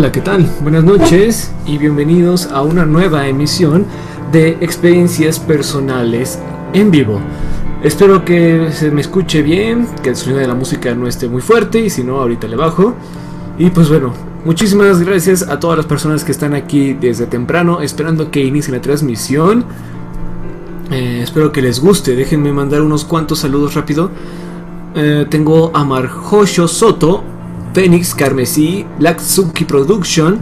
Hola, ¿qué tal? Buenas noches y bienvenidos a una nueva emisión de experiencias personales en vivo. Espero que se me escuche bien, que el sonido de la música no esté muy fuerte y si no, ahorita le bajo. Y pues bueno, muchísimas gracias a todas las personas que están aquí desde temprano esperando que inicie la transmisión. Eh, espero que les guste, déjenme mandar unos cuantos saludos rápido. Eh, tengo a Marjocho Soto, Phoenix Carmesí, Suki Production,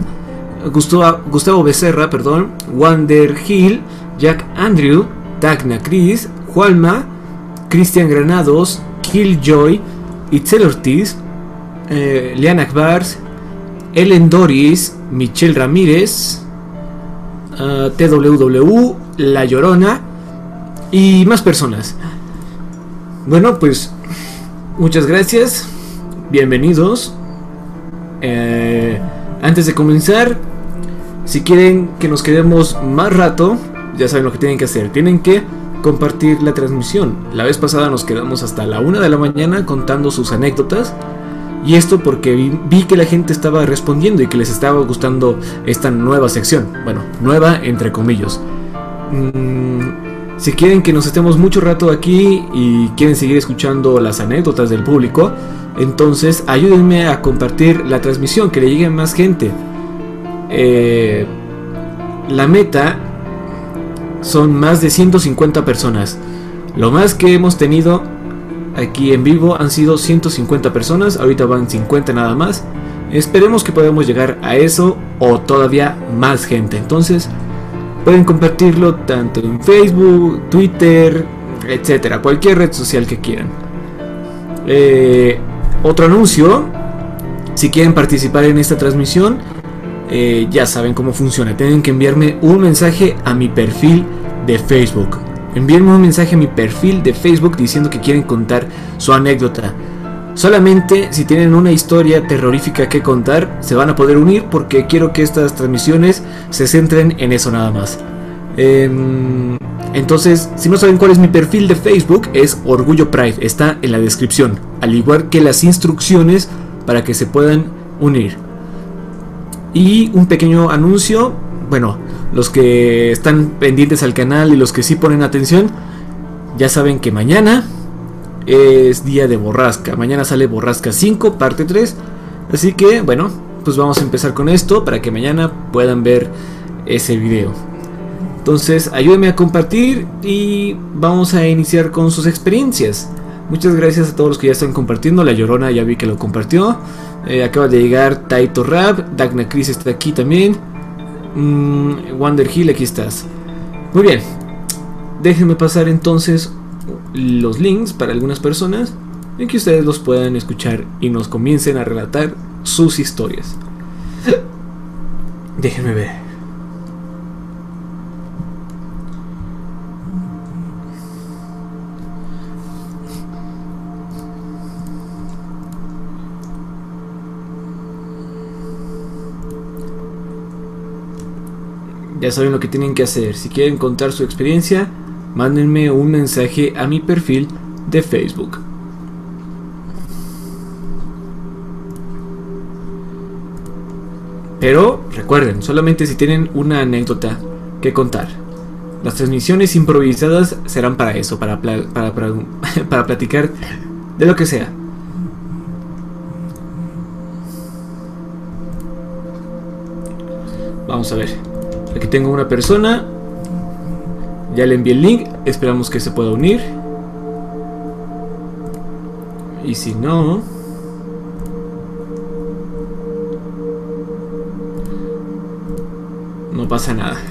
Gustavo, Gustavo Becerra, perdón, Wander Hill, Jack Andrew, Dagna Chris, Jualma, Cristian Granados, Killjoy, Itzel Ortiz, eh, Akbars, Ellen Doris, Michelle Ramírez, uh, TWW, La Llorona y más personas. Bueno, pues muchas gracias, bienvenidos. Eh, antes de comenzar, si quieren que nos quedemos más rato, ya saben lo que tienen que hacer. Tienen que compartir la transmisión. La vez pasada nos quedamos hasta la una de la mañana contando sus anécdotas. Y esto porque vi, que la gente estaba respondiendo y que les estaba gustando esta nueva sección. Bueno, nueva entre comillas. Mm, si quieren que nos estemos mucho rato aquí y quieren seguir escuchando las anécdotas del público, entonces, ayúdenme a compartir la transmisión, que le llegue a más gente. Eh, la meta son más de 150 personas. Lo más que hemos tenido aquí en vivo han sido 150 personas. Ahorita van 50 nada más. Esperemos que podamos llegar a eso o todavía más gente. Entonces, pueden compartirlo tanto en Facebook, Twitter, etcétera, cualquier red social que quieran. Eh, otro anuncio, si quieren participar en esta transmisión, eh, ya saben cómo funciona. Tienen que enviarme un mensaje a mi perfil de Facebook. Envíenme un mensaje a mi perfil de Facebook diciendo que quieren contar su anécdota. Solamente si tienen una historia terrorífica que contar, se van a poder unir porque quiero que estas transmisiones se centren en eso nada más. Em, entonces, si no saben cuál es mi perfil de Facebook, es Orgullo Pride, está en la descripción, al igual que las instrucciones para que se puedan unir. Y un pequeño anuncio, bueno, los que están pendientes al canal y los que sí ponen atención, ya saben que mañana es día de borrasca, mañana sale borrasca 5, parte 3, así que bueno, pues vamos a empezar con esto para que mañana puedan ver ese video. Entonces, ayúdenme a compartir y vamos a iniciar con sus experiencias. Muchas gracias a todos los que ya están compartiendo. La Llorona ya vi que lo compartió. Eh, acaba de llegar Taito Rap. Dagna Chris está aquí también. Mm, Wander Hill, aquí estás. Muy bien. Déjenme pasar entonces los links para algunas personas y que ustedes los puedan escuchar y nos comiencen a relatar sus historias. Déjenme ver. Ya saben lo que tienen que hacer. Si quieren contar su experiencia, mándenme un mensaje a mi perfil de Facebook. Pero recuerden, solamente si tienen una anécdota que contar. Las transmisiones improvisadas serán para eso, para, para, para platicar de lo que sea. Vamos a ver. Aquí tengo una persona. Ya le envié el link, esperamos que se pueda unir. Y si no... No pasa nada.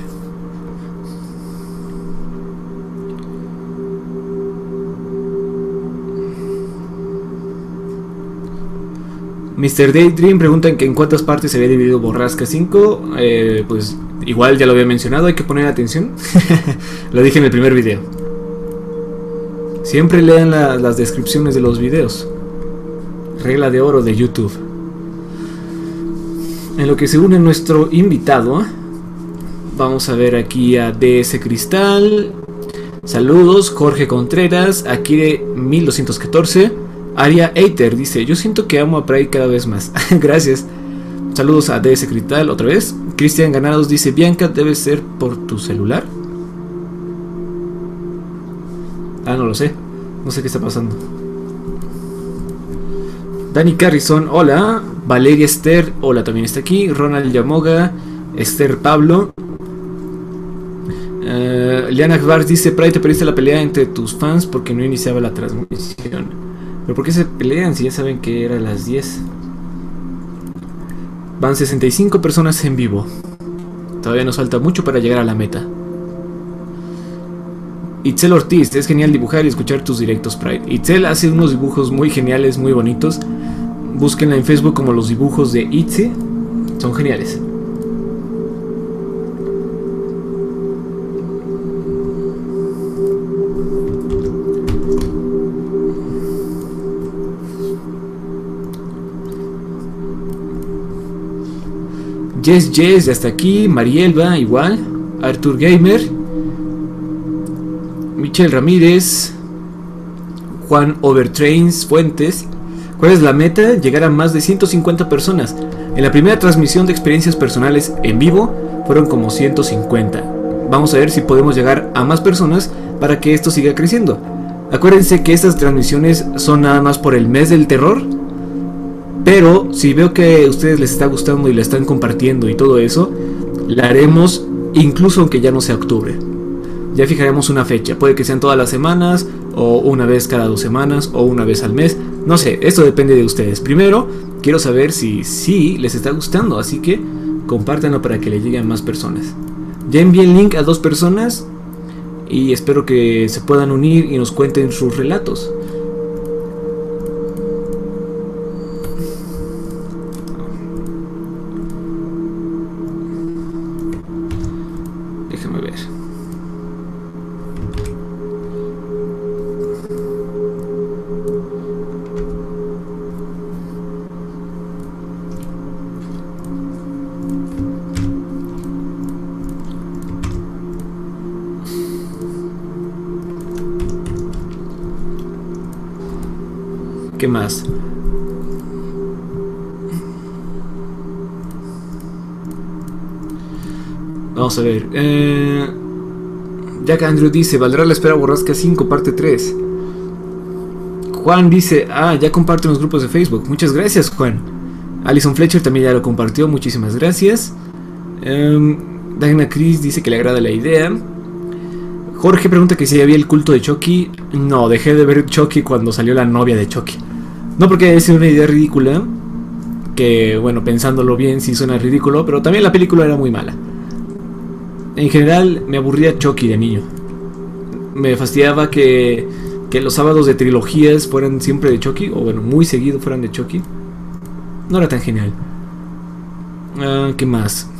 Mr. Daydream pregunta en cuántas partes se había dividido Borrasca 5. Eh, pues igual ya lo había mencionado, hay que poner atención. lo dije en el primer video. Siempre lean las descripciones de los videos. Regla de oro de YouTube. En lo que se une nuestro invitado, vamos a ver aquí a DS Cristal. Saludos, Jorge Contreras, aquí de 1214. Aria Eiter dice, yo siento que amo a Pride cada vez más. Gracias. Saludos a DS Crital otra vez. Cristian Ganados dice, Bianca debe ser por tu celular. Ah, no lo sé. No sé qué está pasando. Dani Carrison, hola. Valeria Esther, hola, también está aquí. Ronald Yamoga, Esther Pablo. Uh, Liana Akbar dice, Pride, te perdiste la pelea entre tus fans porque no iniciaba la transmisión. ¿Pero por qué se pelean si ya saben que era las 10? Van 65 personas en vivo. Todavía nos falta mucho para llegar a la meta. Itzel Ortiz, es genial dibujar y escuchar tus directos, Pride. Itzel hace unos dibujos muy geniales, muy bonitos. Búsquenla en Facebook como los dibujos de Itze. Son geniales. Yes Yes, hasta aquí. Marielba, igual. Arthur Gamer. Michel Ramírez. Juan Overtrains Fuentes. ¿Cuál es la meta? Llegar a más de 150 personas. En la primera transmisión de experiencias personales en vivo fueron como 150. Vamos a ver si podemos llegar a más personas para que esto siga creciendo. Acuérdense que estas transmisiones son nada más por el mes del terror pero si veo que a ustedes les está gustando y la están compartiendo y todo eso, la haremos incluso aunque ya no sea octubre. Ya fijaremos una fecha, puede que sean todas las semanas, o una vez cada dos semanas, o una vez al mes. No sé, esto depende de ustedes. Primero, quiero saber si sí les está gustando, así que compártanlo para que le lleguen más personas. Ya envié el link a dos personas y espero que se puedan unir y nos cuenten sus relatos. A ver. Eh, Jack Andrew dice, ¿valdrá la espera borrasca 5 parte 3? Juan dice, ah, ya comparte en los grupos de Facebook. Muchas gracias, Juan. Alison Fletcher también ya lo compartió. Muchísimas gracias. Eh, Diana Chris dice que le agrada la idea. Jorge pregunta que si había el culto de Chucky. No, dejé de ver Chucky cuando salió la novia de Chucky. No porque haya sido una idea ridícula, que bueno, pensándolo bien sí suena ridículo, pero también la película era muy mala. En general me aburría Chucky de niño. Me fastidiaba que, que los sábados de trilogías fueran siempre de Chucky, o bueno, muy seguido fueran de Chucky. No era tan genial. Ah, ¿Qué más?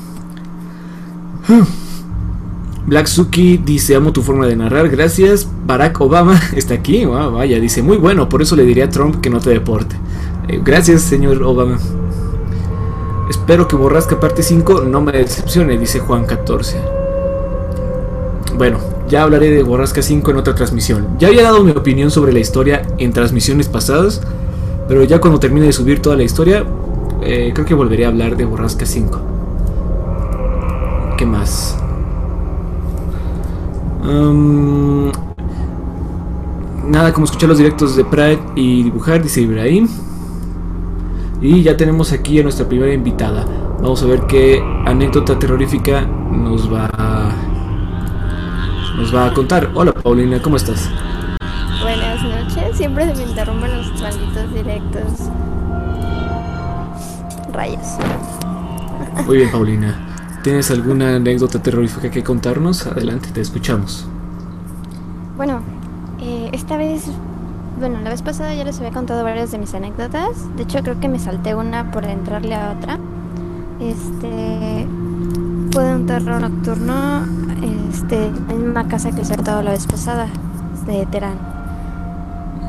Black Suki dice, amo tu forma de narrar, gracias. Barack Obama está aquí, vaya, dice, muy bueno, por eso le diría a Trump que no te deporte. Eh, gracias, señor Obama. Espero que Borrasca parte 5 no me decepcione, dice Juan 14. Bueno, ya hablaré de Borrasca 5 en otra transmisión. Ya había dado mi opinión sobre la historia en transmisiones pasadas, pero ya cuando termine de subir toda la historia, eh, creo que volveré a hablar de Borrasca 5. ¿Qué más? nada como escuchar los directos de Pride y dibujar, dice Ibrahim. Y ya tenemos aquí a nuestra primera invitada. Vamos a ver qué anécdota terrorífica nos va a, nos va a contar. Hola Paulina, ¿cómo estás? Buenas noches. Siempre se me interrumpen los malditos directos. Rayos. Muy bien, Paulina. ¿Tienes alguna anécdota terrorífica que contarnos? Adelante, te escuchamos. Bueno, eh, esta vez bueno, la vez pasada ya les había contado varias de mis anécdotas. De hecho, creo que me salté una por entrarle a otra. Este fue de un terror nocturno este, en una casa que he contado la vez pasada, de Terán.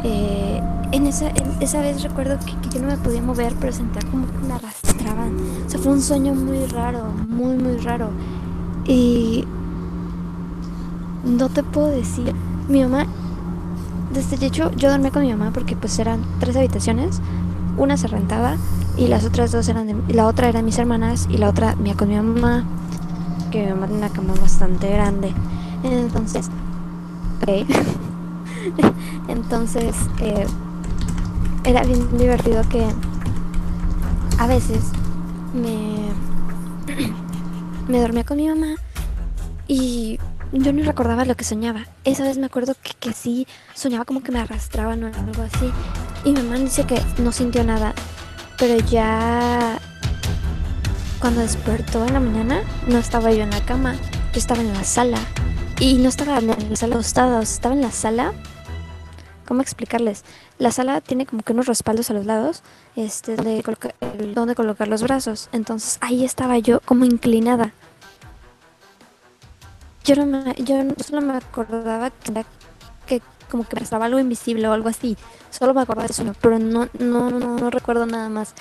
Eh, en esa, esa vez recuerdo que, yo no me podía mover, pero sentía como que me arrastraban. O sea, fue un sueño muy raro, muy, muy raro. Y no te puedo decir. Mi mamá, desde hecho, yo dormía con mi mamá porque pues eran tres habitaciones. Una se rentaba y las otras dos eran de, la otra eran mis hermanas y la otra mía con mi mamá. Que mi mamá tenía una cama bastante grande. Entonces, ok. Entonces, eh, era bien divertido que a veces me, me dormía con mi mamá y yo no recordaba lo que soñaba. Esa vez me acuerdo que, que sí soñaba como que me arrastraban o algo así. Y mi mamá dice que no sintió nada. Pero ya cuando despertó en la mañana, no estaba yo en la cama. Yo estaba en la sala. Y no estaba en la sala acostada, estaba en la sala. ¿Cómo explicarles? La sala tiene como que unos respaldos a los lados, este, de donde colocar los brazos. Entonces ahí estaba yo como inclinada yo no me, yo solo me acordaba que como que estaba algo invisible o algo así. Solo me acordaba de eso, pero no, no, no, recuerdo nada más.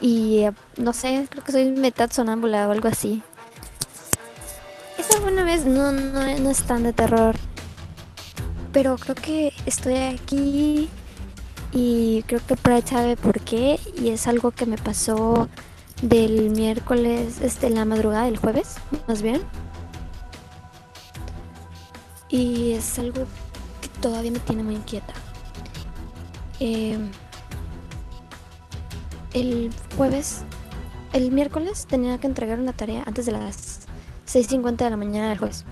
Y eh, no sé, creo que soy metad sonámbula o algo así. Esa buena vez no, no, no es tan de terror. Pero creo que estoy aquí y creo que Pride sabe por qué. Y es algo que me pasó del miércoles, este, la madrugada del jueves, más bien. Y es algo todavía me tiene muy inquieta. Em, el jueves, el miércoles tenía que entregar una tarea antes de las 6.50 de la mañana del jueves.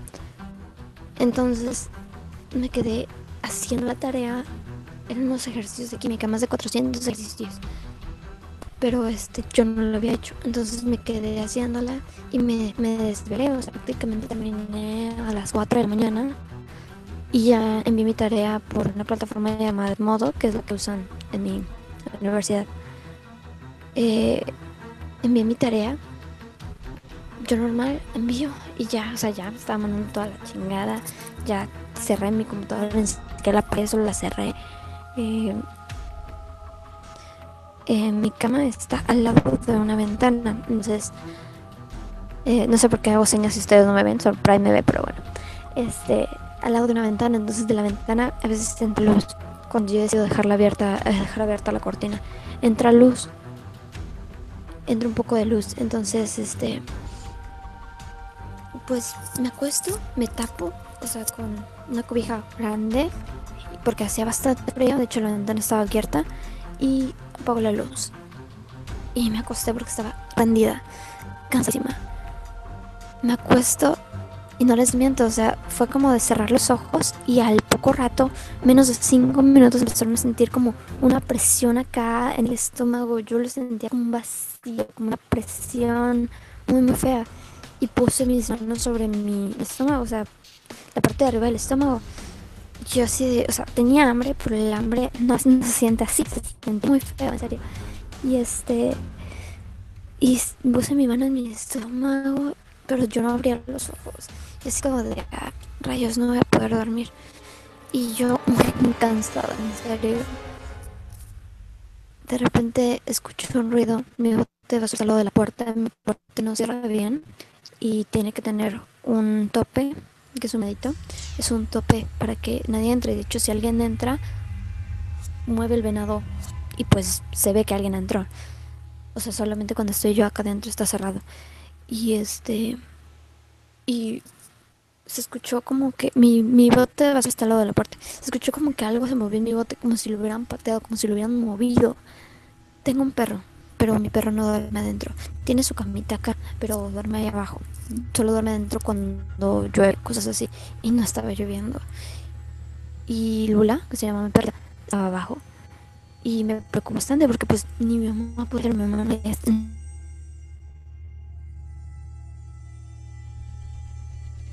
Entonces me quedé haciendo la tarea. en unos ejercicios de química, más de 400 ejercicios. Pero este, yo no lo había hecho. Entonces me quedé haciéndola y me, me desvelé. O sea, prácticamente terminé a las 4 de la mañana y ya envié mi tarea por una plataforma llamada Modo, que es la que usan en mi universidad. Eh, envié mi tarea. Yo normal envío y ya, o sea, ya estaba mandando toda la chingada. Ya cerré mi computadora, que la pared la cerré. Eh, eh, mi cama está al lado de una ventana, entonces no sé por qué hago señas si ustedes no me ven, solo Prime me ve, pero bueno. Este, al lado de una ventana, entonces de la ventana a veces entra luz. Cuando yo decido dejarla abierta, eh, dejar abierta la cortina, entra luz. Entra un poco de luz, entonces este pues me acuesto, me tapo, o sea, con una cobija grande, porque hacía bastante frío, de hecho la ventana estaba abierta, y apago la luz. Y me acosté porque estaba rendida, cansadísima. Me acuesto y no les miento, o sea, fue como de cerrar los ojos y al poco rato, menos de cinco minutos, empezaron a sentir como una presión acá en el estómago. Yo lo sentía como un vacío, como una presión muy, muy fea. Y puse mis manos sobre mi estómago, o sea, la parte de arriba del estómago. Yo de, o sea, tenía hambre, pero el hambre no, se siente así, se siente muy feo, en serio. Y este, y puse mi mano en mi estómago pero yo no abría los ojos. Es como de, ah, rayos, no voy a poder dormir. Y yo muy cansada, en serio. De repente escucho un ruido, mi bote va a lado de la puerta, mi puerta no cierra bien y tiene que tener un tope, que es un medito, es un tope para que nadie entre. De hecho, si alguien entra, mueve el venado y pues se ve que alguien entró. O sea, solamente cuando estoy yo acá adentro está cerrado. Y este. Y se escuchó como que mi, mi bote hasta el lado de la puerta. Se escuchó como que algo se movió en mi bote, como si lo hubieran pateado, como si lo hubieran movido. Tengo un perro, pero mi perro no duerme adentro. Tiene su camita acá, pero duerme ahí abajo. Solo duerme adentro cuando llueve, cosas así. Y no estaba lloviendo. Y Lula, que se llama mi perra, estaba abajo. Y me preocupó bastante porque pues ni mi mamá puede mi mamá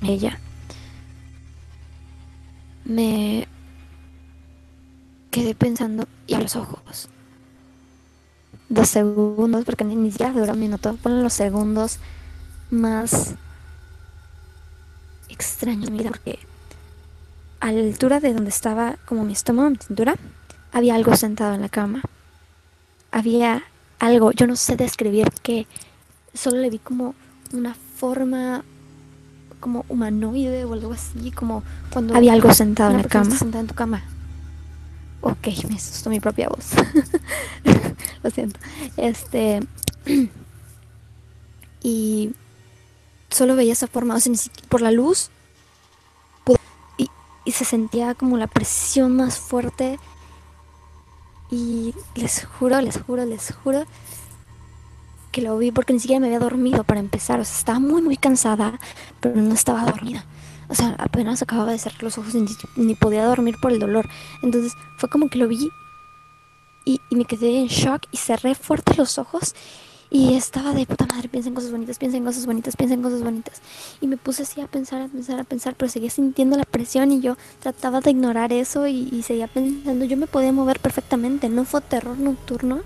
ella me quedé pensando y a los ojos. Dos segundos, porque ni, siquiera dura un minuto. Ponen los segundos más extraños mira porque a la altura de donde estaba como mi estómago, mi cintura, había algo sentado en la cama. Había algo, yo no sé describir qué, solo le vi como una forma como humanoide o algo así, como cuando había algo sentado en la cama. Sentada en tu cama. Ok, me asustó mi propia voz. Lo siento. Este. y solo veía esa forma, o sea, por la luz. Y, y se sentía como la presión más fuerte. Y les juro, les juro, les juro que lo vi porque ni siquiera me había dormido para empezar. O sea, estaba muy, muy cansada, pero no estaba dormida. O sea, apenas acababa de cerrar los ojos ni, podía dormir por el dolor. Entonces fue como que lo vi y, me quedé en shock y cerré fuerte los ojos y estaba de puta madre, piensa en cosas bonitas, piensa en cosas bonitas, piensa en cosas bonitas. Y me puse así a pensar, a pensar, a pensar, pero seguía sintiendo la presión y yo trataba de ignorar eso y seguía pensando, yo me podía mover perfectamente, no fue terror nocturno,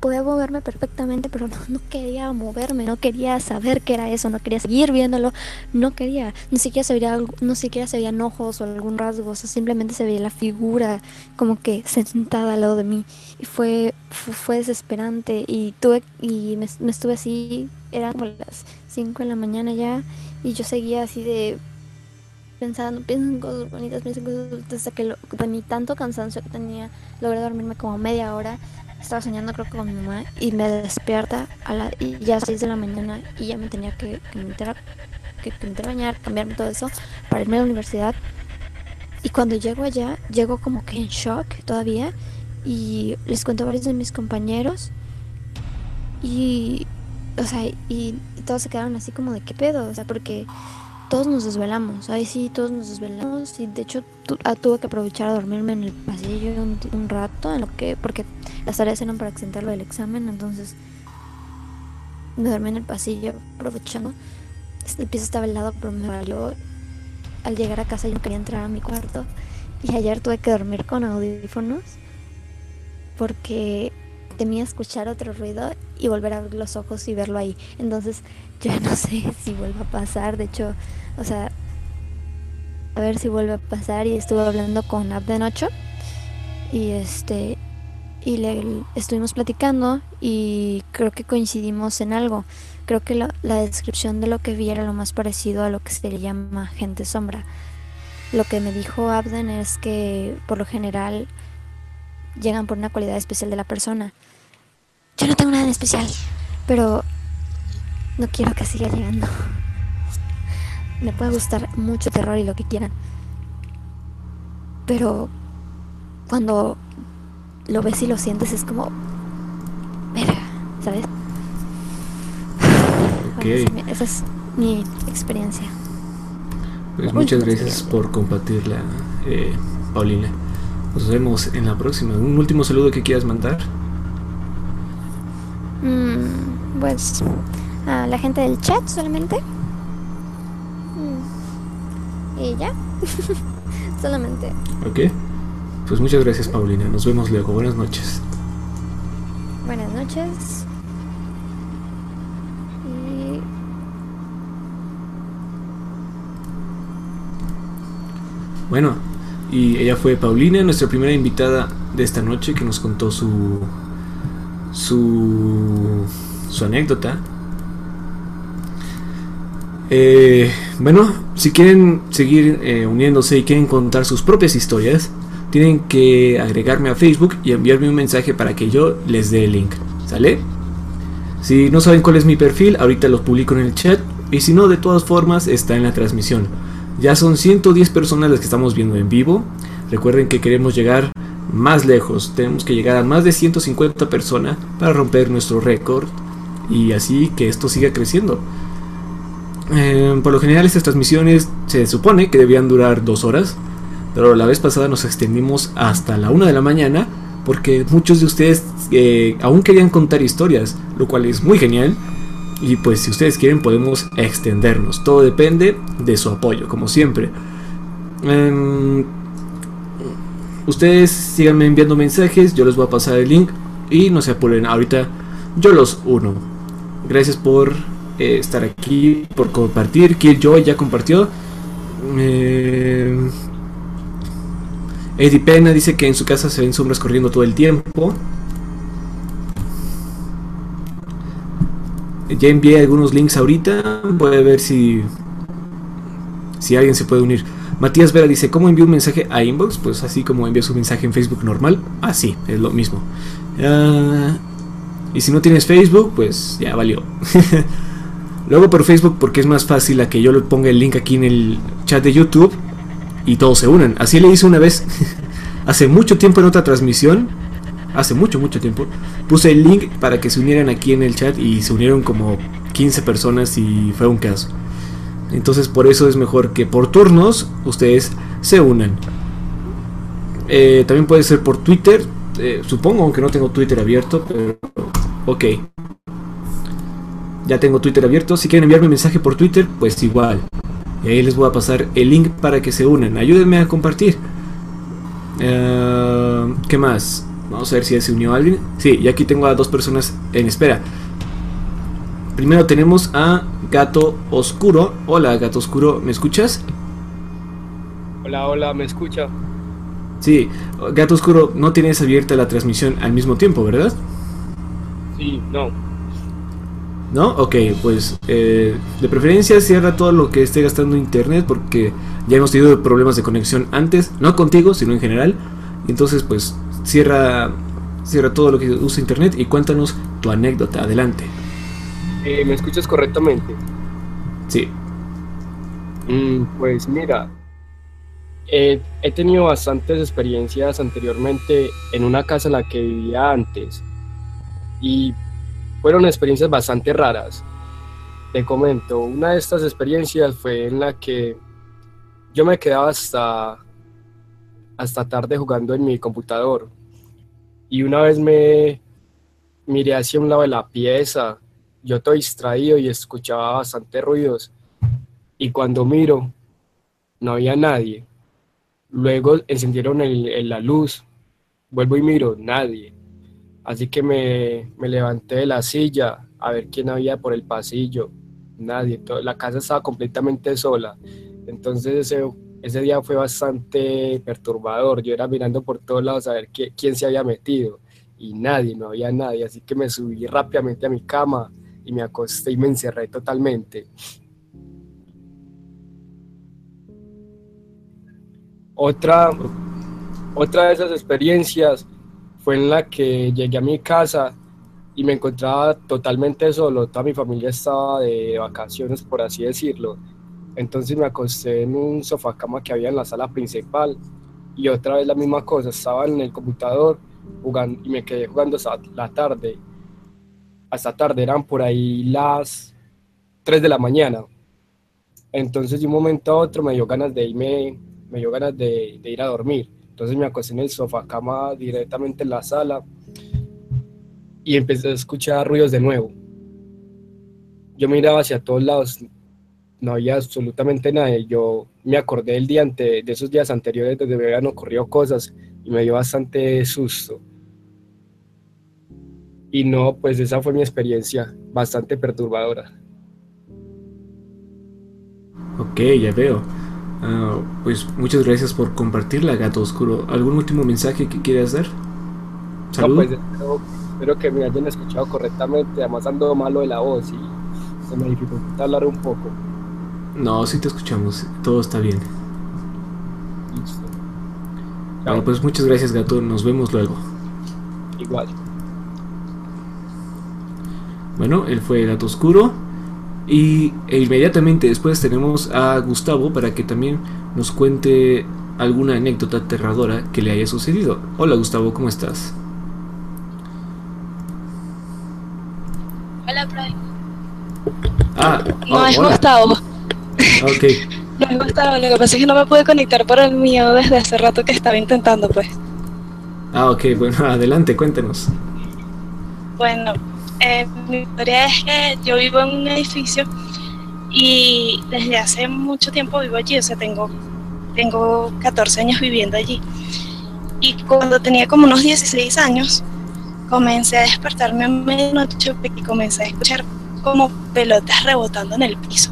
podía moverme perfectamente, pero no, quería moverme, no quería saber qué era eso, no quería seguir viéndolo, no quería, ni siquiera se veía, no siquiera se veían ojos o algún rasgo, o sea, simplemente se veía la figura como que sentada al lado de mí. Y fue, fue, desesperante y tuve, y me, estuve así, eran como las 5 de la mañana ya y yo seguía así de pensando, pienso en cosas bonitas, pienso en cosas hasta que lo, de tanto cansancio que tenía, logré dormirme como media hora estaba soñando creo que con mi mamá y me despierta a la, y ya a 6 de la mañana y ya me tenía que, que, meter, que, bañar, cambiarme todo eso para irme a la universidad. Y cuando llego allá, llego como que en shock todavía y les cuento a varios de mis compañeros y, o sea, y todos se quedaron así como de qué pedo, o sea, porque todos nos desvelamos, ahí sí, todos nos desvelamos y de hecho ah, tuve que aprovechar a dormirme en el pasillo un, rato, en lo que, porque las tareas eran para exentarlo del examen, entonces me dormí en el pasillo aprovechando. El piso estaba helado, pero me valió. Al llegar a casa yo quería entrar a mi cuarto y ayer tuve que dormir con audífonos porque temía escuchar otro ruido y volver a abrir los ojos y verlo ahí. Entonces yo no sé si vuelva a pasar, de hecho o sea, a ver si vuelve a pasar. Y estuve hablando con Abden 8 y este y le estuvimos platicando y creo que coincidimos en algo. Creo que la, la, descripción de lo que vi era lo más parecido a lo que se le llama gente sombra. Lo que me dijo Abden es que por lo general llegan por una cualidad especial de la persona. Yo no tengo nada en especial, pero no quiero que siga llegando me puede gustar mucho terror y lo que quieran. Pero cuando lo ves y lo sientes es como... Verga, ¿sabes? Ok. esa es mi experiencia. Pues muchas gracias por compartirla, eh, Paulina. Nos vemos en la próxima. ¿Un último saludo que quieras mandar? Mm, pues a la gente del chat solamente. Y ya. Solamente. Ok. Pues muchas gracias, Paulina. Nos vemos luego. Buenas noches. Buenas noches. Y... Bueno, y ella fue Paulina, nuestra primera invitada de esta noche que nos contó su su anécdota. Eh, bueno, si quieren seguir eh, uniéndose y quieren contar sus propias historias, tienen que agregarme a Facebook y enviarme un mensaje para que yo les dé el link. ¿Sale? Si no saben cuál es mi perfil, ahorita lo publico en el chat. Y si no, de todas formas, está en la transmisión. Ya son 110 personas las que estamos viendo en vivo. Recuerden que queremos llegar más lejos. Tenemos que llegar a más de 150 personas para romper nuestro récord. Y así que esto siga creciendo. Eh, por lo general estas transmisiones se supone que debían durar dos horas, pero la vez pasada nos extendimos hasta la una de la mañana porque muchos de ustedes eh, aún querían contar historias, lo cual es muy genial. Y pues si ustedes quieren podemos extendernos. Todo depende de su apoyo, como siempre. Em, ustedes síganme enviando mensajes, yo les voy a pasar el link y no se apuren, ahorita yo los uno. Gracias por eh, estar aquí, por compartir. Killjoy ya compartió. Eh, Eddie Pena dice que en su casa se ven sombras corriendo todo el tiempo. Ya envié algunos links ahorita. Voy a ver si. Si alguien se puede unir. Matías Vera dice: ¿Cómo envío un mensaje a inbox? Pues así como envío su mensaje en Facebook normal. Así, es lo mismo. Ah, y si no tienes Facebook, pues ya valió. Luego por Facebook porque es más fácil a que yo le ponga el link aquí en el chat de YouTube y todos se unan. Así le hice una vez, hace mucho tiempo en otra transmisión, hace mucho, mucho tiempo, puse el link para que se unieran aquí en el chat y se unieron como 15 personas y fue un caso. Entonces por eso es mejor que por turnos ustedes se unan. Eh, también puede ser por Twitter, eh, supongo, aunque no tengo Twitter abierto, pero ok. Ya tengo Twitter abierto, si quieren enviarme mensaje por Twitter, pues igual. Y ahí les voy a pasar el link para que se unan. Ayúdenme a compartir. Eh, ¿Qué más? Vamos a ver si ya se unió alguien. Sí, y aquí tengo a dos personas en espera. Primero tenemos a Gato Oscuro. Hola, Gato Oscuro, ¿me escuchas? Hola, hola, ¿me escucha? Sí, Gato Oscuro, no tienes abierta la transmisión al mismo tiempo, ¿verdad? Sí, no. ¿No? Ok, pues eh, de preferencia cierra todo lo que esté gastando internet porque ya hemos tenido problemas de conexión antes, no contigo, sino en general. Entonces, pues cierra, cierra todo lo que usa internet y cuéntanos tu anécdota. Adelante. Eh, ¿Me escuchas correctamente? Sí. Mm, pues mira, eh, he tenido bastantes experiencias anteriormente en una casa en la que vivía antes y fueron experiencias bastante raras. Te comento, una de estas experiencias fue en la que yo me quedaba hasta, hasta tarde jugando en mi computador. Y una vez me miré hacia un lado de la pieza, yo todo distraído y escuchaba bastante ruidos. Y cuando miro, no había nadie. Luego encendieron el, la luz, vuelvo y miro, nadie. Así que me, me, levanté de la silla a ver quién había por el pasillo. Nadie, la casa estaba completamente sola. Entonces ese, ese día fue bastante perturbador. Yo era mirando por todos lados a ver quién se había metido y nadie, no había nadie. Así que me subí rápidamente a mi cama y me acosté y me encerré totalmente. Otra, otra de esas experiencias fue en la que llegué a mi casa y me encontraba totalmente solo, toda mi familia estaba de vacaciones, por así decirlo. Entonces me acosté en un sofá cama que había en la sala principal y otra vez la misma cosa, estaba en el computador jugando y me quedé jugando hasta la tarde. Hasta tarde eran por ahí las 3 de la mañana. Entonces de un momento a otro me dio ganas de irme, me dio ganas de, ir a dormir entonces me acosté en el sofá cama directamente en la sala y empecé a escuchar ruidos de nuevo. Yo miraba hacia todos lados, no había absolutamente nadie. Yo me acordé del día ante, de esos días anteriores donde me habían ocurrido cosas y me dio bastante susto. Y no, pues esa fue mi experiencia, bastante perturbadora. Ok, ya veo. Ah, pues muchas gracias por compartirla, Gato Oscuro. ¿Algún último mensaje que quieras dar? Saludos. pues espero, que me hayan escuchado correctamente. Además ando malo de la voz y se me dificulta hablar un poco. No, sí te escuchamos. Todo está bien. Listo. Bueno, pues muchas gracias, Gato. Nos vemos luego. Igual. Bueno, él fue Gato Oscuro. Y e inmediatamente después tenemos a Gustavo para que también nos cuente alguna anécdota aterradora que le haya sucedido. Hola Gustavo, ¿cómo estás? Hola, Brian. Ah, no oh, es Gustavo. Ok. no es Gustavo, lo que pasa es que no me pude conectar por el mío desde hace rato que estaba intentando, pues. Ah, ok, bueno, adelante, cuéntenos. Bueno, eh, mi historia es que yo vivo en un edificio y desde hace mucho tiempo vivo allí, o sea, tengo, tengo 14 años viviendo allí. Y cuando tenía como unos 16 años, comencé a despertarme a medianoche y comencé a escuchar como pelotas rebotando en el piso.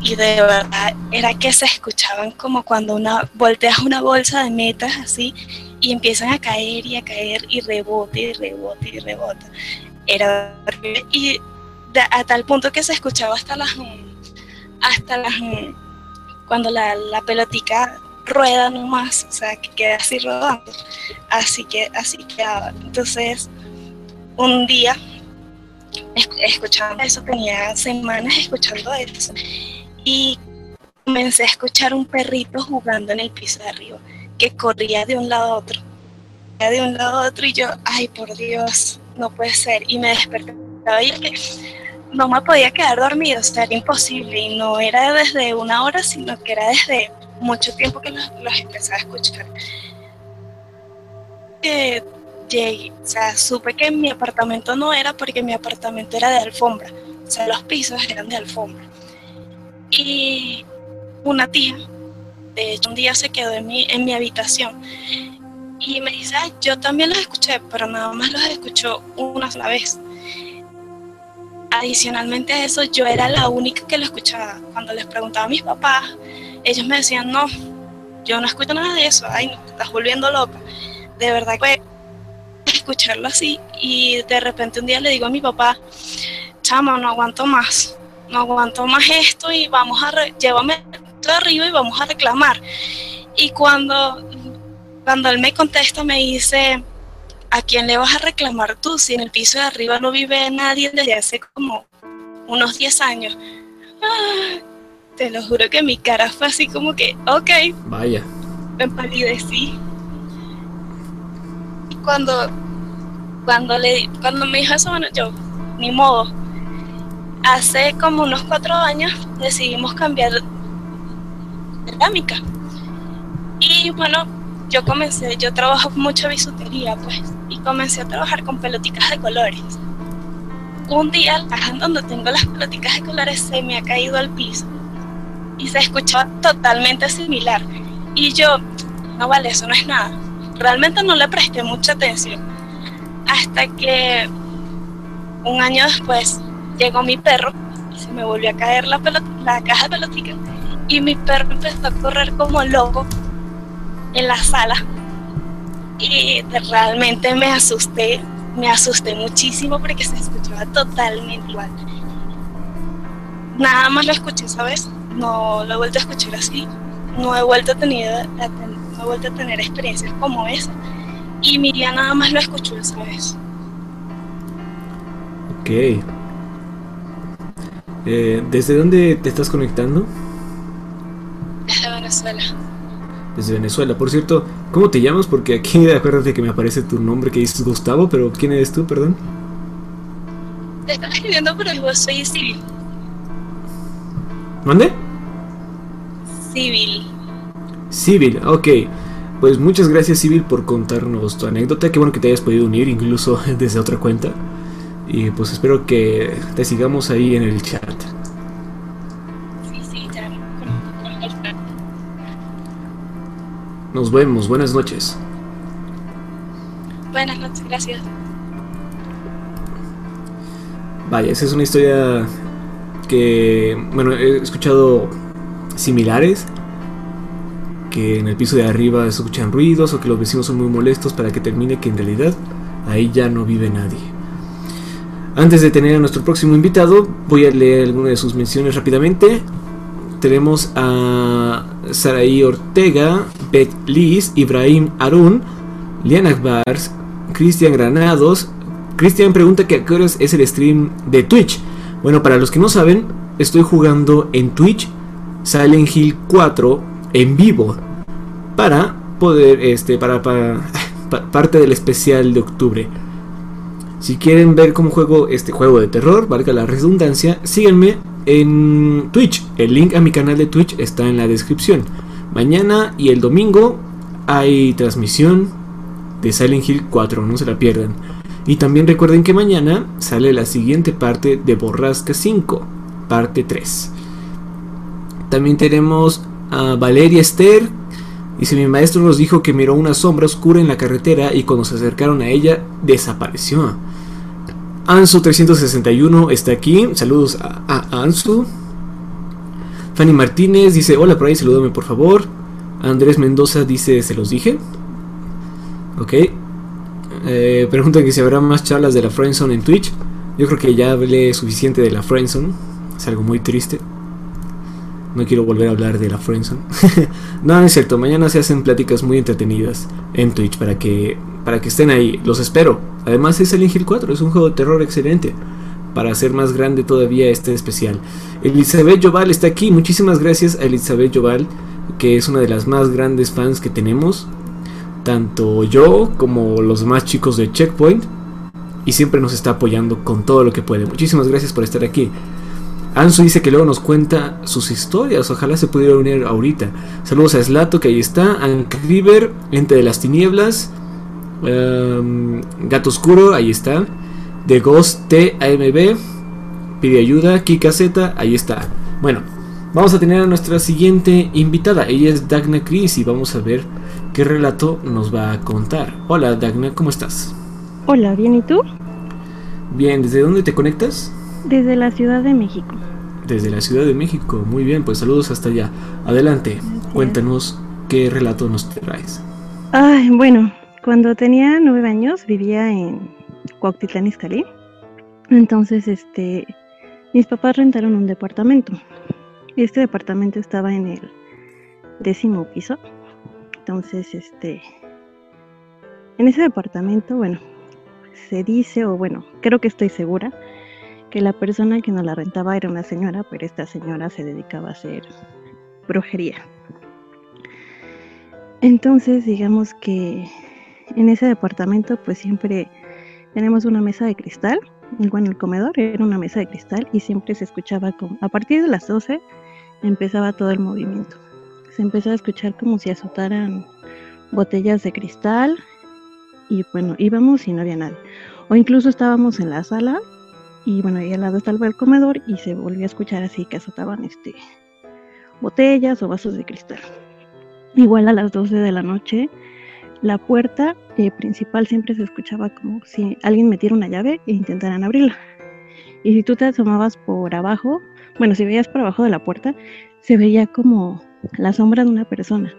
Y de verdad era que se escuchaban como cuando una volteas una bolsa de metas así y empiezan a caer y a caer y rebote y rebote y rebota. Era y a tal punto que se escuchaba hasta las hasta las cuando la, la pelotica rueda nomás, o sea, que queda así rodando. Así que así quedaba. Entonces, un día escuchando eso, tenía semanas escuchando eso y comencé a escuchar un perrito jugando en el piso de arriba, que corría de un lado a otro, de un lado a otro y yo, ay por Dios, no puede ser, y me despertaba y que no me podía quedar dormido, o sea, era imposible, y no era desde una hora, sino que era desde mucho tiempo que los, los empecé a escuchar. Eh, llegué, o sea, supe que mi apartamento no era porque mi apartamento era de alfombra, o sea, los pisos eran de alfombra. Y una tía, de hecho, un día se quedó en mi, en mi habitación y me dice, yo también los escuché, pero nada más los escuchó una sola vez. Adicionalmente a eso, yo era la única que lo escuchaba. Cuando les preguntaba a mis papás, ellos me decían, no, yo no escucho nada de eso, ay, no, te estás volviendo loca. De verdad que escucharlo así y de repente un día le digo a mi papá, chama, no aguanto más, no aguanto más esto y vamos a, llévame arriba y vamos a reclamar. Y cuando, cuando él me contesta me dice, ¿a quién le vas a reclamar tú si en el piso de arriba no vive nadie desde hace como unos 10 años? Ah, te lo juro que mi cara fue así como que, ok. Vaya. Me empalidecí. Y cuando, cuando, le, cuando me dijo eso, bueno, yo, ni modo. Hace como unos cuatro años decidimos cambiar cerámica. Y bueno, yo comencé, yo trabajo mucha bisutería, pues y comencé a trabajar con pelotitas de colores. Un día la caja donde tengo las pelotitas de colores se me ha caído al piso y se escuchaba totalmente similar. Y yo, no vale, eso no es nada. Realmente no le presté mucha atención. Hasta que un año después llegó mi perro y se me volvió a caer la, la caja de pelotitas. Y mi perro empezó a correr como loco en la sala y realmente me asusté, me asusté muchísimo porque se escuchaba totalmente igual. Nada más lo escuché, ¿sabes? No lo he vuelto a escuchar así, no he vuelto a tener, no he vuelto a tener experiencias como esa. Y Miriam nada más lo escuchó esa vez. Ok. Eh, ¿Desde dónde te estás conectando? Venezuela desde Venezuela. Por cierto, ¿cómo te llamas? Porque aquí acuérdate que me aparece tu nombre que dices Gustavo, pero ¿quién eres tú, perdón? Te estaba escribiendo, pero yo soy civil. ¿Mande? Civil. Civil, ok. Pues muchas gracias Civil por contarnos tu anécdota. Qué bueno que te hayas podido unir incluso desde otra cuenta. Y pues espero que te sigamos ahí en el chat. Nos vemos, buenas noches. Buenas noches, gracias. Vaya, esa es una historia que, bueno, he escuchado similares, que en el piso de arriba se escuchan ruidos o que los vecinos son muy molestos para que termine que en realidad ahí ya no vive nadie. Antes de tener a nuestro próximo invitado, voy a leer algunas de sus menciones rápidamente tenemos a Saraí Ortega, Beth Liz, Ibrahim Arun, Liana Bars, Cristian Granados. Cristian pregunta que a qué horas es el stream de Twitch. Bueno, para los que no saben, estoy jugando en Twitch Silent Hill 4 en vivo para poder, este, para, para parte del especial de octubre. Si quieren ver cómo juego este juego de terror, valga la redundancia, síganme en Twitch. El link a mi canal de Twitch está en la descripción. Mañana y el domingo hay transmisión de Silent Hill 4, no se la pierdan. Y también recuerden que mañana sale la siguiente parte de Borrasca 5, parte 3. También tenemos a Valeria Esther, si mi maestro nos dijo que miró una sombra oscura en la carretera y cuando se acercaron a ella, desapareció. Ansu361 está aquí. Saludos a, Ansu. Fanny Martínez dice: Hola por ahí, salúdame por favor. Andrés Mendoza dice: Se los dije. Ok. Eh, pregunta que si habrá más charlas de la Friendzone en Twitch. Yo creo que ya hablé suficiente de la Friendzone. Es algo muy triste. No quiero volver a hablar de la Friendzone. no, no es cierto. Mañana se hacen pláticas muy entretenidas en Twitch para que, para que estén ahí. Los espero. Además es el Hill 4. Es un juego de terror excelente. Para hacer más grande todavía este especial. Elizabeth Joval está aquí. Muchísimas gracias a Elizabeth Joval. Que es una de las más grandes fans que tenemos. Tanto yo como los más chicos de Checkpoint. Y siempre nos está apoyando con todo lo que puede. Muchísimas gracias por estar aquí. Ansu dice que luego nos cuenta sus historias. Ojalá se pudiera unir ahorita. Saludos a Slato, que ahí está. River, Ente de las Tinieblas. Em, Gato Oscuro, ahí está. The Ghost TAMB. Pide ayuda. Kika Z, ahí está. Bueno, vamos a tener a nuestra siguiente invitada. Ella es Dagna Cris y vamos a ver qué relato nos va a contar. Hola Dagna, ¿cómo estás? Hola, bien, ¿y tú? Bien, ¿desde dónde te conectas? Desde la Ciudad de México. Desde la Ciudad de México, muy bien, pues saludos hasta allá. Adelante, cuéntanos qué relato nos traes. Ay, bueno, cuando tenía nueve años vivía en Cuautitlán Izcalli. Entonces, este, mis papás rentaron un departamento. Este departamento estaba en el décimo piso. Entonces, este, en ese departamento, bueno, se dice, o bueno, creo que estoy segura, que la persona que nos la rentaba era una señora, pero esta señora se dedicaba a hacer brujería. Entonces, digamos que en ese departamento pues siempre tenemos una mesa de cristal, igual en el comedor era una mesa de cristal y siempre se escuchaba como, a partir de las 12 empezaba todo el movimiento. Se empezó a escuchar como si azotaran botellas de cristal y bueno, íbamos y no había nadie. O incluso estábamos en la sala y bueno, ahí al lado estaba el comedor y se volvió a escuchar así que azotaban este botellas o vasos de cristal. Igual a las 12 de la noche, la puerta eh, principal siempre se escuchaba como si alguien metiera una llave e intentaran abrirla. Y si tú te asomabas por abajo, bueno, si veías por abajo de la puerta, se veía como la sombra de una persona.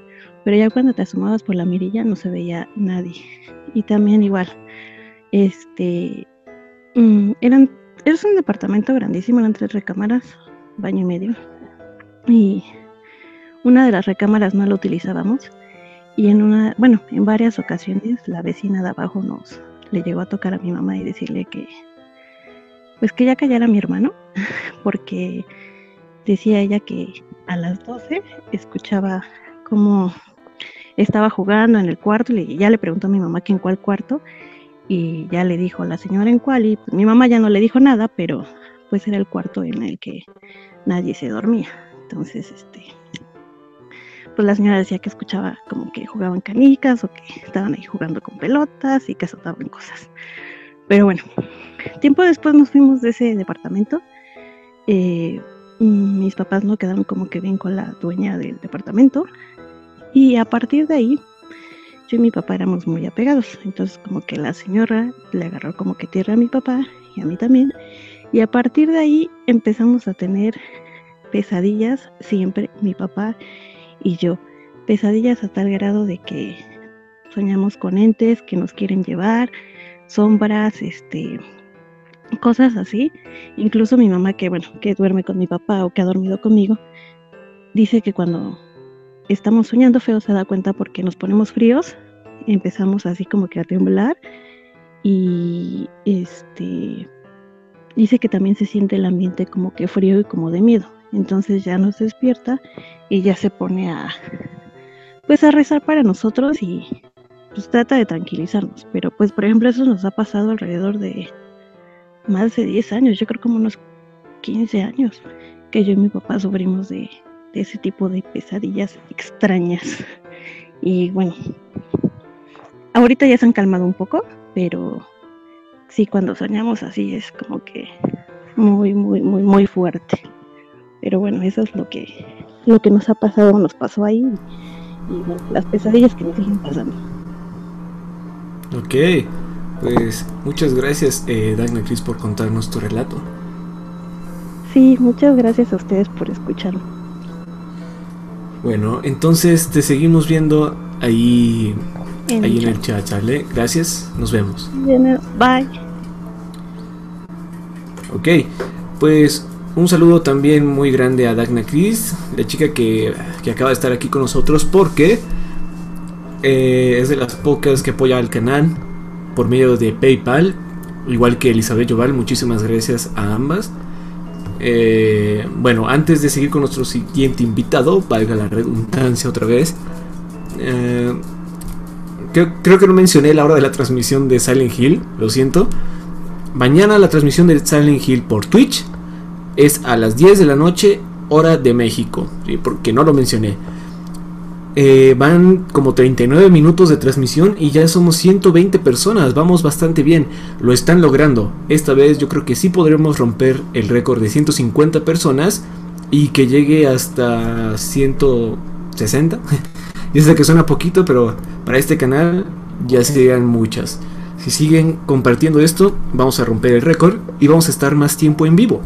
Pero ya cuando te asomabas por la mirilla no se veía nadie. Y también igual, este, mm, eran es un departamento grandísimo, eran tres recámaras, baño y medio. Y una de las recámaras no la utilizábamos. Y en una, bueno, en varias ocasiones la vecina de abajo nos le llegó a tocar a mi mamá y decirle que, pues que ya callara a mi hermano, porque decía ella que a las 12 escuchaba como estaba jugando en el cuarto y ya le preguntó a mi mamá que en cuál cuarto y ya le dijo la señora en cual y pues, mi mamá ya no le dijo nada, pero pues era el cuarto en el que nadie se dormía. Entonces, este, pues la señora decía que escuchaba como que jugaban canicas o que estaban ahí jugando con pelotas y que azotaban cosas. Pero bueno, tiempo después nos fuimos de ese departamento. Eh, mis papás no quedaron como que bien con la dueña del departamento. Y a partir de ahí, yo y mi papá éramos muy apegados. Entonces como que la señora le agarró como que tierra a mi papá y a mí también. Y a partir de ahí empezamos a tener pesadillas siempre mi papá y yo. Pesadillas a tal grado de que soñamos con entes que nos quieren llevar, sombras, este, cosas así. Incluso mi mamá que bueno, que duerme con mi papá o que ha dormido conmigo, dice que cuando estamos soñando feo se da cuenta porque nos ponemos fríos, empezamos así como que a temblar y este dice que también se siente el ambiente como que frío y como de miedo. Entonces ya nos despierta y ya se pone a pues a rezar para nosotros y pues trata de tranquilizarnos. Pero pues por ejemplo eso nos ha pasado alrededor de más de 10 años, yo creo como unos 15 años que yo y mi papá sufrimos de, de ese tipo de pesadillas extrañas. Y bueno, ahorita ya se han calmado un poco, pero sí, cuando soñamos así es como que muy, muy, muy, muy fuerte. Pero bueno, eso es lo que, lo que nos ha pasado, nos pasó ahí. y las pesadillas que me siguen pasando. Ok, pues muchas gracias eh, Dagna Cris por contarnos tu relato. Sí, muchas gracias a ustedes por escucharlo. Bueno, entonces te seguimos viendo ahí En ahí el en el chat, ¿sale? Gracias, nos vemos. Bye. Ok, pues un saludo también muy grande a Dagna Cris, la chica que, que acaba de estar aquí con nosotros porque eh, es de las pocas que apoya al canal por medio de PayPal, igual que Elizabeth Joval, muchísimas gracias a ambas. Eh, bueno, antes de seguir con nuestro siguiente invitado, valga la redundancia otra vez, eh, creo, creo que no mencioné la hora de la transmisión de Silent Hill, lo siento. Mañana la transmisión de Silent Hill por Twitch es a las 10 de la noche, hora de México, porque no lo mencioné. Eh, van como 39 minutos de transmisión y ya somos 120 personas, vamos bastante bien, lo están logrando. Esta vez yo creo que sí podremos romper el récord de 150 personas y que llegue hasta 160. Yo sé que suena poquito, pero para este canal ya serían muchas. Si siguen compartiendo esto, vamos a romper el récord y vamos a estar más tiempo en vivo.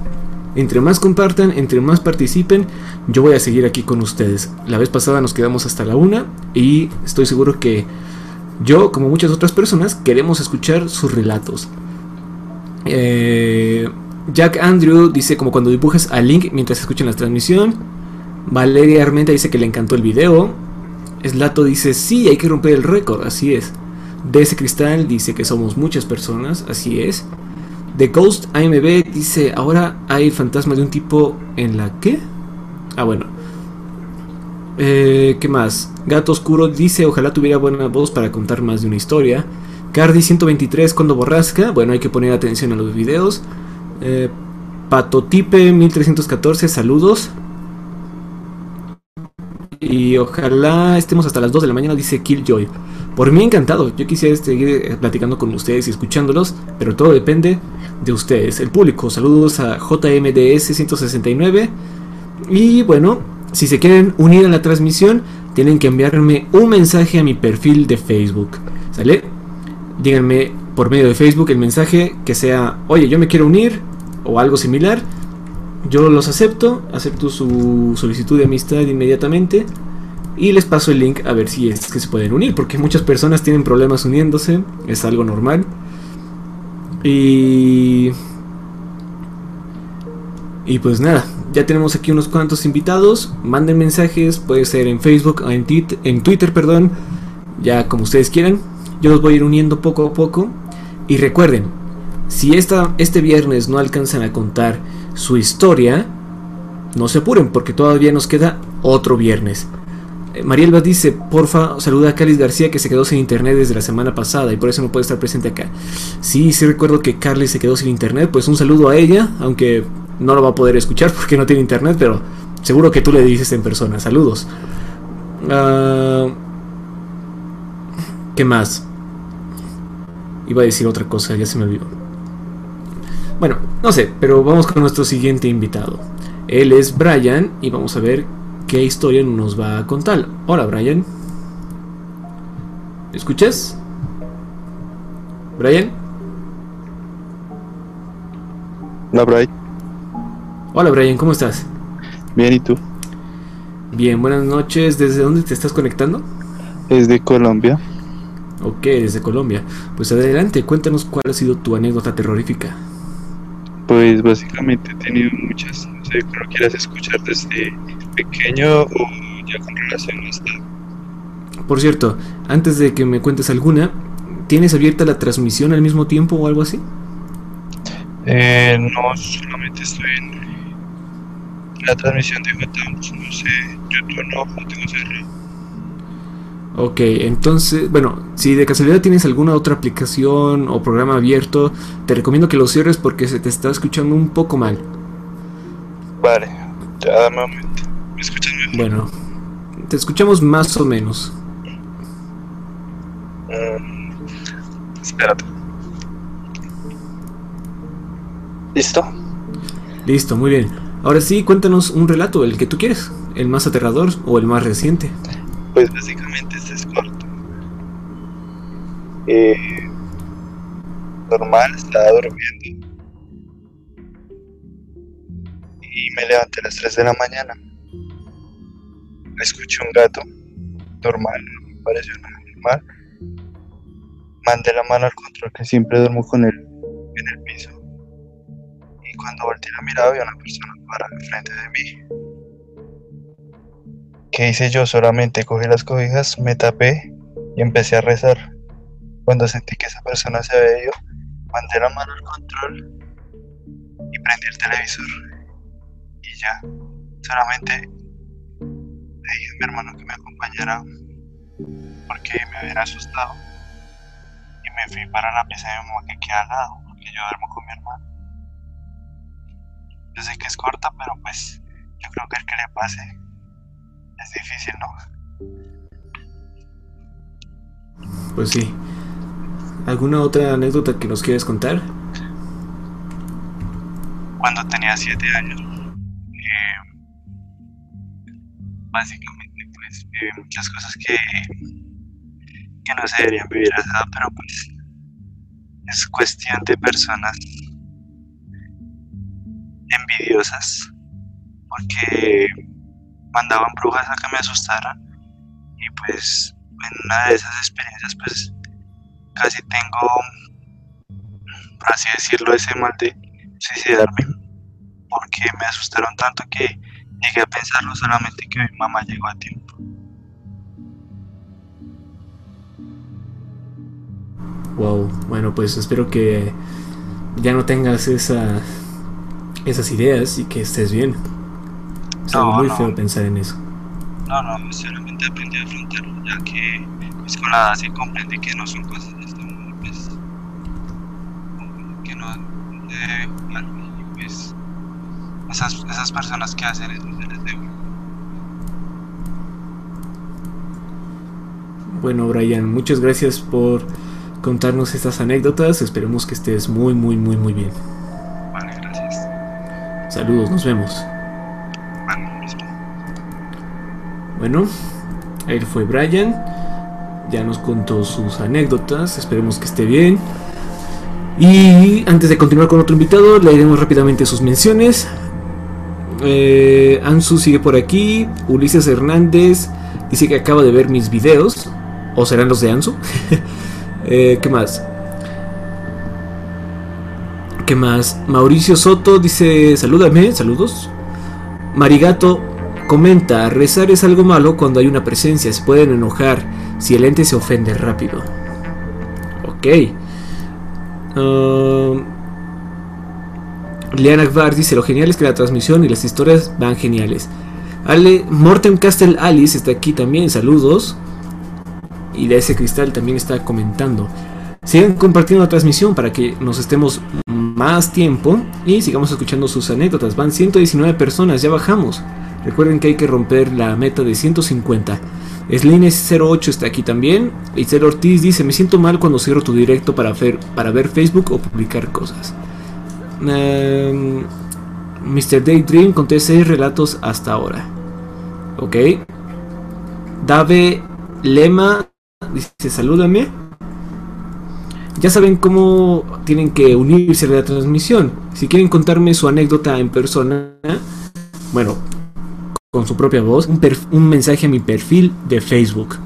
Entre más compartan, entre más participen, yo voy a seguir aquí con ustedes. La vez pasada nos quedamos hasta la una y estoy seguro que yo, como muchas otras personas, queremos escuchar sus relatos. Eh, Jack Andrew dice como cuando dibujas a Link mientras escuchan la transmisión. Valeria Armenta dice que le encantó el video. Slato dice sí, hay que romper el récord, así es. DS Cristal dice que somos muchas personas, así es. The Ghost AMB dice, ahora hay fantasma de un tipo en la qué? Ah, bueno. Eh, ¿Qué más? Gato Oscuro dice, ojalá tuviera buena voz para contar más de una historia. Cardi 123 cuando borrasca, bueno, hay que poner atención a los videos. Eh, Patotipe 1314, saludos. Y ojalá estemos hasta las 2 de la mañana, dice Killjoy. Por mí encantado, yo quisiera seguir eh, platicando con ustedes y escuchándolos, pero todo depende de ustedes, el público. Saludos a JMDS 169. Y bueno, si se quieren unir a la transmisión, tienen que enviarme un mensaje a mi perfil de Facebook. ¿Sale? Díganme por medio de Facebook el mensaje que sea, oye, yo me quiero unir o algo similar. Yo los acepto, acepto su solicitud de amistad inmediatamente y les paso el link a ver si es que se pueden unir, porque muchas personas tienen problemas uniéndose, es algo normal. Y y pues nada, ya tenemos aquí unos cuantos invitados, manden mensajes, puede ser en Facebook o en, en Twitter, perdón, ya como ustedes quieran. Yo los voy a ir uniendo poco a poco y recuerden, si esta, este viernes no alcanzan a contar su historia, no se apuren porque todavía nos queda otro viernes. Eh, Marielba dice, porfa, saluda a Carlis García que se quedó sin internet desde la semana pasada y por eso no puede estar presente acá. Sí, sí recuerdo que Carly se quedó sin internet, pues un saludo a ella, aunque no lo va a poder escuchar porque no tiene internet, pero seguro que tú le dices en persona. Saludos. Ah, ¿Qué más? Iba a decir otra cosa, ya se me olvidó. Bueno, no sé, pero vamos con nuestro siguiente invitado. Él es Brian y vamos a ver qué historia nos va a contar. Hola, Brian. ¿Me escuchas? Brian. Hola, Bray. Hola, Brian, ¿cómo estás? Bien, ¿y tú? Bien, buenas noches. ¿Desde dónde te estás conectando? Es de Colombia. Ok, desde Colombia. Pues adelante, cuéntanos cuál ha sido tu anécdota terrorífica. Pues básicamente he tenido muchas. No sé, ¿cómo quieras escuchar desde pequeño o ya con relación a esta? Por cierto, antes de que me cuentes alguna, ¿tienes abierta la transmisión al mismo tiempo o algo así? Eh, no, solamente estoy en la transmisión de Jotamos, no sé, YouTube no, no tengo cerrado. Ok, entonces, bueno, si de casualidad tienes alguna otra aplicación o programa abierto, te recomiendo que lo cierres porque se te está escuchando un poco mal. Vale, ya dame un momento. Bueno, te escuchamos más o menos. Mm, espérate. ¿Listo? Listo, muy bien. Ahora sí, cuéntanos un relato, el que tú quieres, el más aterrador o el más reciente. pues básicamente este es corto. Eh, normal, estaba durmiendo. Y me levanté a las 3 de la mañana. Escuché un gato, normal, no me pareció nada normal. Mandé la mano al control que siempre duermo con él en el piso. Y cuando volteé la mirada había una persona para enfrente de mí. ¿Qué hice yo? Solamente cogí las cobijas, me tapé y empecé a rezar. Cuando sentí que esa persona se había ido, mandé la mano al control y prendí el televisor. Y ya, solamente le dije a mi hermano que me acompañara porque me hubiera asustado. Y me fui para la pieza de mi mamá que queda al lado, porque yo duermo con mi hermano. Yo sé que es corta, pero pues yo creo que el que le pase es difícil, ¿no? Pues sí. ¿Alguna otra anécdota que nos quieres contar? Cuando tenía 7 años, básicamente, pues, viví muchas cosas que, que no se deberían vivir a esa edad, pero pues es cuestión de personas envidiosas, porque mandaban brujas a que me asustaran y pues en una de esas experiencias pues casi tengo por así decirlo ese mal de suicidarme porque me asustaron tanto que llegué a pensarlo solamente que mi mamá llegó a tiempo Wow, bueno pues espero que ya no tengas esa, esas ideas y que estés bien. Es algo No, muy no. feo pensar en eso. no no solamente aprendí a afrontarlo ya que pues con la edad sí comprendí que no son cosas de este mundo pues que no debe jugar pues esas, esas personas que hacen eso se les debe Bueno, Brian, muchas gracias por contarnos estas anécdotas. Esperemos que estés muy, muy, muy, muy bien. vale gracias Saludos, nos vemos. mismo Bueno, él fue Brian. Ya nos contó sus anécdotas. Esperemos que esté bien. Y antes de continuar con otro invitado, leeremos rápidamente sus menciones. Eh, Ansu sigue por aquí. Ulises Hernández dice que acaba de ver mis videos. ¿O serán los de Ansu? Eh, ¿Qué más? ¿Qué más? Mauricio Soto dice: Salúdame, saludos. Marigato comenta: Rezar es algo malo cuando hay una presencia. Se pueden enojar si el ente se ofende rápido. Ok. Um, Liana Akbar dice: Lo genial es que la transmisión y las historias van geniales. Ale, Morten Castle Alice está aquí también. Saludos. Y de ese cristal también está comentando. Sigan compartiendo la transmisión para que nos estemos más tiempo y sigamos escuchando sus anécdotas. Van 119 personas, ya bajamos. Recuerden que hay que romper la meta de 150. Slines08 está aquí también. Itzel Ortiz dice: Me siento mal cuando cierro tu directo para ver, para ver Facebook o publicar cosas. Em, Mr. Daydream conté 6 relatos hasta ahora. Ok. Dave Lema dice: Salúdame. Ya saben cómo tienen que unirse a la transmisión. Si quieren contarme su anécdota en persona, bueno, con su propia voz, un mensaje a mi perfil de Facebook.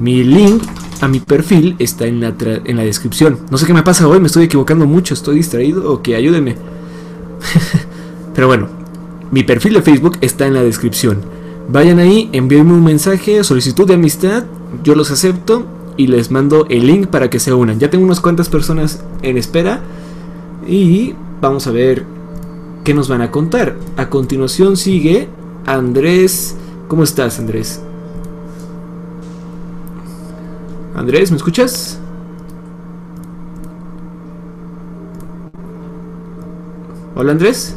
Mi link a mi perfil está en la, en la descripción. No sé qué me pasa hoy, me estoy equivocando mucho, estoy distraído o que ayúdenme. Pero bueno, mi perfil de Facebook está en la descripción. Vayan ahí, envíenme un mensaje, solicitud de amistad, yo los acepto y les mando el link para que se unan. Ya tengo unas cuantas personas en espera y vamos a ver qué nos van a contar. A continuación sigue Andrés. ¿Cómo estás, Andrés? Andrés, ¿me escuchas? Hola, Andrés.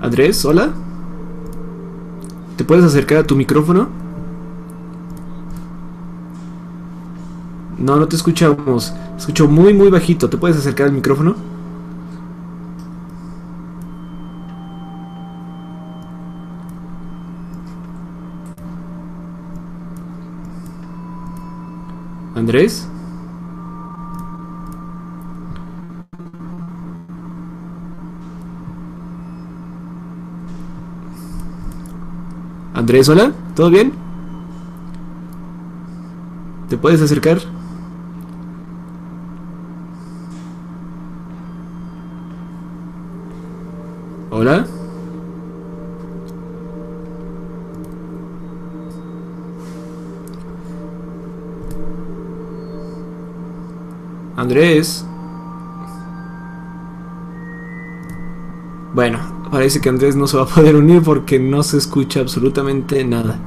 Andrés, hola. ¿Te puedes acercar a tu micrófono? No, no te escuchamos. Escucho muy, muy bajito. ¿Te puedes acercar al micrófono? Andrés. Andrés, hola, ¿todo bien? ¿Te puedes acercar? Hola. Andrés. Bueno, parece que Andrés no se va a poder unir porque no se escucha absolutamente nada.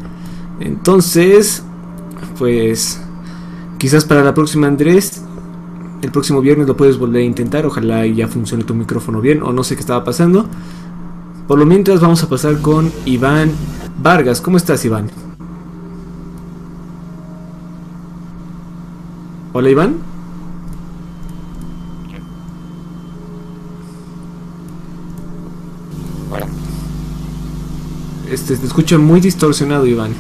Entonces, pues quizás para la próxima Andrés, el próximo viernes lo puedes volver a intentar. Ojalá ya funcione tu micrófono bien o no sé qué estaba pasando. Por lo mientras vamos a pasar con Iván Vargas. ¿Cómo estás Iván? Hola Iván. Este, te escucha muy distorsionado Iván.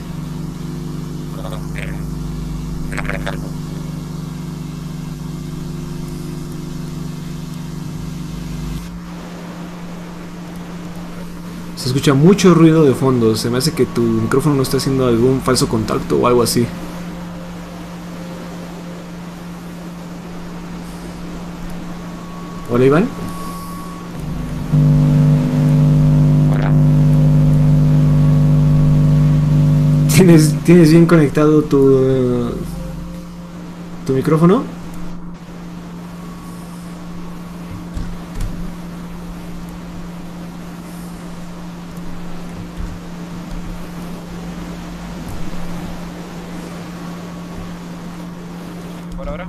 Se escucha mucho ruido de fondo. Se me hace que tu micrófono no está haciendo algún falso contacto o algo así. Hola Iván. Hola. ¿Tienes, ¿Tienes bien conectado tu, tu micrófono? ¿Por ahora?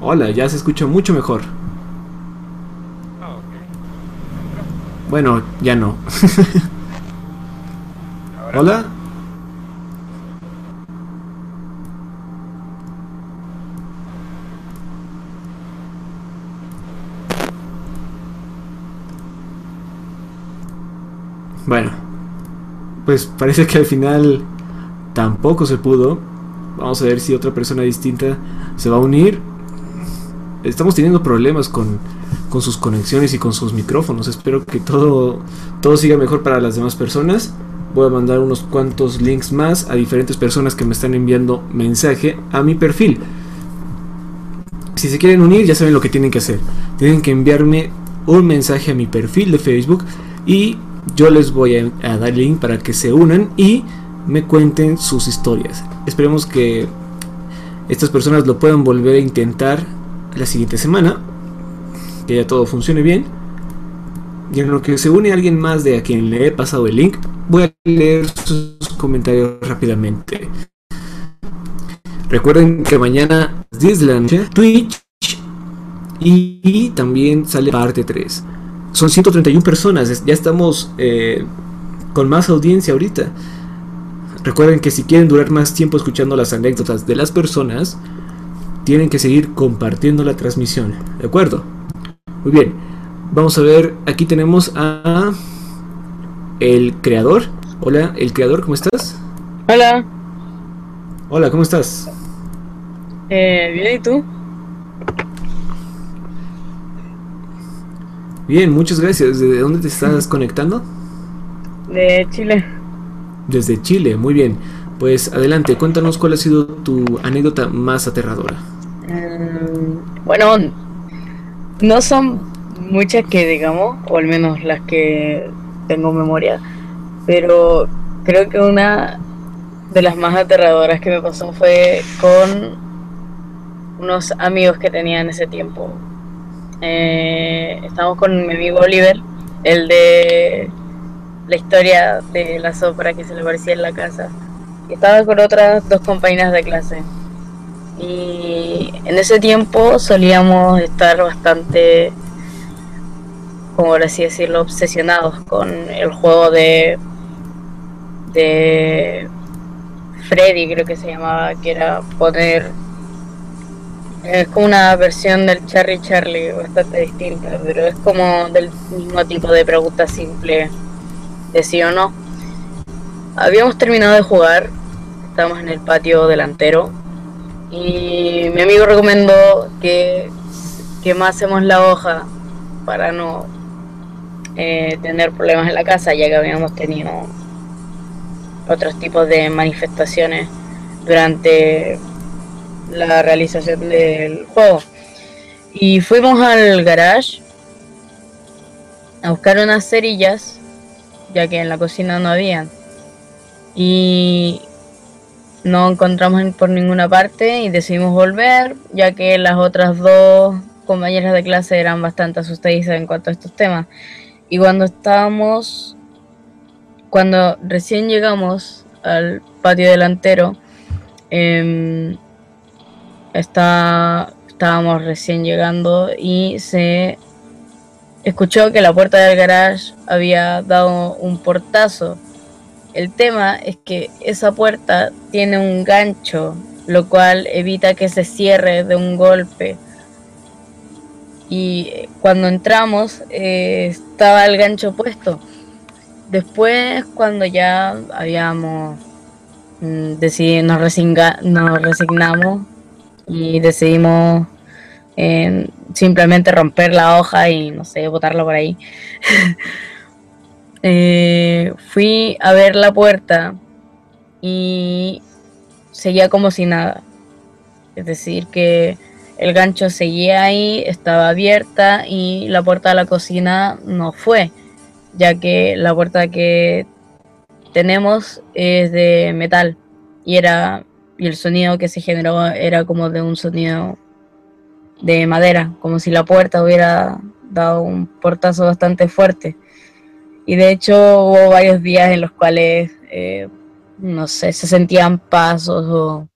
Hola, ya se escucha mucho mejor. Ah, ok. Bueno, ya no. Ahora. Hola. Bueno, pues parece que al final tampoco se pudo. Vamos a ver si otra persona distinta se va a unir. Estamos teniendo problemas con, con sus conexiones y con sus micrófonos. Espero que todo, todo siga mejor para las demás personas. Voy a mandar unos cuantos links más a diferentes personas que me están enviando mensaje a mi perfil. Si se quieren unir, ya saben lo que tienen que hacer. Tienen que enviarme un mensaje a mi perfil de Facebook y yo les voy a, dar link para que se unan y me cuenten sus historias. Esperemos que estas personas lo puedan volver a intentar la siguiente semana. Que ya todo funcione bien. Y en lo que se une alguien más de a quien le he pasado el link, voy a leer sus comentarios rápidamente. Recuerden que mañana 10 de la noche Twitch y también sale parte 3. Son 131 personas, ya estamos eh, con más audiencia ahorita. Recuerden que si quieren durar más tiempo escuchando las anécdotas de las personas, tienen que seguir compartiendo la transmisión. ¿De acuerdo? Muy bien. Vamos a ver, aquí tenemos a el creador. Hola, el creador, ¿cómo estás? Hola, Hola, ¿cómo estás? eh, bien, ¿y tú? Bien, muchas gracias. ¿De dónde te estás conectando? De Chile. Desde Chile, muy bien. Pues adelante, cuéntanos cuál ha sido tu anécdota más aterradora. Mm, bueno, no son muchas que digamos, o al menos las que tengo memoria, pero creo que una de las más aterradoras que me pasó fue con unos amigos que tenía en ese tiempo. Eh, estábamos con mi amigo Oliver, el de la historia de la sopra que se le parecía en la casa. Y estaba con otras dos compañeras de clase. Y en ese tiempo solíamos estar bastante, como por así decirlo, obsesionados con el juego de, de Freddy, creo que se llamaba, que era poner. Es como una versión del Charlie Charlie bastante distinta, pero es como del mismo tipo de pregunta simple de sí o no. Habíamos terminado de jugar, estábamos en el patio delantero Y mi amigo recomendó que quemásemos la hoja para no eh, tener problemas en la casa, ya que habíamos tenido otros tipos de manifestaciones durante la realización del juego. Y fuimos al garage a buscar unas cerillas, ya que en la cocina no habían. Y no encontramos por ninguna parte y decidimos volver, ya que las otras dos compañeras de clase eran bastante asustadizas en cuanto a estos temas. Y cuando estábamos, cuando recién llegamos al patio delantero, em, está, estábamos recién llegando y se escuchó que la puerta del garage había dado un portazo. El tema es que esa puerta tiene un gancho, lo cual evita que se cierre de un golpe. Y cuando entramos eh, estaba el gancho puesto. Después, cuando ya habíamos mm, decidido, nos, nos resignamos y decidimos eh, simplemente romper la hoja y no sé, botarla por ahí. Eh, fui a ver la puerta y seguía como si nada. Es decir, que el gancho seguía ahí, estaba abierta y la puerta de la cocina no fue, ya que la puerta que tenemos es de metal y era y el sonido que se generó era como de un sonido de madera, como si la puerta hubiera dado un portazo bastante fuerte. Y de hecho hubo varios días en los cuales, eh, no sé, se sentían pasos o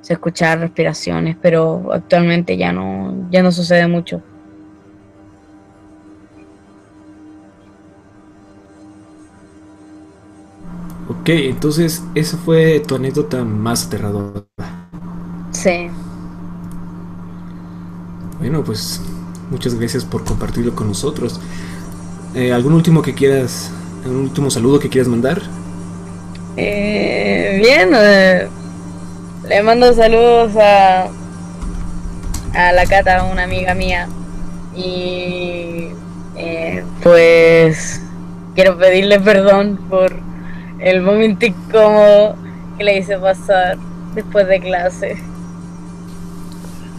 se escuchaban respiraciones, pero actualmente ya no, ya no sucede mucho. Ok, entonces esa fue tu anécdota más aterradora. Sí. Bueno, pues muchas gracias por compartirlo con nosotros. Eh, ¿Algún último que quieras, algún último saludo que quieras mandar? Eh, bien, eh, le mando saludos a, a la Cata, una amiga mía. Y eh, pues quiero pedirle perdón por el momento incómodo que le hice pasar después de clase.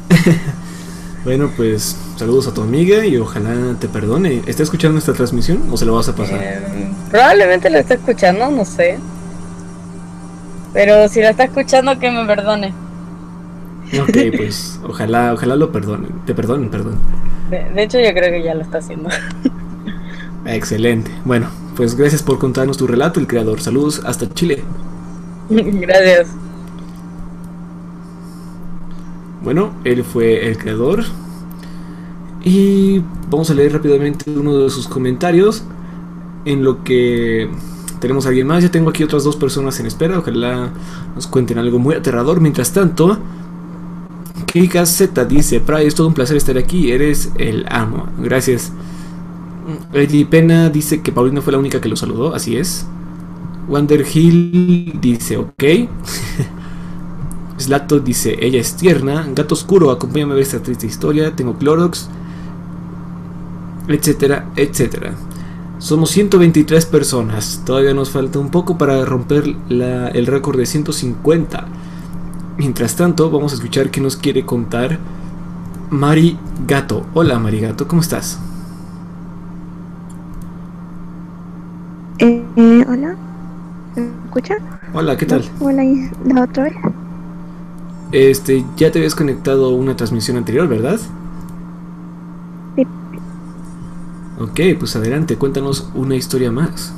Bueno, pues saludos a tu amiga y ojalá te perdone. ¿Está escuchando esta transmisión o se lo vas a pasar? Eh, probablemente lo está escuchando, no sé. Pero si lo está escuchando, que me perdone. Ok, pues ojalá, ojalá lo perdonen. Te perdonen, perdón. De, de hecho, yo creo que ya lo está haciendo. Excelente. Bueno, pues gracias por contarnos tu relato, el creador. Saludos hasta Chile. Gracias. Bueno, él fue el creador. Y vamos a leer rápidamente uno de sus comentarios. En lo que tenemos a alguien más. Ya tengo aquí otras dos personas en espera. Ojalá nos cuenten algo muy aterrador. Mientras tanto, Kika Z dice: Pray, es todo un placer estar aquí. Eres el amo. Gracias. Eddie Pena dice que Paulina fue la única que lo saludó. Así es. Wander Hill dice: Ok. Slato dice, ella es tierna. Gato Oscuro, acompáñame a ver esta triste historia. Tengo Clorox. Etcétera, etcétera. Somos 123 personas. Todavía nos falta un poco para romper el récord de 150. Mientras tanto, vamos a escuchar qué nos quiere contar Mari Gato. Hola Mari Gato, ¿cómo estás? Eh, eh, hola, ¿me escucha? Hola, ¿qué tal? Hola, la otra vez. Este, ya te habías conectado a una transmisión anterior, ¿verdad? Sí. Ok, pues adelante, cuéntanos una historia más.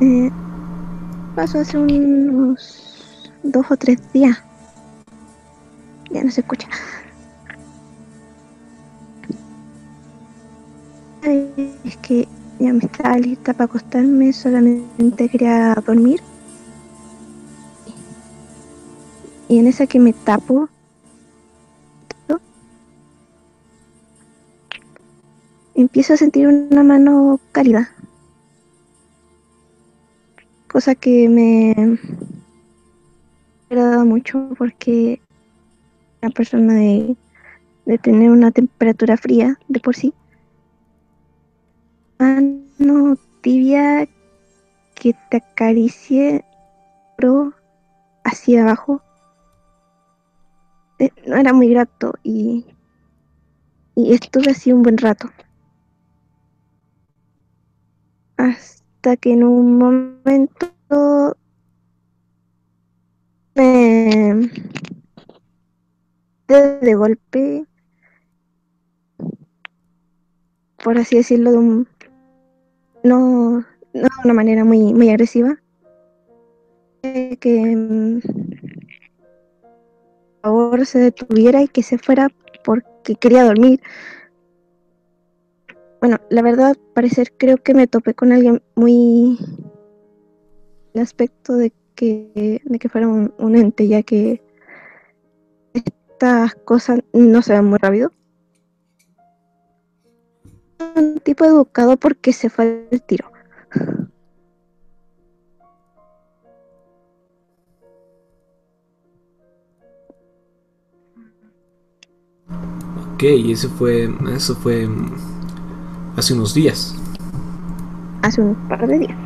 Eh, pasó hace unos dos o tres días. Ya no se escucha. Es que ya me estaba lista para acostarme, solamente quería dormir. Y en esa que me tapo, empiezo a sentir una mano cálida. Cosa que me, agradado mucho porque una persona de, de tener una temperatura fría de por sí. Mano tibia que te acaricie pero hacia abajo. Eh, No era muy grato y, y estuve así un buen rato. Hasta que en un momento me de, de golpe, por así decirlo, de un, no, no de una manera muy, muy agresiva, que mm, por favor se detuviera y que se fuera porque quería dormir. Bueno, la verdad, parecer creo que me topé con alguien muy el aspecto de que, de que fuera un, ente, ya que estas cosas no se ven muy rápido. Un tipo educado porque se fue al tiro. Ok, y eso fue, eso fue hace unos días. Hace un par de días.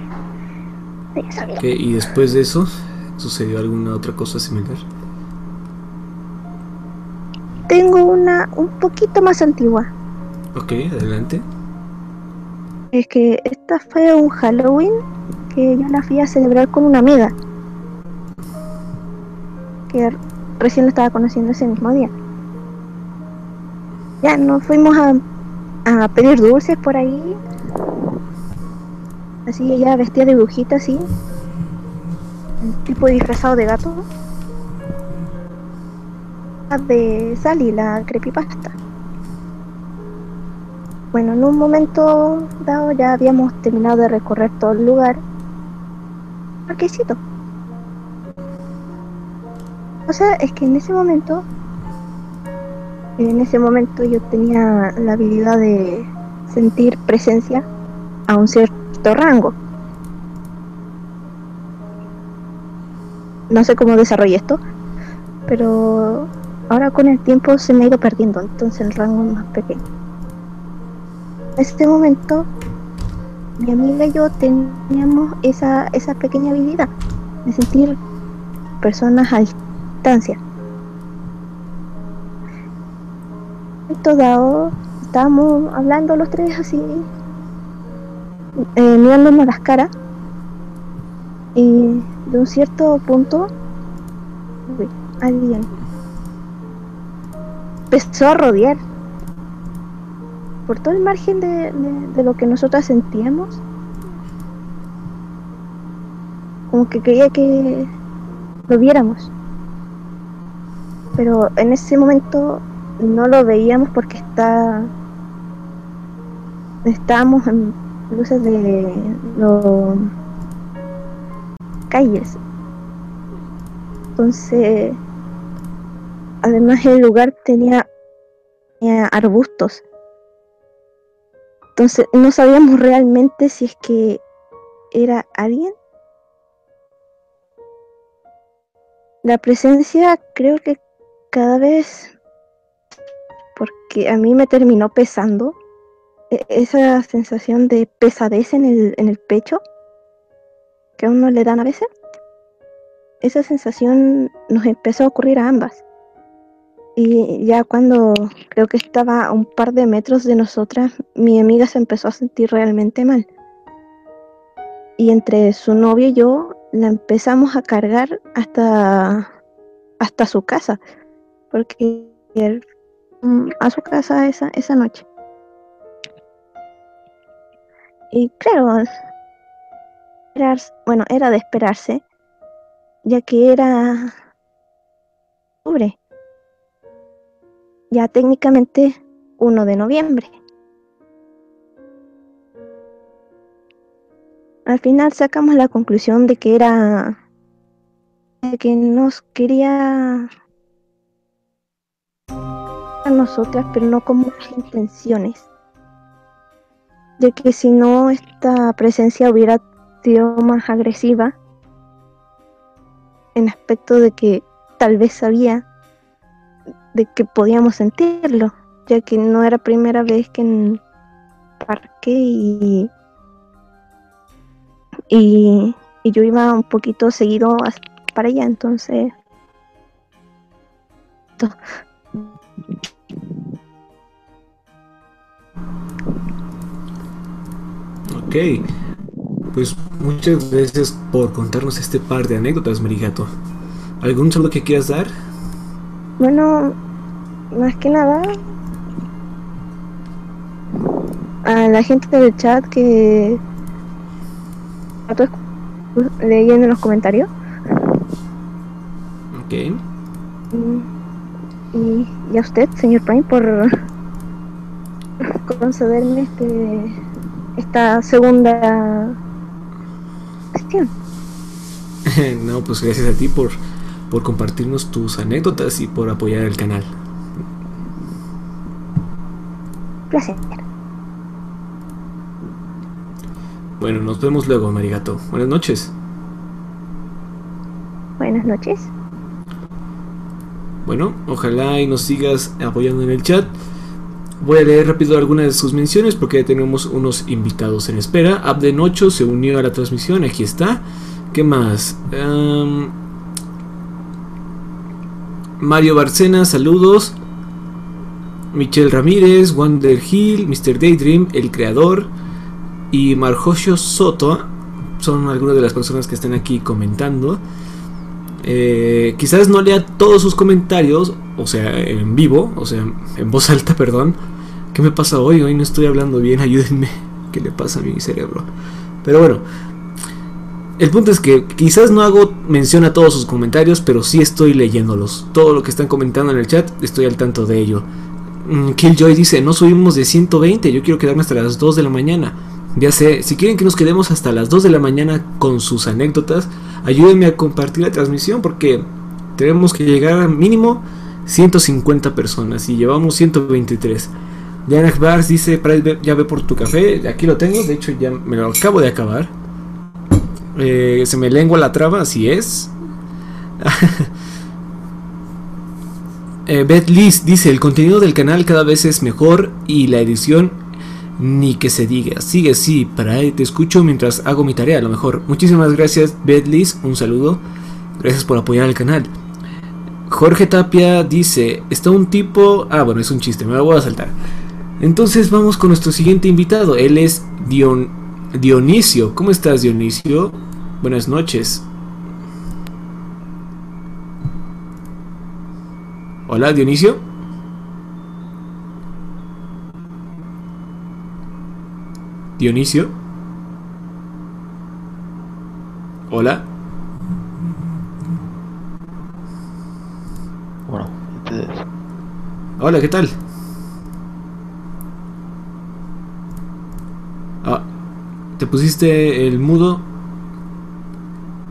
Sí, sabía. Ok, y después de eso, ¿sucedió alguna otra cosa similar? Tengo una un poquito más antigua. Ok, adelante. Es que esta fue un Halloween que yo la fui a celebrar con una amiga. Que recién la estaba conociendo ese mismo día. Ya nos fuimos a, a pedir dulces por ahí. Así ella vestida de brujita así. Un tipo disfrazado de gato. De Sally, la creepypasta. Bueno, en un momento dado ya habíamos terminado de recorrer todo el lugar. Parquecito. O sea, es que en ese momento, en ese momento yo tenía la habilidad de sentir presencia a un cierto rango. No sé cómo desarrollé esto, pero ahora con el tiempo se me ha ido perdiendo, entonces el rango es más pequeño. En este momento, mi amiga y yo teníamos esa, esa pequeña habilidad de sentir personas a distancia. En dado, estábamos hablando los tres así, eh, mirándonos las caras, y de un cierto punto, alguien empezó a rodear por todo el margen de, de- lo que nosotras sentíamos. Como que quería que lo viéramos. Pero en ese momento no lo veíamos porque está estábamos en luces de los calles. Entonces, además el lugar tenía, tenía arbustos. Entonces no sabíamos realmente si es que era alguien. La presencia creo que cada vez, porque a mí me terminó pesando, e- esa sensación de pesadez en el, en el pecho que a uno le dan a veces, esa sensación nos empezó a ocurrir a ambas. Y ya cuando creo que estaba a un par de metros de nosotras, mi amiga se empezó a sentir realmente mal. Y entre su novio y yo la empezamos a cargar hasta, hasta su casa, porque él mm, a su casa esa, esa noche. Y claro, bueno, era de esperarse, ya que era octubre ya técnicamente 1 de noviembre. Al final sacamos la conclusión de que era de que nos quería a nosotras, pero no con muchas intenciones. De que si no esta presencia hubiera sido más agresiva, en aspecto de que tal vez sabía de que podíamos sentirlo, ya que no era primera vez que en y, y, y yo iba un poquito seguido para allá, entonces Ok. Pues muchas gracias por contarnos este par de anécdotas, Marigato. ¿Algún saludo que quieras dar? Bueno, más que nada, a la gente del chat que leyendo en los comentarios Ok. y, y- y a usted, señor Prime, por concederme este esta segunda cuestión. no, pues gracias a ti por, por compartirnos tus anécdotas y por apoyar el canal. Placer. Bueno, nos vemos luego, Marigato. Buenas noches. Buenas noches. Bueno, ojalá y nos sigas apoyando en el chat. Voy a leer rápido algunas de sus menciones porque ya tenemos unos invitados en espera. Abden 8 se unió a la transmisión, aquí está. ¿Qué más? Am, Mario Barcena, saludos. Michelle Ramírez, Wander Hill, Mr. Daydream, el creador. Y Marjocio Soto son algunas de las personas que están aquí comentando. Eh, quizás no lea todos sus comentarios, o sea, en vivo, o sea, en voz alta, perdón. ¿Qué me pasa hoy? Hoy no estoy hablando bien, ayúdenme. ¿Qué le pasa a mi cerebro? Pero bueno, el punto es que quizás no hago mención a todos sus comentarios, pero sí estoy leyéndolos. Todo lo que están comentando en el chat, estoy al tanto de ello. Mm, Killjoy dice, no subimos de 120, yo quiero quedarme hasta las 2 de la mañana. Ya sé, si quieren que nos quedemos hasta las 2 de la mañana con sus anécdotas, ayúdenme a compartir la transmisión porque tenemos que llegar a mínimo 150 personas y llevamos 123. Diana Bars dice, "Price, ve- ya ve por tu café, aquí lo tengo, de hecho ya me lo acabo de acabar. Eh, se me lengua la traba, así es. Eh, Beth Liz dice, el contenido del canal cada vez es mejor y la edición ni que se diga. Sigue así, para ahí te escucho mientras hago mi tarea, a lo mejor. Muchísimas gracias, Beth Liz, un saludo. Gracias por apoyar el canal. Jorge Tapia dice, está un tipo... Ah, bueno, es un chiste, me lo voy a saltar. Entonces vamos con nuestro siguiente invitado. Él es Dion... Dionisio. ¿Cómo estás, Dionisio? Buenas noches. Hola, Dionisio. Dionisio. Hola. Bueno, entonces, Hola, ¿qué tal? Ah, te pusiste el mudo.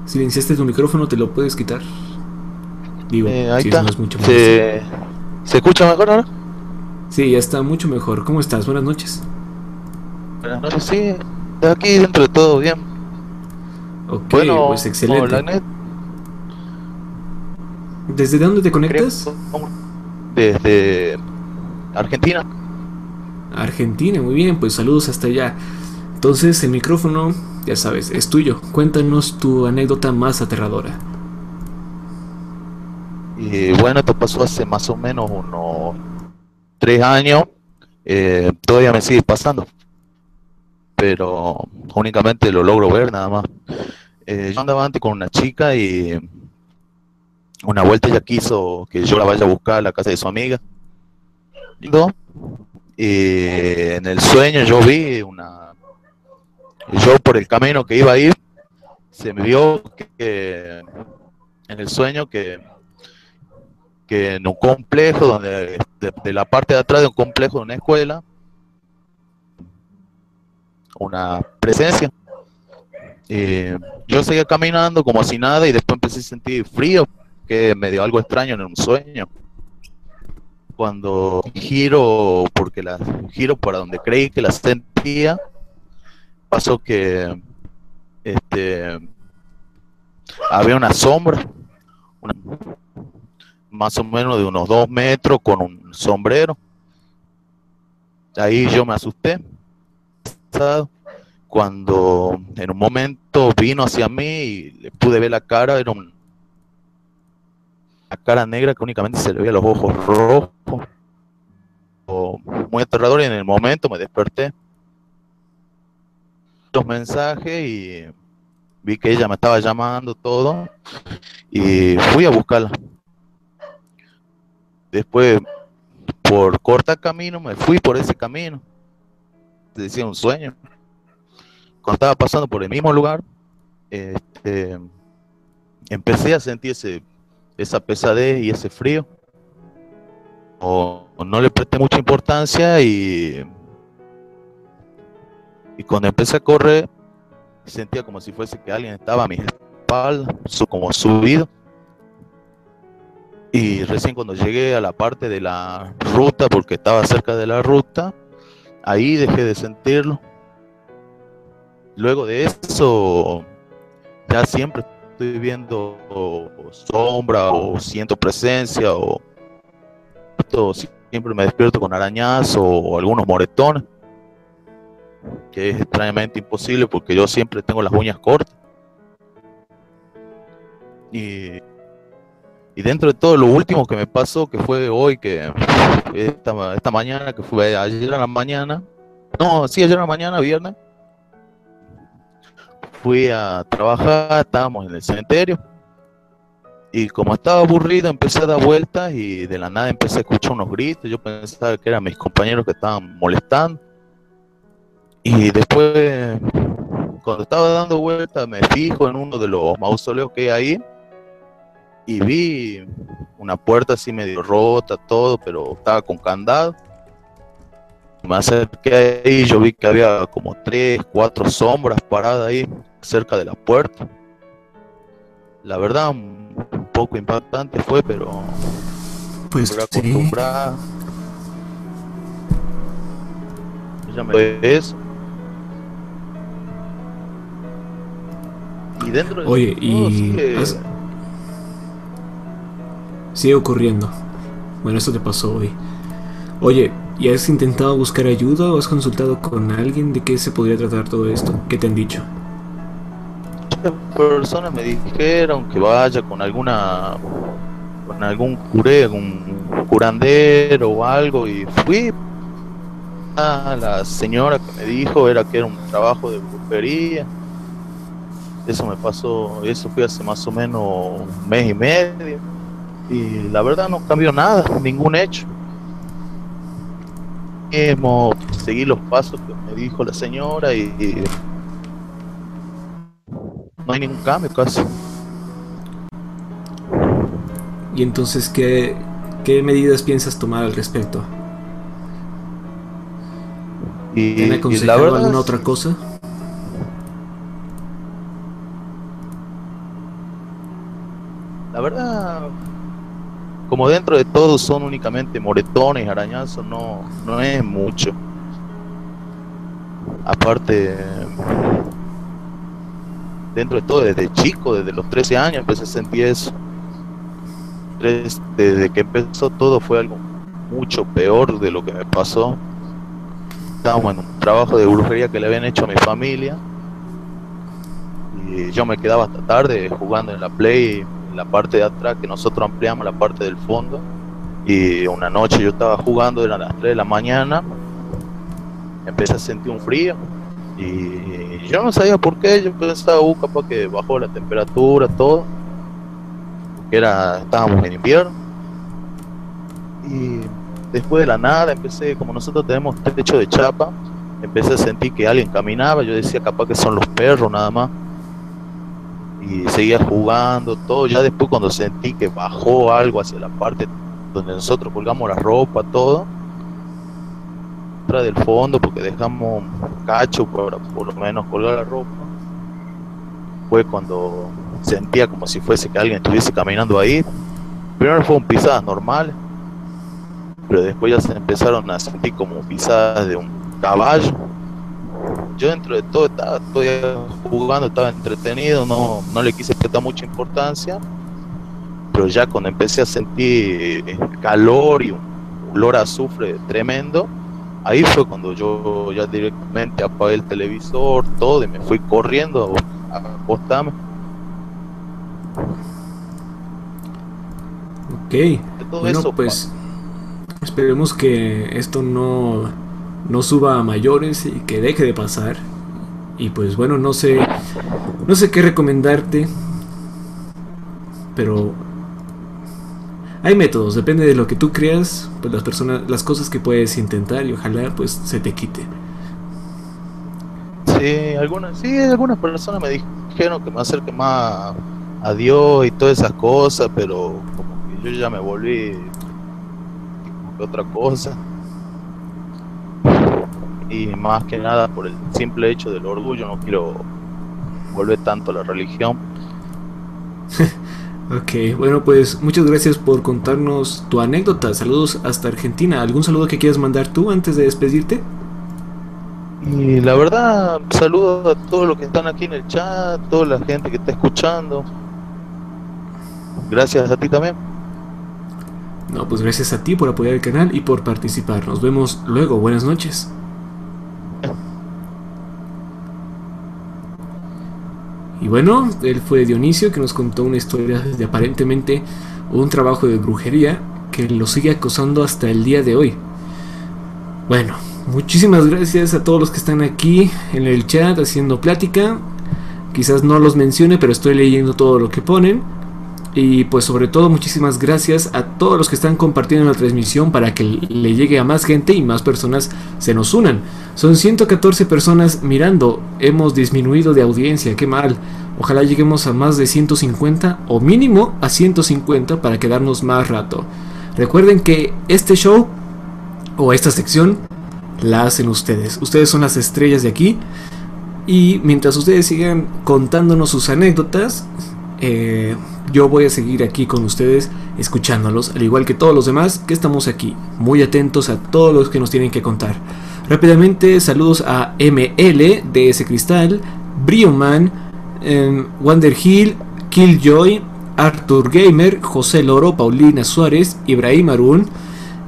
Silenciaste tu micrófono, ¿te lo puedes quitar? Digo, eh, ahí si está. no es mucho más. ¿Se, ¿Se escucha mejor ahora? Sí, ya está mucho mejor. ¿Cómo estás? Buenas noches. Buenas noches, sí. Aquí dentro de todo bien. Ok, bueno, pues excelente. Net. ¿Desde dónde te conectas? Desde Argentina. Argentina, muy bien, pues saludos hasta allá. Entonces, el micrófono, ya sabes, es tuyo. Cuéntanos tu anécdota más aterradora. Y bueno, esto pasó hace más o menos unos tres años. Eh, todavía me sigue pasando. Pero únicamente lo logro ver nada más. Eh, yo andaba antes con una chica y una vuelta ella quiso que yo la vaya a buscar a la casa de su amiga. Y en el sueño yo vi una... Yo por el camino que iba a ir, se me vio que en el sueño que que en un complejo donde de, la parte de atrás de un complejo de una escuela una presencia. Eh, yo seguía caminando como si nada y después empecé a sentir frío que me dio algo extraño en un sueño. Cuando giro porque la giro para donde creí que la sentía pasó que este había una sombra más o menos de unos dos metros con un sombrero. Ahí yo me asusté. Cuando en un momento vino hacia mí y le pude ver la cara, era un- una cara negra que únicamente se le veía los ojos rojos. Muy aterrador y en el momento me desperté. Mensajes y vi que ella me estaba llamando todo y fui a buscarla. Después, por corta camino, me fui por ese camino. Decía un sueño. Cuando estaba pasando por el mismo lugar, este, empecé a sentir ese, esa pesadez y ese frío. No le presté mucha importancia y, y cuando empecé a correr, sentía como si fuese que alguien estaba a mi espalda, como subido. Y recién cuando llegué a la parte de la ruta, porque estaba cerca de la ruta, ahí dejé de sentirlo. Luego de eso, ya siempre estoy viendo o- sombra o siento presencia o siempre me despierto con arañazos o algunos moretones, que es extrañamente imposible porque yo siempre tengo las uñas cortas. Y, y dentro de todo lo último que me pasó, que fue hoy, que esta, esta mañana, que fue ayer a la mañana, no, sí, ayer a la mañana, viernes, fui a trabajar, estábamos en el cementerio, y como estaba aburrido, empecé a dar vueltas y de la nada empecé a escuchar unos gritos, yo pensaba que eran mis compañeros que estaban molestando. Y después, cuando estaba dando vueltas, me fijo en uno de los mausoleos que hay ahí y vi una puerta así medio rota, todo, pero estaba con candado. Me acerqué ahí, yo vi que había como tres, cuatro sombras paradas ahí cerca de la puerta. La verdad, un poco impactante fue, pero Pues sí. Ya me eso. Y dentro de Oye, y sigue- has- sigue ocurriendo. Bueno, esto te pasó hoy. Oye, ¿y has intentado buscar ayuda o has consultado con alguien de qué se podría tratar todo esto? ¿Qué te han dicho? personas me dijeron que vaya con alguna con algún curé, algún curandero o algo y fui a la señora que me dijo era que era un trabajo de brujería. Eso me pasó, eso fue hace más o menos un mes y medio y la verdad no cambió nada, ningún hecho. Mismo seguí los pasos que me dijo la señora y, y no hay ningún cambio casi. Y entonces, ¿qué, qué medidas piensas tomar al respecto? Y, ¿Te han y aconsejado la verdad, alguna otra cosa? la verdad, como dentro de todo son únicamente moretones, arañazos, no, no es mucho. Aparte, dentro de todo, desde chico, desde los 13 años empecé a sentir eso. Desde que empezó todo fue algo mucho peor de lo que me pasó. Estábamos en un trabajo de brujería que le habían hecho a mi familia. Y yo me quedaba hasta tarde jugando en la play, la parte de atrás, que nosotros ampliamos la parte del fondo. Y una noche yo estaba jugando, eran las 3 de la mañana, empecé a sentir un frío. Y yo no sabía por qué, yo pensaba, uh, capaz que bajó la temperatura, todo. Era, estábamos en invierno. Y después de la nada empecé, como nosotros tenemos techo de chapa, empecé a sentir que alguien caminaba, yo decía capaz que son los perros nada más. Y seguía jugando, todo, ya después cuando sentí que bajó algo hacia la parte donde nosotros colgamos la ropa, todo, del fondo, porque dejamos un cacho para por lo menos colgar la ropa, fue cuando sentía como si fuese que alguien estuviese caminando ahí. Primero fueron pisadas normales, pero después ya se empezaron a sentir como pisadas de un caballo. Yo dentro de todo estaba jugando, estaba entretenido, no, no le quise prestar mucha importancia, pero ya cuando empecé a sentir eh, calor y un olor a azufre tremendo, ahí fue cuando yo ya directamente apagué el televisor, todo, y me fui corriendo a acostarme. Ok. Todo Bueno, eso, pues esperemos que esto no, no suba a mayores y que deje de pasar. Y pues bueno, no sé, no sé qué recomendarte, pero hay métodos, depende de lo que tú creas, pues las personas, las cosas que puedes intentar y ojalá pues se te quite. Sí, algunas, sí, algunas personas me dijeron que me acerque más a Dios y todas esas cosas, pero como que yo ya me volví otra cosa. Y más que nada por el simple hecho del orgullo, no quiero volver tanto a la religión. Ok, bueno pues muchas gracias por contarnos tu anécdota. Saludos hasta Argentina. ¿Algún saludo que quieras mandar tú antes de despedirte? Y la verdad, saludo a todos los que están aquí en el chat, toda la gente que está escuchando. Gracias a ti también. No, pues gracias a ti por apoyar el canal y por participar. Nos vemos luego. Buenas noches. Y bueno, él fue Dionisio que nos contó una historia de aparentemente un trabajo de brujería que lo sigue acosando hasta el día de hoy. Bueno, muchísimas gracias a todos los que están aquí en el chat haciendo plática. Quizás no los mencione, pero estoy leyendo todo lo que ponen. Y pues sobre todo muchísimas gracias a todos los que están compartiendo la transmisión para que le llegue a más gente y más personas se nos unan. Son 114 personas mirando. Hemos disminuido de audiencia, qué mal. Ojalá lleguemos a más de 150 o mínimo a 150 para quedarnos más rato. Recuerden que este show o esta sección la hacen ustedes. Ustedes son las estrellas de aquí. Y mientras ustedes sigan contándonos sus anécdotas, eh, yo voy a seguir aquí con ustedes escuchándolos, al igual que todos los demás que estamos aquí, muy atentos a todos los que nos tienen que contar. Rápidamente, saludos a ML de ese cristal, Brioman, eh, Wander Hill, Killjoy, Arthur Gamer, José Loro, Paulina Suárez, Ibrahim Arun.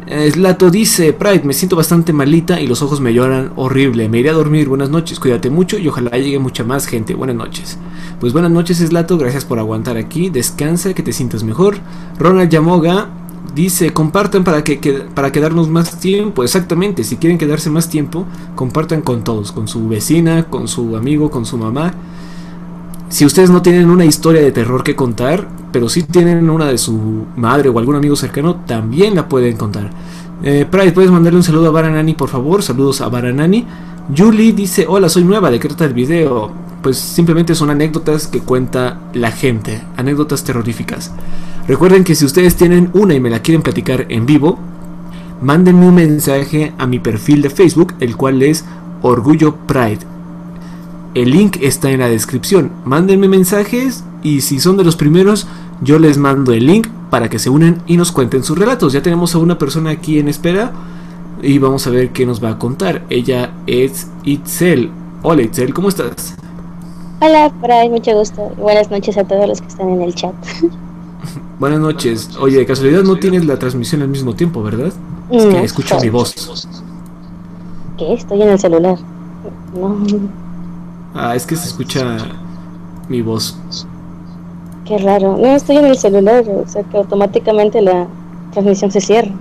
Eh, Slato dice, Pride, me siento bastante malita y los ojos me lloran horrible. Me iré a dormir, buenas noches, cuídate mucho y ojalá llegue mucha más gente. Buenas noches. Pues buenas noches, Slato, gracias por aguantar aquí. Descansa, que te sientas mejor. Ronald Yamoga dice, compartan para, que, para quedarnos más tiempo. Exactamente, si quieren quedarse más tiempo, compartan con todos, con su vecina, con su amigo, con su mamá. Si ustedes no tienen una historia de terror que contar, pero sí tienen una de su madre o algún amigo cercano, también la pueden contar. Eh, Pride, ¿puedes mandarle un saludo a Baranani, por favor? Saludos a Baranani. Julie dice, hola, soy nueva, ¿de qué trata el video? Pues simplemente son anécdotas que cuenta la gente, anécdotas terroríficas. Recuerden que si ustedes tienen una y me la quieren platicar en vivo, mándenme un mensaje a mi perfil de Facebook, el cual es Orgullo Pride. El link está en la descripción. Mándenme mensajes y si son de los primeros, yo les mando el link para que se unan y nos cuenten sus relatos. Ya tenemos a una persona aquí en espera y vamos a ver qué nos va a contar. Ella es Itzel. Hola Itzel, ¿cómo estás? Hola, Brian, mucho gusto. Buenas noches a todos los que están en el chat. Buenas noches. Oye, de casualidad no tienes la transmisión al mismo tiempo, ¿verdad? Es No, que escucho mi voz. ¿Qué? Estoy en el celular. No, Ah, es que se escucha mi voz. qué raro. No, estoy en el celular, o sea que automáticamente la transmisión se cierra.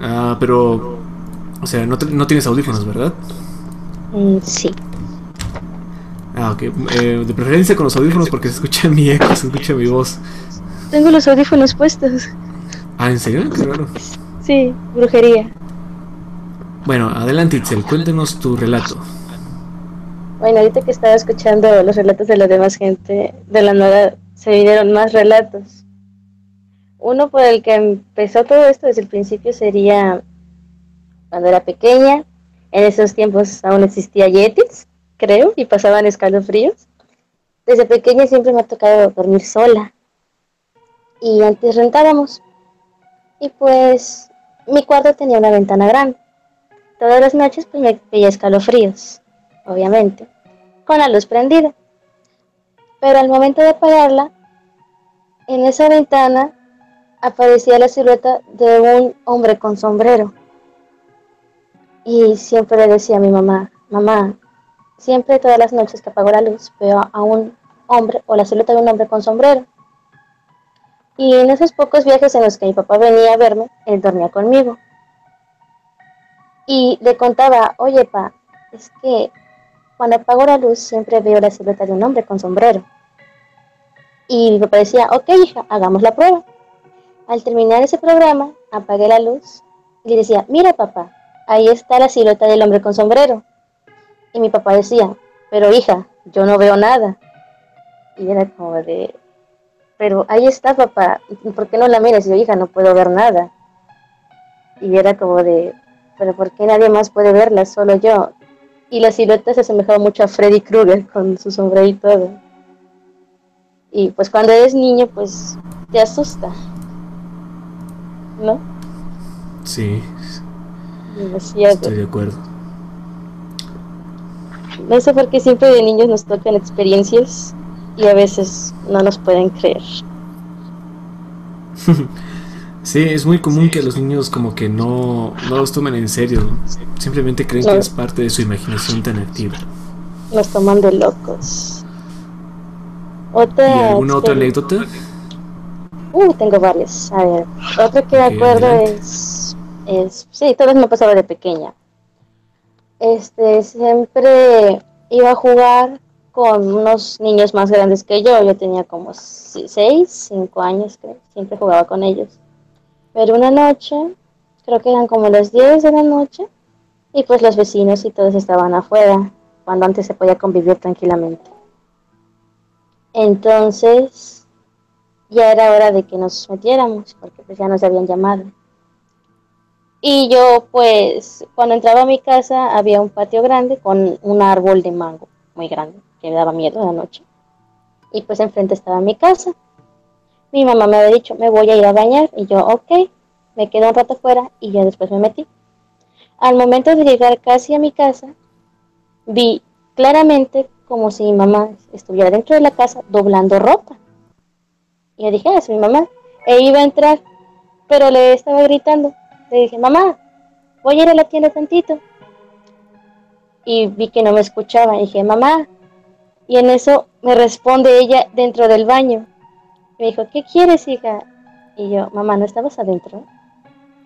Ah, pero... O sea, no, te- no tienes audífonos, ¿verdad? Mm, sí. Ah, ok. Eh, de preferencia con los audífonos porque se escucha mi eco, se escucha mi voz. Tengo los audífonos puestos. Ah, ¿en serio? Qué raro. Sí, brujería. Bueno, adelante Itzel, cuéntenos tu relato. Bueno, ahorita que estaba escuchando los relatos de la demás gente, de la nada se vinieron más relatos. Uno por el que empezó todo esto desde el principio sería cuando era pequeña. En esos tiempos aún existía Yetis, creo, y pasaban escalofríos. Desde pequeña siempre me ha tocado dormir sola. Y antes rentábamos. Y pues mi cuarto tenía una ventana grande. Todas las noches pues me veía escalofríos obviamente, con la luz prendida. Pero al momento de apagarla, en esa ventana aparecía la silueta de un hombre con sombrero. Y siempre le decía a mi mamá, mamá, siempre todas las noches que apago la luz veo a un hombre o la silueta de un hombre con sombrero. Y en esos pocos viajes en los que mi papá venía a verme, él dormía conmigo. Y le contaba, oye, pa, es que cuando apago la luz siempre veo la silueta de un hombre con sombrero. Y mi papá decía, ok, hija, hagamos la prueba. Al terminar ese programa, apagué la luz y le decía, mira papá, ahí está la silueta del hombre con sombrero. Y mi papá decía, pero hija, yo no veo nada. Y era como de, pero ahí está papá, ¿por qué no la miras? Y yo, hija, no puedo ver nada. Y era como de, pero ¿por qué nadie más puede verla? Solo yo. Y la silueta se asemejaba mucho a Freddy Krueger con su sombrero y todo. Y pues cuando eres niño, pues te asusta. ¿No? Sí, Demasiado. estoy de acuerdo. No sé por qué siempre de niños nos tocan experiencias y a veces no nos pueden creer. Sí, es muy común que los niños como que no, no los tomen en serio. Simplemente creen que es parte de su imaginación tan activa. Nos toman de locos. ¿Y Otra alguna otra anécdota? Uh, tengo varias. A ver, otra que Ok, me acuerdo adelante. es, es, sí, todo me pasaba de pequeña. Este, siempre iba a jugar con unos niños más grandes que yo. Yo tenía como 6, 5 años, creo. Siempre jugaba con ellos. Pero una noche, creo que eran como las 10 de la noche, y pues los vecinos y todos estaban afuera, cuando antes se podía convivir tranquilamente. Entonces, ya era hora de que nos metiéramos, porque pues ya nos habían llamado. Y yo, pues, cuando entraba a mi casa, había un patio grande con un árbol de mango muy grande, que me daba miedo en la noche. Y pues enfrente estaba mi casa. Mi mamá me había dicho, me voy a ir a bañar. Y yo, ok, me quedé un rato fuera y ya después me metí. Al momento de llegar casi a mi casa, vi claramente como si mi mamá estuviera dentro de la casa doblando ropa. Y yo dije, ah, es mi mamá. E iba a entrar, pero le estaba gritando. Le dije, mamá, voy a ir a la tienda tantito. Y vi que no me escuchaba. Y dije, mamá. Y en eso me responde ella dentro del baño. Me dijo, ¿qué quieres, hija? Y yo, mamá, ¿no estabas adentro?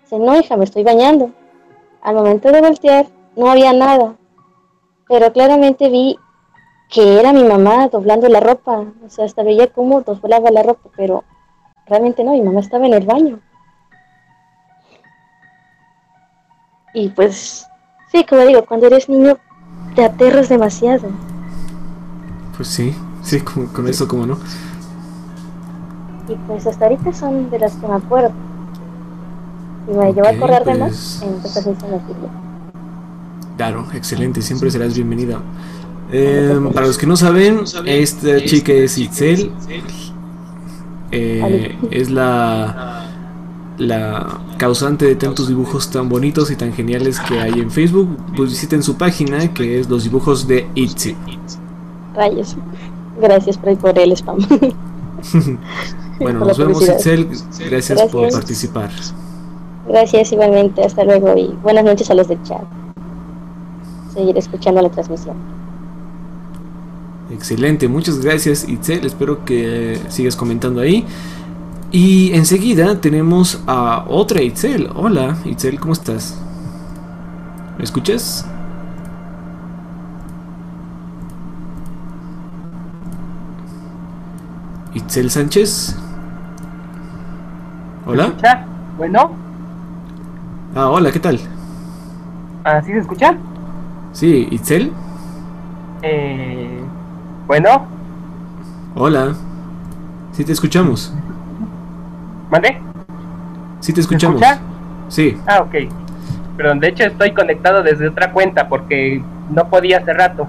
Dice, no, hija, me estoy bañando. Al momento de voltear, no había nada. Pero claramente vi que era mi mamá doblando la ropa. O sea, hasta veía cómo doblaba la ropa, pero realmente no, mi mamá estaba en el baño. Y pues, sí, como digo, cuando eres niño te aterras demasiado. Pues sí, sí, con, con eso como no. Y pues hasta ahorita son de las que me acuerdo. Si me llevo a acordar de pues- más, entonces sí se me. Claro, excelente, siempre serás bienvenida. Eh, para los que no saben, esta chica es Itzel. Eh, es la, la causante de tantos dibujos tan bonitos y tan geniales que hay en Facebook. Pues visiten su página que es los dibujos de Itzy. Rayos. Gracias por el spam. Bueno, nos vemos. Itzel. Gracias por participar. Gracias igualmente, hasta luego y buenas noches a los del chat. Seguir escuchando la transmisión. Excelente, muchas gracias Itzel, espero que sigas comentando ahí. Y enseguida tenemos a otra Itzel. Hola Itzel, ¿cómo estás? ¿Me escuchas? Itzel Sánchez. Hola. Bueno, Ah, hola, ¿qué tal? ¿así se escucha? Sí, Itzel. Eh, bueno, Hola. Sí te escuchamos. ¿mande? Sí te escuchamos. escucha? Sí. Ah, ok. Perdón, de hecho estoy conectado desde otra cuenta porque no podía hace rato.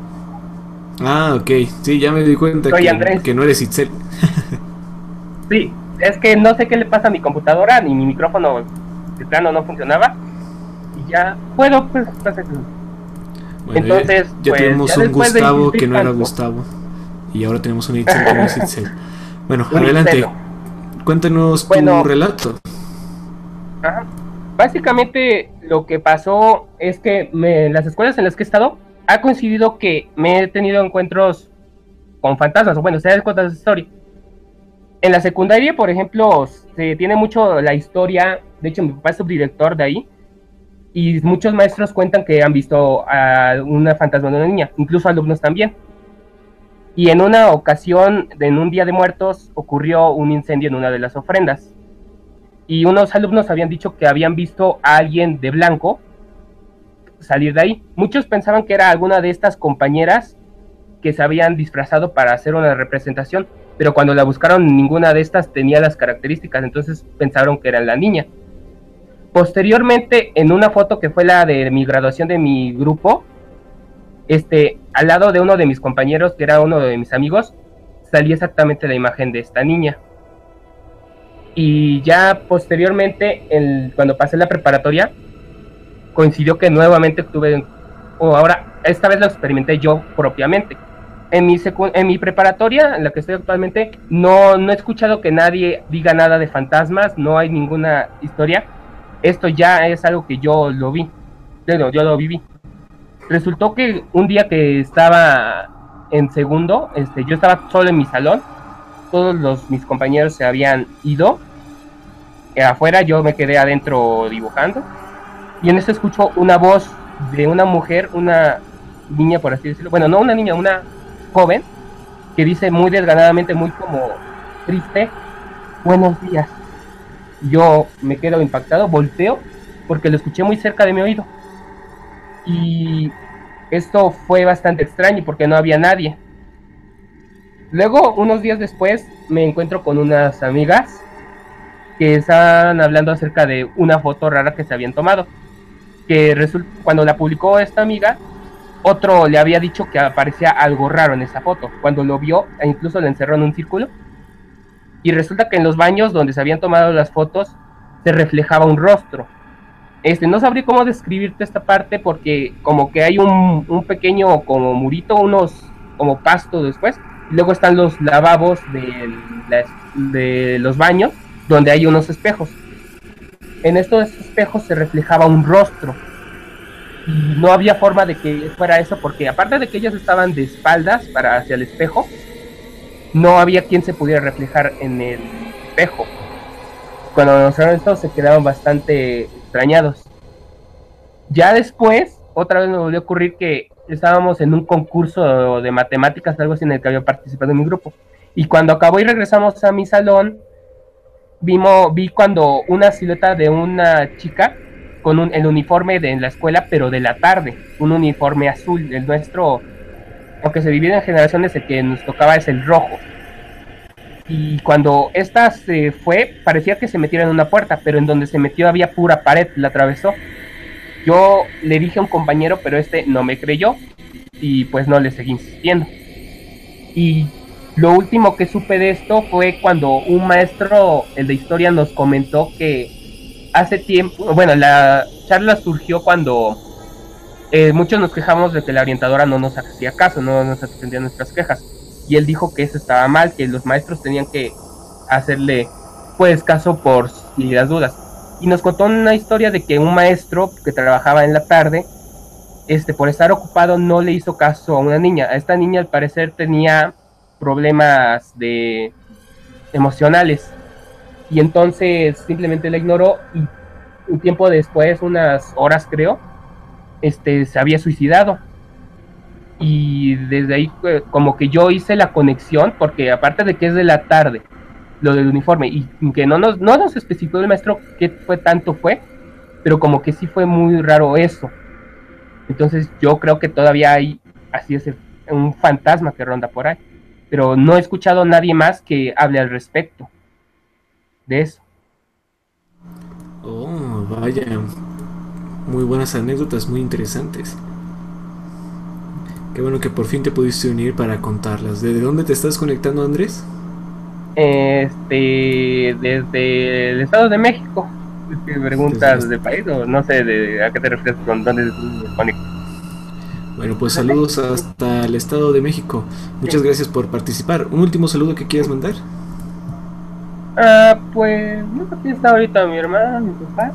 Ah, ok. Sí, ya me di cuenta Soy que, Andrés. que no eres Itzel. Sí, es que no sé qué le pasa a mi computadora, ni mi micrófono de plano no funcionaba. Y ya puedo, pues, pues, eso. Bueno, Entonces, ya, ya pues, tenemos ya un Gustavo que no era. Gustavo. Y ahora tenemos un Itzel que no es Itzel. Bueno, Un adelante. Cuéntanos Bueno. tu relato. Ajá. Básicamente lo que pasó es que me- en las escuelas en las que he estado ha coincidido que me he tenido encuentros con fantasmas, o bueno, se de esa historia. En la secundaria, por ejemplo, se tiene mucho la historia, de hecho mi papá es subdirector de ahí, y muchos maestros cuentan que han visto a una fantasma de una niña, incluso alumnos también. Y en una ocasión, en un día de muertos, ocurrió un incendio en una de las ofrendas y unos alumnos habían dicho que habían visto a alguien de blanco salir de ahí. Muchos pensaban que era alguna de estas compañeras que se habían disfrazado para hacer una representación, pero cuando la buscaron ninguna de estas tenía las características, entonces pensaron que era la niña. Posteriormente, en una foto que fue la de mi graduación de mi grupo, este, al lado de uno de mis compañeros, que era uno de mis amigos, salía exactamente la imagen de esta niña y ya posteriormente, cuando pasé la preparatoria, coincidió que nuevamente tuve, o ahora, esta vez lo experimenté yo propiamente. En mi, en mi preparatoria, en la que estoy actualmente, no, no he escuchado que nadie diga nada de fantasmas, no hay ninguna historia. Esto ya es algo que yo lo vi, bueno, yo lo viví. Resultó que un día que estaba en segundo, este, yo estaba solo en mi salón, todos los, mis compañeros se habían ido. Eh, afuera yo me quedé adentro dibujando. Y en eso escucho una voz de una mujer, una niña por así decirlo. Bueno, no una niña, una joven, que dice muy desganadamente, muy como triste, buenos días. Yo me quedo impactado, volteo, porque lo escuché muy cerca de mi oído. Y esto fue bastante extraño porque no había nadie. Luego, unos días después, me encuentro con unas amigas que estaban hablando acerca de una foto rara que se habían tomado. Que resulta, cuando la publicó esta amiga, otro le había dicho que aparecía algo raro en esa foto. Cuando lo vio, e incluso lo encerró en un círculo. Y resulta que en los baños donde se habían tomado las fotos, se reflejaba un rostro. Este, no sabría cómo describirte esta parte porque como que hay un, un pequeño como murito, unos como pasto después, y luego están los lavabos de los baños donde hay unos espejos. En estos espejos se reflejaba un rostro. No había forma de que fuera eso porque aparte de que ellas estaban de espaldas para hacia el espejo, no había quien se pudiera reflejar en el espejo. Cuando notaron esto se quedaron bastante extrañados. Ya después, otra vez me volvió a ocurrir que estábamos en un concurso de matemáticas, algo así en el que había participado en mi grupo. Y cuando acabó y regresamos a mi salón, vimos, vi cuando una silueta de una chica con el uniforme de la escuela, pero de la tarde, un uniforme azul. El nuestro, aunque se divide en generaciones, el que nos tocaba es el rojo. Y cuando esta se fue, parecía que se metiera en una puerta, pero en donde se metió había pura pared, la atravesó. Yo le dije a un compañero, pero este no me creyó y pues no le seguí insistiendo. Y lo último que supe de esto fue cuando un maestro, el de historia, nos comentó que hace tiempo, bueno, la charla surgió cuando eh, muchos nos quejamos de que la orientadora no nos hacía caso, no nos atendía nuestras quejas. Y él dijo que eso estaba mal, que los maestros tenían que hacerle pues caso por si las dudas. Y nos contó una historia de que un maestro que trabajaba en la tarde, este, por estar ocupado, no le hizo caso a una niña. A esta niña al parecer tenía problemas de emocionales. Y entonces simplemente la ignoró y un tiempo después, unas horas creo, este, se había suicidado. Y desde ahí eh, como que yo hice la conexión, porque aparte de que es de la tarde, lo del uniforme, y que no nos, no nos especificó el maestro qué fue tanto fue, pero como que sí fue muy raro eso. Entonces yo creo que todavía hay así es un fantasma que ronda por ahí. Pero no he escuchado a nadie más que hable al respecto de eso. Oh, vaya. Muy buenas anécdotas, muy interesantes. Qué bueno que por fin te pudiste unir para contarlas. ¿De dónde te estás conectando, Andrés? Este, desde el Estado de México. ¿Te preguntas del país o no sé de, a qué te refieres con dónde me conecto? Bueno, pues saludos hasta el Estado de México. Muchas gracias por participar. ¿Un último saludo que quieras mandar? Ah, pues no aquí está ahorita mi hermana, mi papá.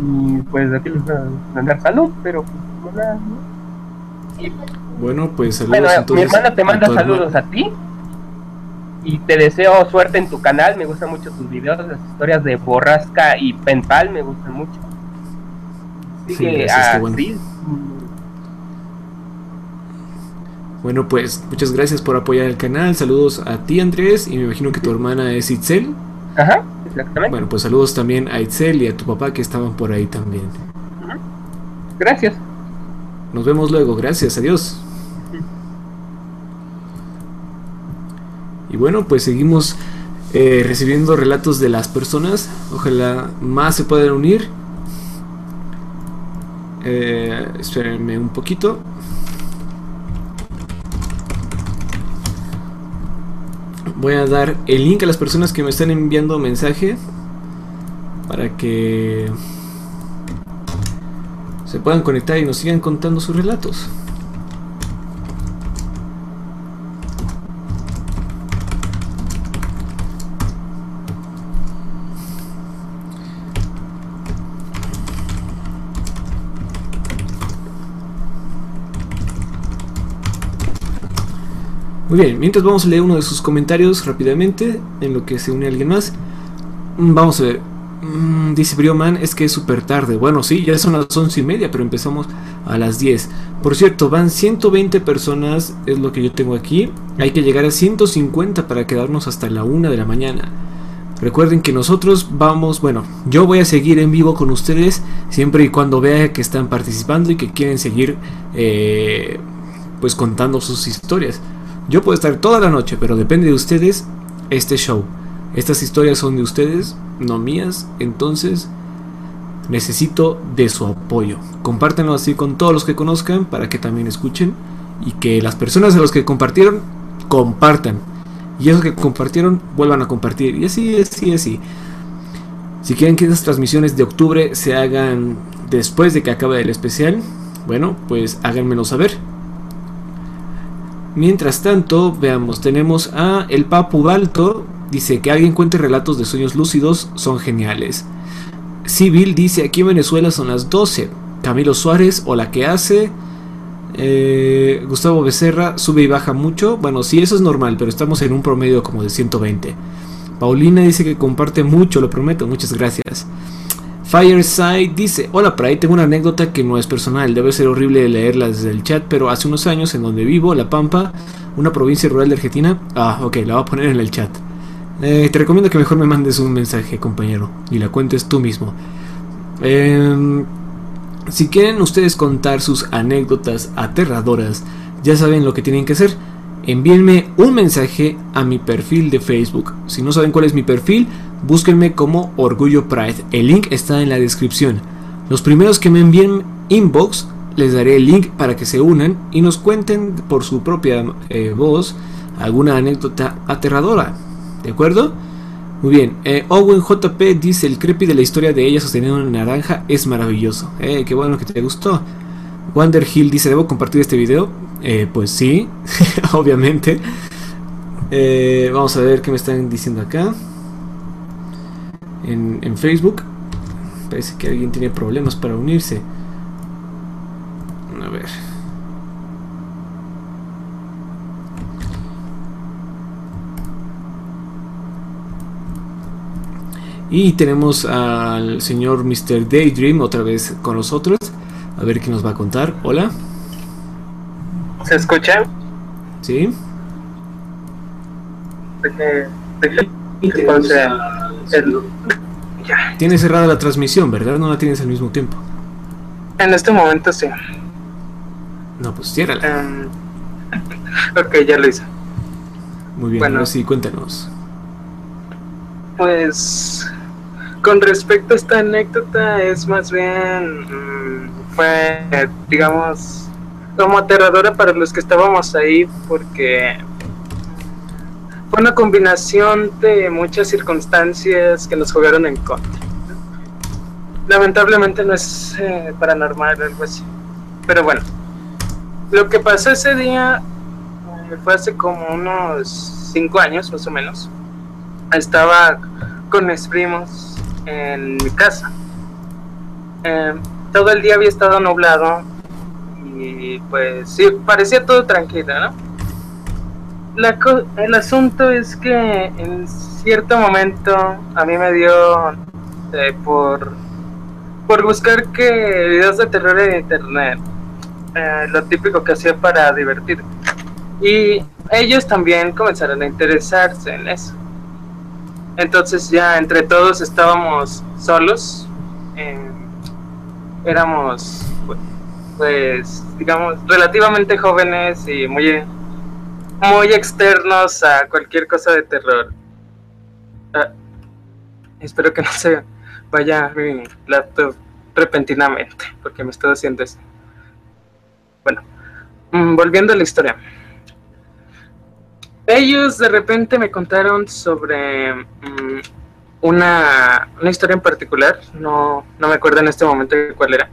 Y pues aquí les voy a mandar salud, pero pues nada, ¿no? Y, Bueno, pues saludos bueno, mi entonces hermana te manda saludos a ti. Y te deseo suerte en tu canal. Me gustan mucho tus videos, las historias de Borrasca y Penpal me gustan mucho. Así Sí, que gracias, bueno. así. Bueno, pues muchas gracias por apoyar el canal. Saludos a ti, Andrés. Y me imagino que tu hermana es Itzel. Ajá, exactamente. Bueno, pues saludos también a Itzel y a tu papá que estaban por ahí también. Gracias. Nos vemos luego. Gracias. Adiós. Y bueno, pues seguimos eh, recibiendo relatos de las personas. Ojalá más se puedan unir. Eh, espérenme un poquito. Voy a dar el link a las personas que me están enviando mensaje para que se puedan conectar y nos sigan contando sus relatos. Muy bien, mientras vamos a leer uno de sus comentarios rápidamente, en lo que se une alguien más. Mm, Vamos a ver. Mm, dice Brioman, es que es súper tarde. Bueno, sí, ya son las once y media, pero empezamos a las 10. Por cierto, van 120 personas, es lo que yo tengo aquí. Hay que llegar a 150 para quedarnos hasta la 1 de la mañana. Recuerden que nosotros vamos, bueno, yo voy a seguir en vivo con ustedes siempre y cuando vea que están participando y que quieren seguir eh, pues contando sus historias. Yo puedo estar toda la noche, pero depende de ustedes este show. Estas historias son de ustedes, no mías, entonces necesito de su apoyo. Compártanlo así con todos los que conozcan para que también escuchen y que las personas a los que compartieron compartan. Y esos que compartieron vuelvan a compartir. Y así, así, así. Si quieren que esas transmisiones de octubre se hagan después de que acabe el especial, bueno, pues háganmelo saber. Mientras tanto, veamos, tenemos a El Papu Balto. Dice que alguien cuente relatos de sueños lúcidos, son geniales. Civil dice, aquí en Venezuela son las 12. Camilo Suárez, o la que hace. Eh, Gustavo Becerra, sube y baja mucho. Bueno, sí, eso es normal, pero estamos en un promedio como de 120. Paulina dice que comparte mucho, lo prometo, muchas gracias. Fireside dice, hola, ahí tengo una anécdota que no es personal, debe ser horrible leerla desde el chat, pero hace unos años en donde vivo, La Pampa, una provincia rural de Argentina, ah, ok, la voy a poner en el chat. Eh, te recomiendo que mejor me mandes un mensaje, compañero, y la cuentes tú mismo. Em, si quieren ustedes contar sus anécdotas aterradoras, ya saben lo que tienen que hacer. Envíenme un mensaje a mi perfil de Facebook. Si no saben cuál es mi perfil, búsquenme como Orgullo Pride. El link está en la descripción. Los primeros que me envíen inbox, les daré el link para que se unan y nos cuenten por su propia eh, voz alguna anécdota aterradora. ¿De acuerdo? Muy bien. eh, Owen JP dice: El creepy de la historia de ella sosteniendo una naranja es maravilloso. Eh, qué bueno que te gustó. Wander Hill dice: ¿Debo compartir este video? Eh, pues sí, obviamente. Vamos a ver qué me están diciendo acá. En, en Facebook. Parece que alguien tiene problemas para unirse. A ver. Y tenemos al señor Mr. Daydream otra vez con nosotros. A ver qué nos va a contar. Hola. ¿Se escucha? ¿Sí? Deje- deje que pause el- Ya. Tienes cerrada la transmisión, ¿verdad? No la tienes al mismo tiempo. En este momento sí. No, pues ciérrala. Em, ok, ya lo hice. Muy bien, bueno. ahora sí, cuéntanos. Pues con respecto a esta anécdota es más bien mm, fue digamos como aterradora para los que estábamos ahí porque fue una combinación de muchas circunstancias que nos jugaron en contra. Lamentablemente no es eh, paranormal algo así. Pero bueno, lo que pasó ese día eh, fue hace como unos cinco años más o menos estaba con mis primos en mi casa. Eh, todo el día había estado nublado y pues sí, parecía todo tranquilo, ¿no? La el asunto es que en cierto momento a mí me dio eh, por, por buscar que videos de terror en internet, eh, lo típico que hacía para divertir. Y ellos también comenzaron a interesarse en eso. Entonces ya entre todos estábamos solos. eh, éramos pues digamos relativamente jóvenes y muy muy externos a cualquier cosa de terror. Ah, espero que no se vaya mi laptop repentinamente, porque me estoy haciendo eso. Bueno, mm, volviendo a la historia. Ellos de repente me contaron sobre mm, una, una historia en particular, no, no me acuerdo en este momento cuál era.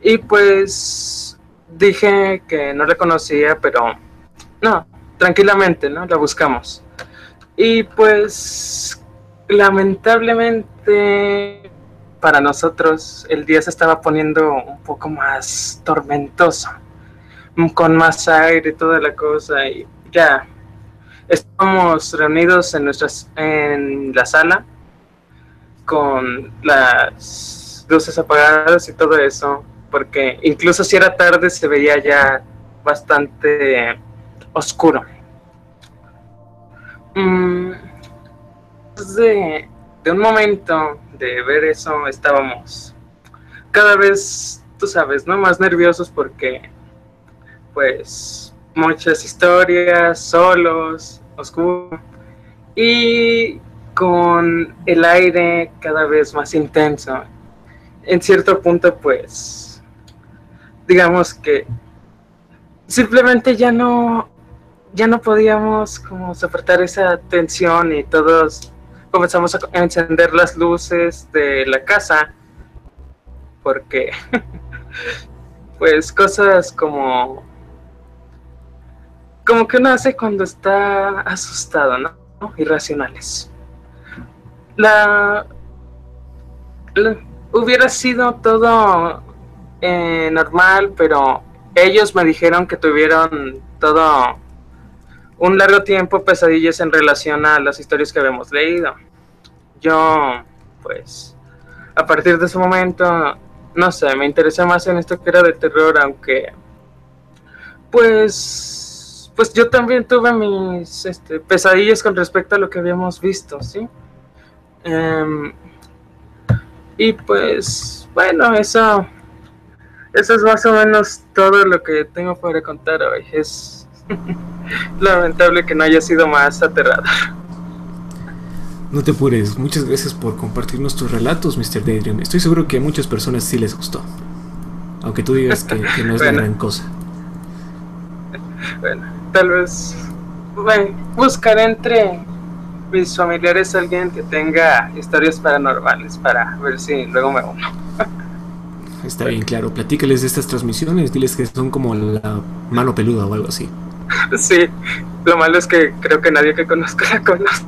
Y pues dije que no la conocía, pero no, tranquilamente, ¿no? La buscamos. Y pues lamentablemente para nosotros el día se estaba poniendo un poco más tormentoso, con más aire y toda la cosa y ya estamos reunidos en nuestras en la sala con las luces apagadas y todo eso, porque incluso si era tarde se veía ya bastante oscuro. Mm, después de, de un momento de ver eso estábamos cada vez, tú sabes, ¿no? Más nerviosos porque, pues, muchas historias, solos, oscuro, y con el aire cada vez más intenso. En cierto punto, pues, digamos que simplemente ya no, ya no podíamos como soportar esa tensión y todos comenzamos a encender las luces de la casa porque pues cosas como como que uno hace cuando está asustado, ¿no? Irracionales. La, hubiera sido todo eh, normal, pero ellos me dijeron que tuvieron todo un largo tiempo pesadillas en relación a las historias que habíamos leído. Yo, pues, a partir de ese momento, no sé, me interesé más en esto que era de terror, aunque, pues, pues yo también tuve mis este, pesadillas con respecto a lo que habíamos visto, ¿sí? Em, y pues, bueno, eso, eso es más o menos todo lo que tengo para contar hoy. Es lamentable que no haya sido más aterrador. No te apures, muchas gracias por compartirnos tus relatos, Mr. Daydream. Estoy seguro que a muchas personas sí les gustó. Aunque tú digas que, que no es la gran cosa. Bueno, tal vez bueno, buscaré entre mis familiares alguien que tenga historias paranormales para ver si luego me uno. Está bien, claro. Platícales de estas transmisiones, diles que son como la mano peluda o algo así. Sí, lo malo es que creo que nadie que conozca la conoce.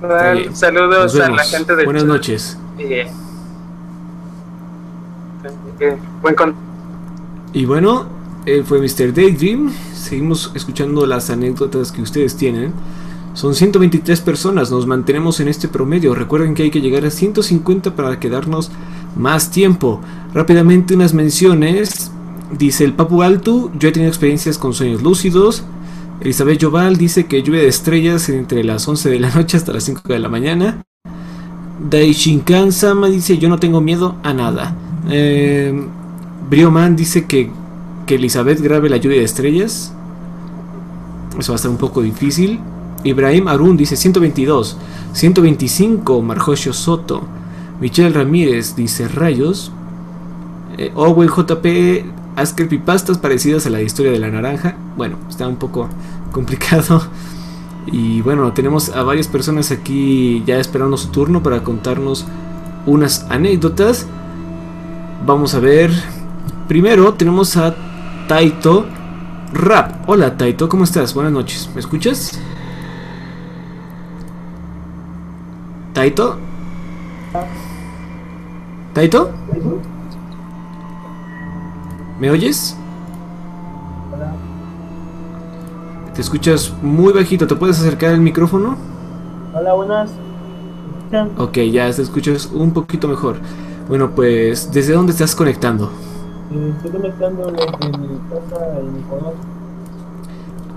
Bueno, saludos a la gente de Buenas noches. eh, eh, buen con Y bueno, él fue Mr. Daydream. Seguimos escuchando las anécdotas que ustedes tienen. Son 123 personas, nos mantenemos en este promedio. Recuerden que hay que llegar a 150 para quedarnos más tiempo. Rápidamente unas menciones. Dice el Papu Altu, yo he tenido experiencias con sueños lúcidos. Elizabeth Joval dice que lluvia de estrellas entre las 11 de la noche hasta las 5 de la mañana. Daishinkan Sama dice yo no tengo miedo a nada. Eh, Brioman dice que, que Elizabeth grabe la lluvia de estrellas. Eso va a estar un poco difícil. Ibrahim Arun dice 122. 125 Marjosio Soto. Michelle Ramírez dice rayos. Eh, Owen JP haz creepypastas parecidas a la historia de la naranja. Bueno, está un poco complicado. Y bueno, tenemos a varias personas aquí ya esperando su turno para contarnos unas anécdotas. Vamos a ver. Primero tenemos a Taito Rap. Hola Taito, ¿cómo estás? Buenas noches. ¿Me escuchas? ¿Taito? ¿Taito? ¿Me oyes? Te escuchas muy bajito, ¿te puedes acercar el micrófono? Hola, buenas. Ok, ya te escuchas un poquito mejor. Bueno, pues, ¿desde dónde estás conectando? Eh, Estoy conectando desde mi casa en Ecuador.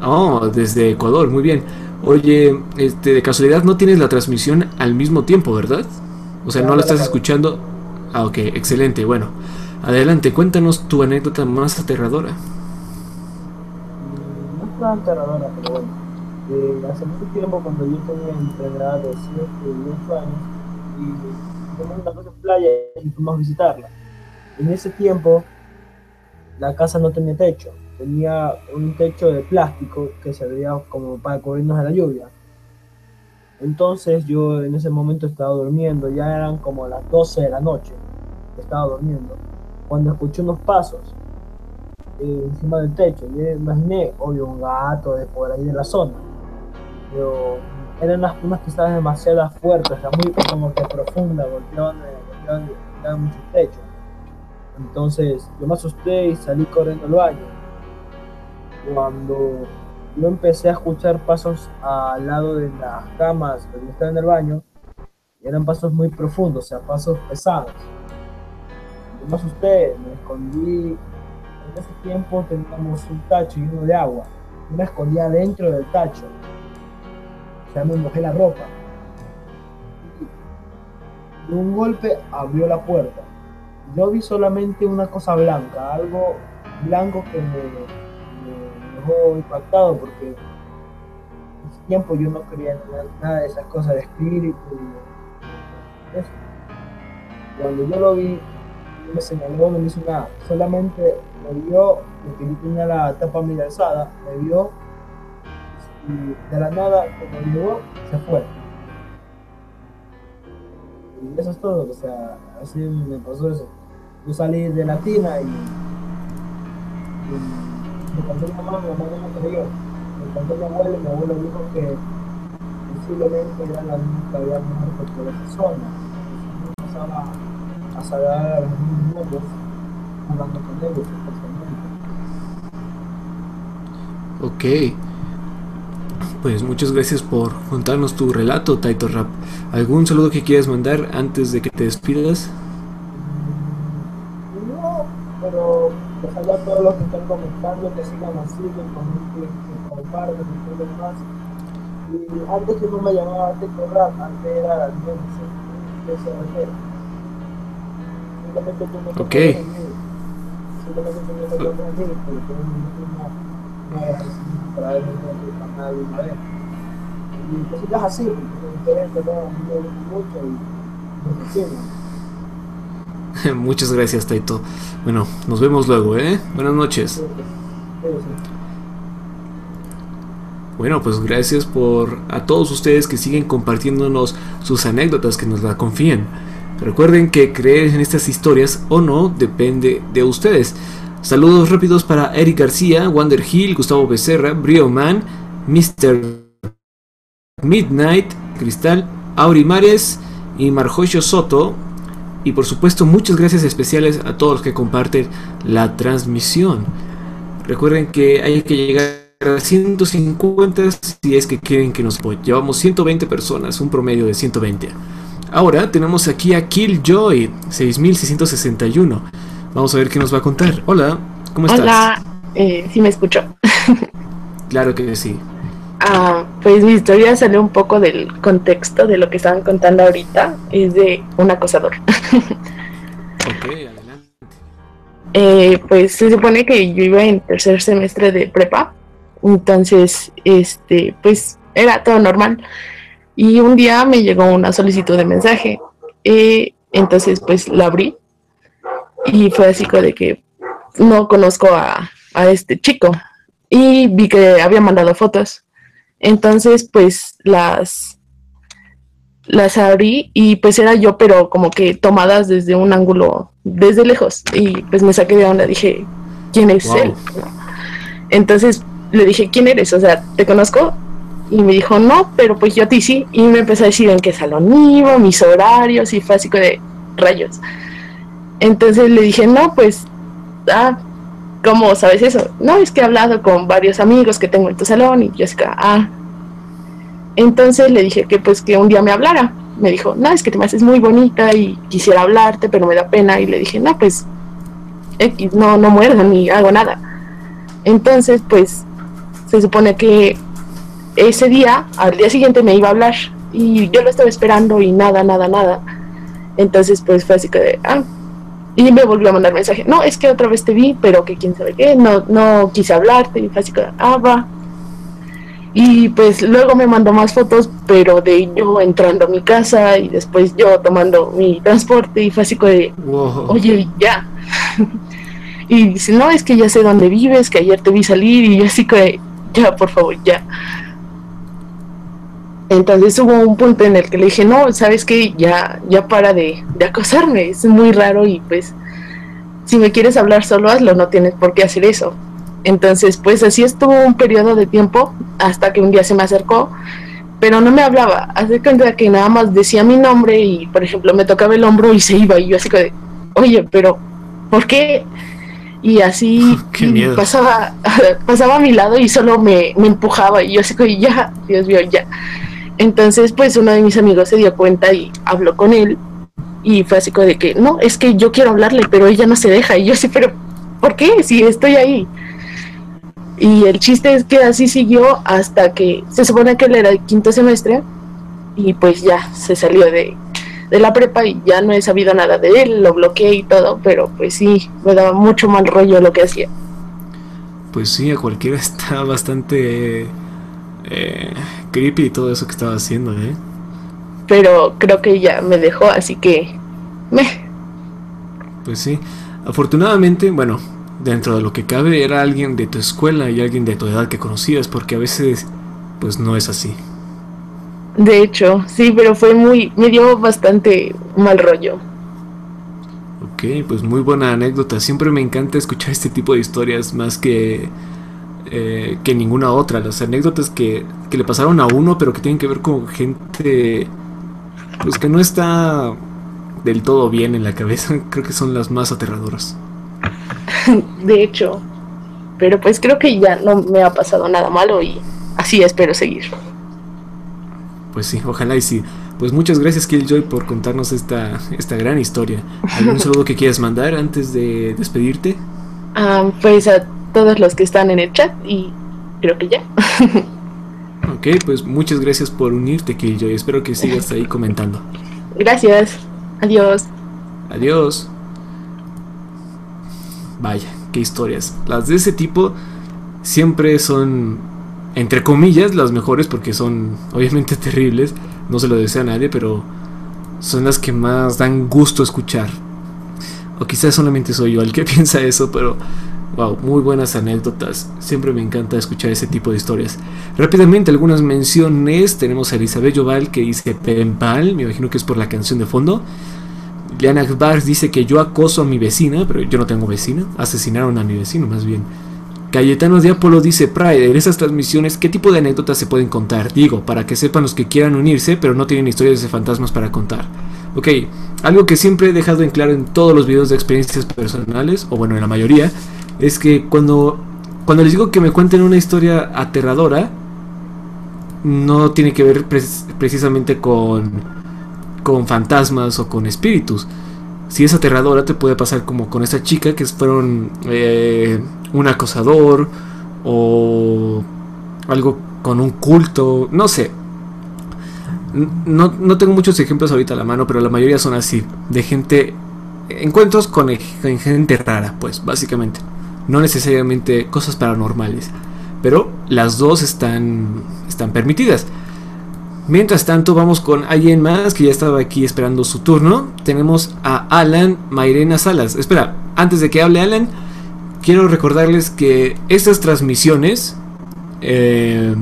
Oh, desde Ecuador, muy bien. Oye, este, de casualidad no tienes la transmisión al mismo tiempo, ¿verdad? O sea, no la estás escuchando. Ah, ok, excelente. Bueno, adelante, cuéntanos tu anécdota más aterradora. No es tan aterradora, pero bueno. Eh, hace mucho tiempo, cuando yo tenía entre edad de 7 y 8 años, y teníamos una casa en playa y fuimos a visitarla. En ese tiempo, la casa no tenía techo, tenía un techo de plástico que servía como para cubrirnos de la lluvia. Entonces yo en ese momento estaba durmiendo, ya eran como las 12 de la noche, estaba durmiendo, cuando escuché unos pasos eh, encima del techo. Yo imaginé, obvio, un gato de por ahí de la zona, pero eran unas, unas pisadas demasiado fuertes, o sea, muy como que profundas, golpeaban, eh, golpeaban, golpeaban mucho el techo. Entonces yo me asusté y salí corriendo al baño. Cuando yo empecé a escuchar pasos al lado de las camas donde estaba en el baño, eran pasos muy profundos, o sea, pasos pesados. Me asusté, me escondí. En ese tiempo teníamos un tacho lleno de agua. Yo me escondía dentro del tacho. O sea, me mojé la ropa. Y de un golpe abrió la puerta yo vi solamente una cosa blanca, algo blanco que me, dejó impactado porque en ese tiempo yo no en nada- de esas cosas de espíritu y eso. Cuando yo lo vi, no me señaló, me hizo nada, solamente me vio, porque yo tenía la tapa alzada, me vio y de la nada, como llegó, se fue. Y eso es todo, o sea, así me pasó eso. Yo salí de la tina y, me contó mi mamá, mi mamá no me creyó. Me contó mi abuelo y mi abuelo dijo que posiblemente era la niña que había muerto por zona. Entonces, empezaba a los niños nuevos jugando con ellos, supuestamente. Ok. Pues muchas gracias por contarnos tu relato, Taito Rap. ¿Algún saludo que quieras mandar antes de que te despidas? No, pero ojalá a todos los que están comentando que sigan así, que que compartan y todo lo demás. Y antes yo no me llamaba Teco Rap, antes era SRG. Simplemente tú no Ok. Muchas gracias, Taito. Bueno, nos vemos luego, ¿eh? Buenas noches. Bueno, pues gracias por a todos ustedes que siguen compartiéndonos sus anécdotas, que nos la confían. Recuerden que creer en estas historias o no depende de ustedes. Saludos rápidos para Eric García, Wander Hill, Gustavo Becerra, Brio Man, Mr. Midnight, Cristal, Auri Mares y Marjocho Soto. Y por supuesto, muchas gracias especiales a todos los que comparten la transmisión. Recuerden que hay que llegar a 150 si es que quieren que nos apoyen. Llevamos 120 personas, un promedio de 120. Ahora tenemos aquí a Killjoy, 6661. Vamos a ver qué nos va a contar. Hola, ¿cómo estás? Hola, eh, sí me escucho. Claro que sí. Ah, pues mi historia salió un poco del contexto de lo que estaban contando ahorita. Es de un acosador. Ok, adelante. Eh, pues se supone que yo iba en tercer semestre de prepa. Entonces, este, pues era todo normal. Y un día me llegó una solicitud de mensaje. Eh, entonces, pues la abrí. Y fue así como de que no conozco a, a este chico. Y vi que había mandado fotos. Entonces, pues las las abrí y pues era yo, pero como que tomadas desde un ángulo, desde lejos. Y pues me saqué de onda, dije, ¿quién es Wow. él? Entonces le dije, ¿quién eres? O sea, ¿te conozco? Y me dijo, no, pero pues yo a ti sí. Y me empezó a decir en qué salón iba, mis horarios y fue así de rayos. Entonces le dije, no, pues, ah, ¿cómo sabes eso? No, es que he hablado con varios amigos que tengo en tu salón y Jessica, ah. Entonces le dije que pues que un día me hablara. Me dijo, no, es que te me haces muy bonita y quisiera hablarte, pero me da pena. Y le dije, no, pues, no, no muerdo ni hago nada. Entonces, pues, se supone que ese día, al día siguiente me iba a hablar y yo lo estaba esperando y nada, nada, nada. Entonces, pues fue así que de, ah, y me volvió a mandar mensaje, no, es que otra vez te vi, pero que quién sabe qué, no, no quise hablarte, y fue así que, ah, va. Y pues luego me mandó más fotos, pero de yo entrando a mi casa y después yo tomando mi transporte y fue así que de, oye, ya. y dice, no, es que ya sé dónde vives, que ayer te vi salir y yo así que, ya, por favor, ya. Entonces hubo un punto en el que le dije, no, sabes que ya, ya para de, de, acosarme, es muy raro y pues si me quieres hablar solo hazlo, no tienes por qué hacer eso. Entonces pues así estuvo un periodo de tiempo hasta que un día se me acercó, pero no me hablaba, hace cuenta que nada más decía mi nombre y por ejemplo me tocaba el hombro y se iba y yo así que, oye, pero ¿por qué? Y así y pasaba, pasaba a mi lado y solo me, me empujaba y yo así que ya, Dios mío, ya. Entonces, pues uno de mis amigos se dio cuenta y habló con él. Y fue así como de que, no, es que yo quiero hablarle, pero ella no se deja. Y yo sí, pero ¿por qué? Si estoy ahí. Y el chiste es que así siguió hasta que se supone que él era el quinto semestre. Y pues ya se salió de, de la prepa y ya no he sabido nada de él. Lo bloqueé y todo, pero pues sí, me daba mucho mal rollo lo que hacía. Pues sí, a cualquiera está bastante eh, creepy y todo eso que estaba haciendo, ¿eh? Pero creo que ya me dejó, así que... Me. Pues sí. Afortunadamente, bueno, dentro de lo que cabe era alguien de tu escuela y alguien de tu edad que conocías, porque a veces, pues no es así. De hecho, sí, pero fue muy... me dio bastante mal rollo. Ok, pues muy buena anécdota. Siempre me encanta escuchar este tipo de historias más que eh, que ninguna otra. Las anécdotas que, que, le pasaron a uno, pero que tienen que ver con gente pues que no está del todo bien en la cabeza, creo que son las más aterradoras. De hecho, pero pues creo que ya no me ha pasado nada malo y así espero seguir. Pues sí, ojalá y sí. Pues muchas gracias Killjoy por contarnos esta, esta gran historia. ¿Algún saludo que quieras mandar antes de despedirte? Ah, pues a todos los que están en el chat y creo que ya. ok, pues muchas gracias por unirte, Killjoy. Espero que sigas ahí comentando. Gracias. Adiós. Adiós. Vaya, qué historias. Las de ese tipo siempre son, entre comillas, las mejores porque son obviamente terribles. No se lo desea a nadie, pero son las que más dan gusto escuchar. O quizás solamente soy yo el que piensa eso, pero Wow, muy buenas anécdotas. Siempre me encanta escuchar ese tipo de historias. Rápidamente, algunas menciones. Tenemos a Elizabeth Joval que dice Pempal. Me imagino que es por la canción de fondo. Liana Akbar dice que yo acoso a mi vecina, pero yo no tengo vecina. Asesinaron a mi vecino, más bien. Cayetano de Apolo dice, Pride, en esas transmisiones, ¿qué tipo de anécdotas se pueden contar? Digo, para que sepan los que quieran unirse, pero no tienen historias de fantasmas para contar. Ok, algo que siempre he dejado en claro en todos los videos de experiencias personales, o bueno, en la mayoría, es que cuando, cuando les digo que me cuenten una historia aterradora, no tiene que ver precisamente con, con fantasmas o con espíritus. Si es aterradora, te puede pasar como con esta chica que fueron eh, un acosador o algo con un culto, no sé. No, no, tengo muchos ejemplos ahorita a la mano, pero la mayoría son así, de gente, encuentros con gente rara, pues, básicamente no necesariamente cosas paranormales, pero las dos están, están permitidas. Mientras tanto, vamos con alguien más que ya estaba aquí esperando su turno. Tenemos a Alan Mairena Salas. Espera, antes de que hable Alan, quiero recordarles que estas transmisiones eh,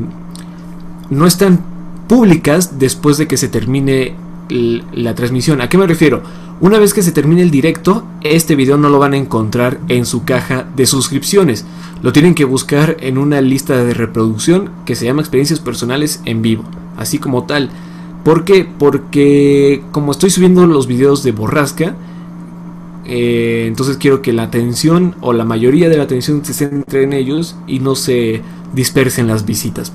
no están públicas después de que se termine la transmisión. ¿A qué me refiero? Una vez que se termine el directo, este video no lo van a encontrar en su caja de suscripciones. Lo tienen que buscar en una lista de reproducción que se llama Experiencias Personales en Vivo, así como tal. ¿Por qué? Porque como estoy subiendo los videos de Borrasca, eh, entonces quiero que la atención o la mayoría de la atención se centre en ellos y no se dispersen las visitas.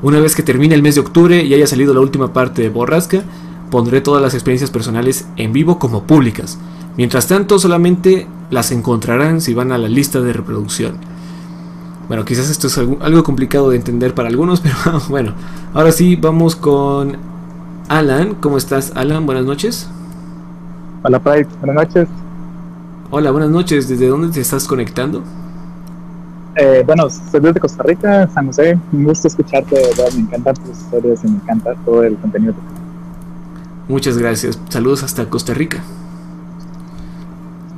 Una vez que termine el mes de octubre y haya salido la última parte de Borrasca, pondré todas las experiencias personales en vivo como públicas. Mientras tanto, solamente las encontrarán si van a la lista de reproducción. Bueno, quizás esto es algo, complicado de entender para algunos, pero bueno. Ahora sí, vamos con Alan. ¿Cómo estás, Alan? Buenas noches. Hola, Pride. Buenas noches. Hola, buenas noches. ¿Desde dónde te estás conectando? Eh, bueno, soy desde Costa Rica, San José. Un gusto escucharte, verdad. Me encantan tus historias y me encanta todo el contenido. Muchas gracias. Saludos hasta Costa Rica.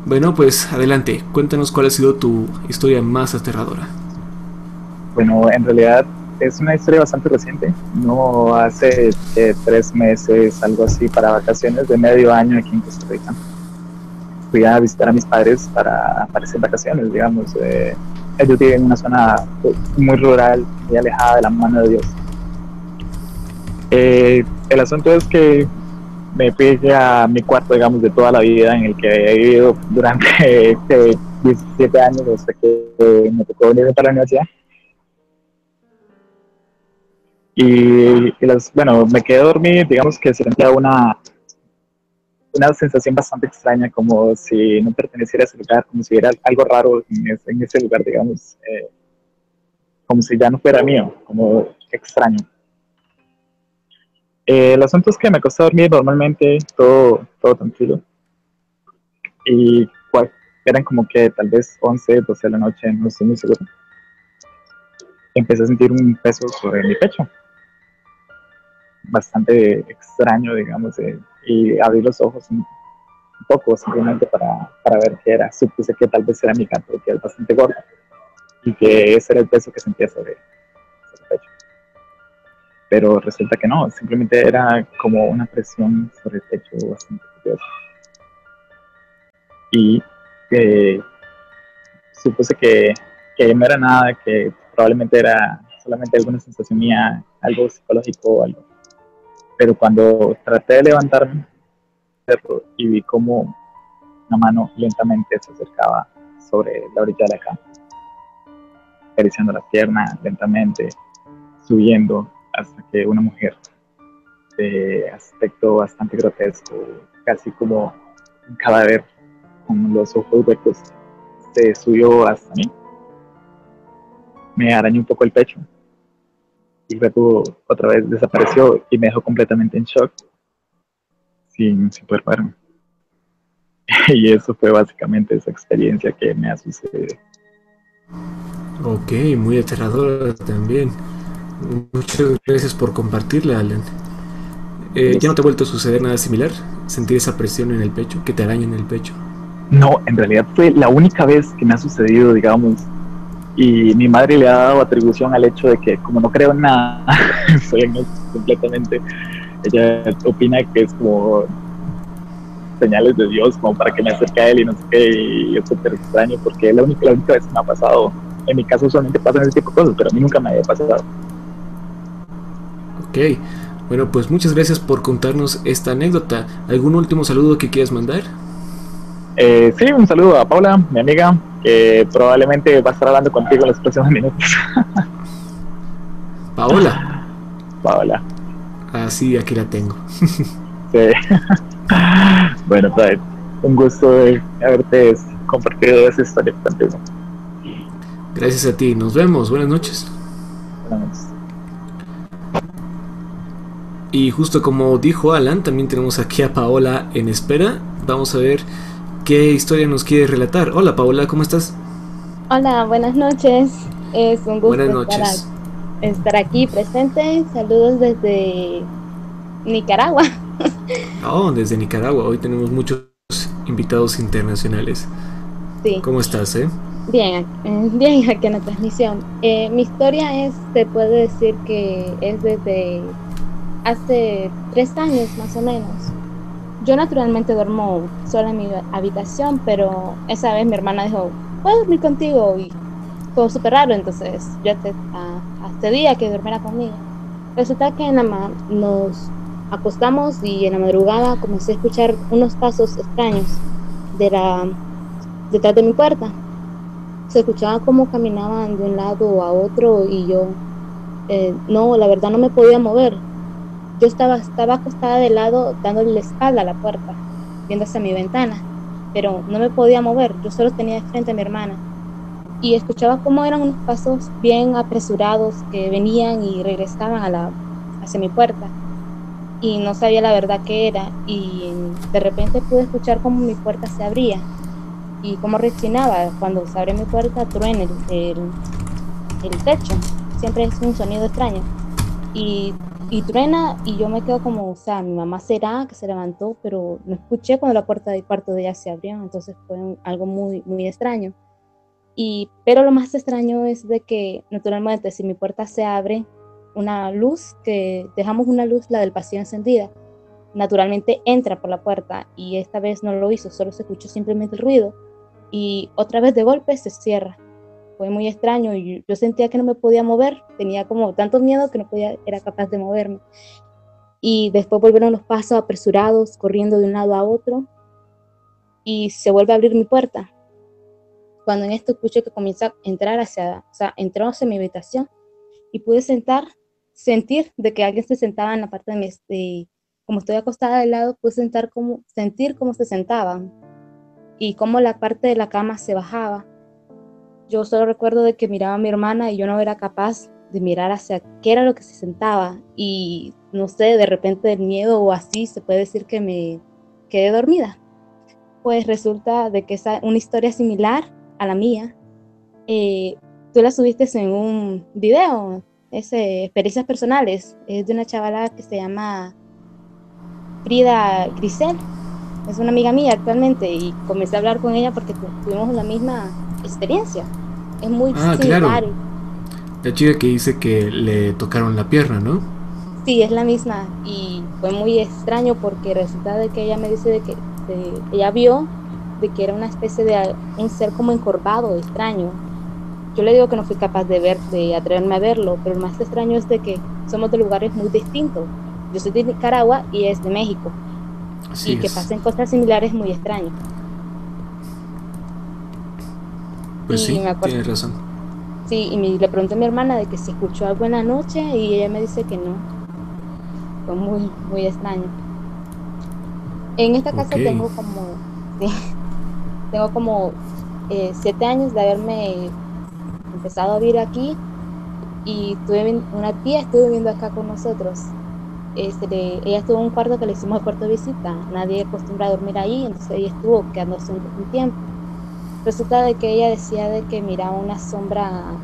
Bueno, pues adelante. Cuéntanos cuál ha sido tu historia más aterradora. Bueno, en realidad es una historia bastante reciente. No hace eh, tres meses, algo así, para vacaciones de medio año aquí en Costa Rica. Fui a visitar a mis padres para, hacer vacaciones, digamos. eh, ellos viven en una zona muy rural, muy alejada de la mano de Dios. Eh, el asunto es que me fui a mi cuarto, digamos, de toda la vida en el que he vivido durante este, 17 años hasta que eh, me tocó venir para la universidad. Y, las, bueno, me quedé a dormir, digamos que sentía una, una sensación bastante extraña, como si no perteneciera a ese lugar, como si hubiera algo raro en ese, en ese lugar, digamos, eh, como si ya no fuera mío, como extraño. Eh, el asunto es que me acosté a dormir normalmente, todo, todo tranquilo. Y eran como que tal vez 11, 12 de la noche, no estoy muy seguro. Empecé a sentir un peso sobre mi pecho. Bastante extraño, digamos, eh, y abrí los ojos un, un poco simplemente para, para ver qué era. Supuse que tal vez era mi gato, que es bastante gordo, y que ese era el peso que sentía sobre, pecho pero resulta que no, simplemente era como una presión sobre el pecho bastante curiosa. Y eh, supuse que, que no era nada, que probablemente era solamente alguna sensación mía, algo psicológico o algo. Pero cuando traté de levantarme y vi como una mano lentamente se acercaba sobre la orilla de la cama, acariciando la pierna lentamente, subiendo hasta que una mujer de aspecto bastante grotesco, casi como un cadáver con los ojos huecos, se subió hasta mí. Me arañó un poco el pecho y luego otra vez desapareció y me dejó completamente en shock, sin, sin poder y eso fue básicamente esa experiencia que me ha sucedido. Ok, muy aterradora también. Muchas gracias por compartirla, Alan. Eh, ¿Ya no te ha vuelto a suceder nada similar? ¿Sentir esa presión en el pecho? ¿Que te araña en el pecho? No, en realidad fue la única vez que me ha sucedido, digamos. Y mi madre le ha dado atribución al hecho de que, como no creo en nada, soy agnóstico completamente. Ella opina que es como señales de Dios, como para que me acerque a él y no sé qué. Y es súper extraño porque es la única, la única vez que me ha pasado. En mi caso, solamente pasan ese tipo de cosas, pero a mí nunca me había pasado. Ok, bueno, pues muchas gracias por contarnos esta anécdota. ¿Algún último saludo que quieras mandar? Eh, sí, un saludo a Paula, mi amiga, que probablemente va a estar hablando contigo en los próximos minutos. Paola. Paola. Ah, sí, aquí la tengo. Sí. bueno, pues, un gusto de haberte compartido esa historia contigo. Gracias a ti, nos vemos, buenas noches. Buenas noches. Y justo como dijo Alan, también tenemos aquí a Paola en espera. Vamos a ver qué historia nos quiere relatar. Hola Paola, ¿cómo estás? Hola, buenas noches. Es un gusto a- estar aquí presente. Saludos desde Nicaragua. Oh, desde Nicaragua. Hoy tenemos muchos invitados internacionales. Sí, ¿Cómo estás, eh? bien, eh, bien aquí en la transmisión. Eh, mi historia es, se puede decir que es desde hace tres años más o menos. Yo naturalmente duermo sola en mi habitación, pero esa vez mi hermana dijo, ¿puedo dormir contigo? Y fue súper raro, entonces yo te, a, a este día que durmiera conmigo. Resulta que en la nos acostamos y en la madrugada comencé a escuchar unos pasos extraños de la, detrás de mi puerta. Se escuchaba cómo caminaban de un lado a otro y yo, eh, no, la verdad no me podía mover. Yo estaba, estaba acostada de lado dándole la espalda a la puerta, viendo hacia mi ventana, pero no me podía mover. Yo solo tenía de frente a mi hermana. Y escuchaba cómo eran unos pasos bien apresurados que venían y regresaban a la, hacia mi puerta. Y no sabía la verdad qué era y de repente pude escuchar cómo mi puerta se abría y cómo reaccionaba cuando se abre mi puerta truena el, el techo. Siempre es un sonido extraño. Y, y truena y yo me quedo como o sea mi mamá será que se levantó pero no escuché cuando la puerta del cuarto de ella se abrió entonces fue un- algo muy muy extraño. Y pero lo más extraño es de que naturalmente si mi puerta se abre una luz que dejamos una luz la del pasillo encendida naturalmente entra por la puerta y esta vez no lo hizo solo se escuchó simplemente el ruido y otra vez de golpe se cierra fue muy extraño y yo sentía que no me podía mover tenía como tanto miedo que no podía era capaz de moverme y después volvieron los pasos apresurados corriendo de un lado a otro y se vuelve a abrir mi puerta cuando en esto escucho que comienza a entrar hacia, o sea, entró hacia mi habitación y pude sentar, sentir de que alguien se sentaba en la parte de mi, de- como estoy acostada de lado, pude sentar como, sentir cómo se sentaban y cómo la parte de la cama se bajaba. Yo solo recuerdo de que miraba a mi hermana y yo no era capaz de mirar hacia qué era lo que se sentaba y no sé, de repente del miedo o así se puede decir que me quedé dormida. Pues resulta de que es una historia similar a la mía. Eh, tú la subiste en un video, es eh, experiencias personales, es de una chavala que se llama Frida Grisel, es una amiga mía actualmente y comencé a hablar con ella porque tu- tuvimos la misma experiencia. Es muy Ah, similar. claro. La chica que dice que le tocaron la pierna, ¿no? Sí, es la misma y fue muy extraño porque resulta de que ella me dice de que de- ella vio de que era una especie de un ser como encorvado, extraño. Yo le digo que no fui capaz de ver, de atreverme a verlo, pero lo más extraño es de que somos de lugares muy distintos. Yo soy de Nicaragua y es de México. Así y que es. pasen cosas similares muy extraño. Pues y sí, me acuerdo- tienes razón. Sí, y me- le pregunté a mi hermana de que si escuchó algo en la noche y ella me dice que no. Fue muy, muy extraño. En esta casa tengo como, sí, tengo como eh, siete años de haberme empezado a vivir aquí y tuve una tía estuvo viviendo acá con nosotros. Este, le- ella estuvo en un cuarto que le hicimos el cuarto de visita. Nadie acostumbra a dormir ahí, entonces ella estuvo quedándose un, un tiempo. Resulta de que ella decía de que miraba una sombra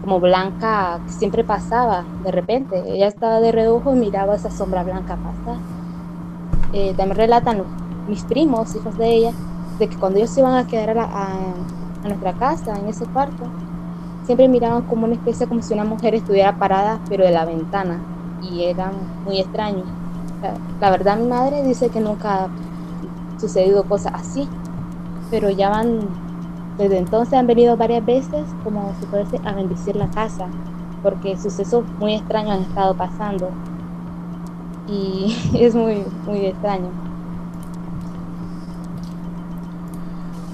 como blanca que siempre pasaba de repente. Ella estaba de reojo y miraba esa sombra blanca pasar. Eh, también relatan mis primos, hijos de ella, de que cuando ellos se iban a quedar a, la- a nuestra casa, en ese cuarto, siempre miraban como una especie, como si una mujer estuviera parada, pero de la ventana. Y era muy extraño. La, la verdad, mi madre dice que nunca ha sucedido cosas así, pero ya van, desde entonces han venido varias veces, como se puede decir, a bendecir la casa, porque sucesos muy extraños han estado pasando. Y es muy, muy extraño.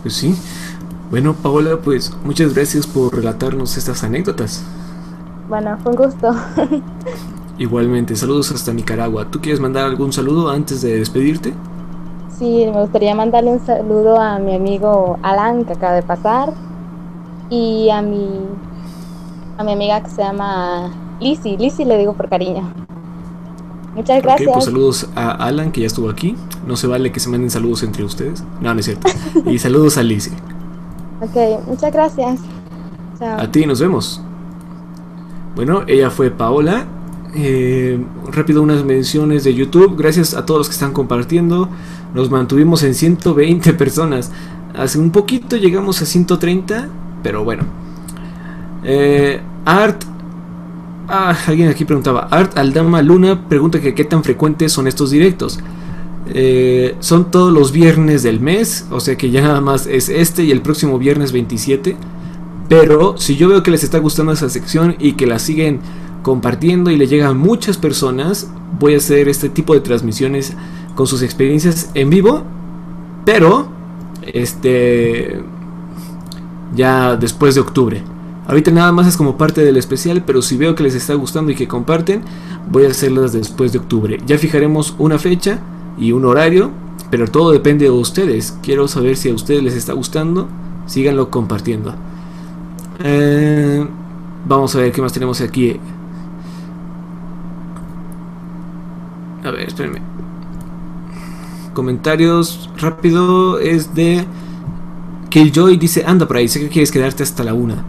Pues sí. Bueno, Paola, pues muchas gracias por relatarnos estas anécdotas. Bueno, fue un gusto. Igualmente, saludos hasta Nicaragua. ¿Tú quieres mandar algún saludo antes de despedirte? Sí, me gustaría mandarle un saludo a mi amigo Alan que acaba de pasar y a mi a mi amiga que se llama Lizzy, Lizzy le digo por cariño. Muchas Ok, gracias. pues saludos a Alan que ya estuvo aquí. No se vale que se manden saludos entre ustedes. No, no es cierto. Y saludos a Lizzie. Ok, muchas gracias. Chao. A ti, nos vemos. Bueno, ella fue Paola. Eh, rápido unas menciones de YouTube. Gracias a todos los que están compartiendo. Nos mantuvimos en 120 personas. Hace un poquito llegamos a 130, pero bueno. Eh, Art Ah, alguien aquí preguntaba. Art Aldama Luna pregunta que qué tan frecuentes son estos directos. Eh, son todos los viernes del mes, o sea que ya nada más es este y el próximo viernes 27. Pero si yo veo que les está gustando esa sección y que la siguen compartiendo y le llegan a muchas personas, voy a hacer este tipo de transmisiones con sus experiencias en vivo. Pero, este, ya después de octubre. Ahorita nada más es como parte del especial, pero si veo que les está gustando y que comparten, voy a hacerlas después de octubre. Ya fijaremos una fecha y un horario, pero todo depende de ustedes. Quiero saber si a ustedes les está gustando, síganlo compartiendo. Eh, vamos a ver qué más tenemos aquí. A ver, espérenme. Comentarios rápido es de Killjoy dice, anda por ahí, sé que quieres quedarte hasta la una.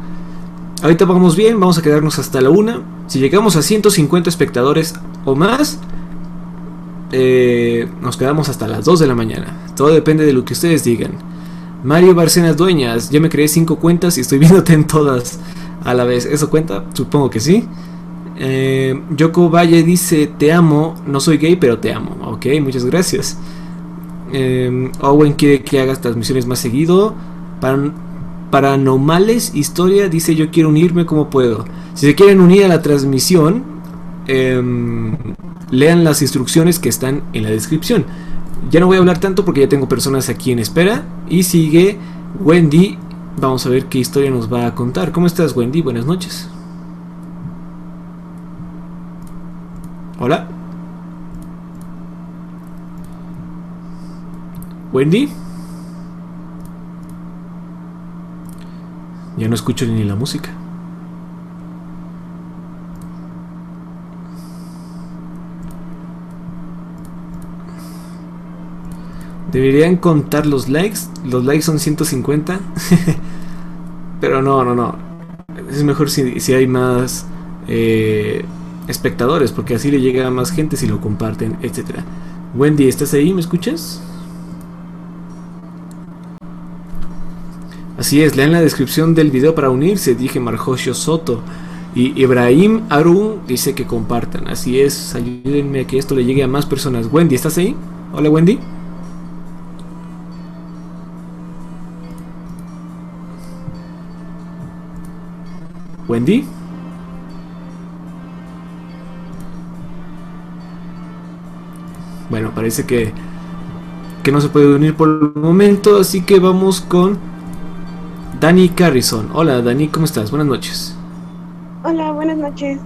Ahorita vamos bien, vamos a quedarnos hasta la una. Si llegamos a 150 espectadores o más, eh, nos quedamos hasta las 2 de la mañana. Todo depende de lo que ustedes digan. Mario Barcenas Dueñas, ya me creé 5 cuentas y estoy viéndote en todas a la vez. ¿Eso cuenta? Supongo que sí. Eh, Yoko Valle dice, te amo, no soy gay, pero te amo. Ok, muchas gracias. Eh, Owen quiere que hagas transmisiones más seguido. Para, paranormales, historia, dice yo quiero unirme como puedo. Si se quieren unir a la transmisión, em, lean las instrucciones que están en la descripción. Ya no voy a hablar tanto porque ya tengo personas aquí en espera. Y sigue Wendy. Vamos a ver qué historia nos va a contar. ¿Cómo estás, Wendy? Buenas noches. Hola. Wendy. Ya no escucho ni la música. Deberían contar los likes. Los likes son 150. Pero no, no, no. Es mejor si, si hay más eh, espectadores, porque así le llega a más gente si lo comparten, etc. Wendy, ¿estás ahí? ¿Me escuchas? Así es, lean la descripción del video para unirse, dije Marjosio Soto. Y Ibrahim Arun dice que compartan. Así es, ayúdenme a que esto le llegue a más personas. Wendy, ¿estás ahí? Hola Wendy. Wendy. Bueno, parece que, que no se puede unir por el momento, así que vamos con Dani Carrison. Hola Dani, ¿cómo estás? Buenas noches. Hola, buenas noches.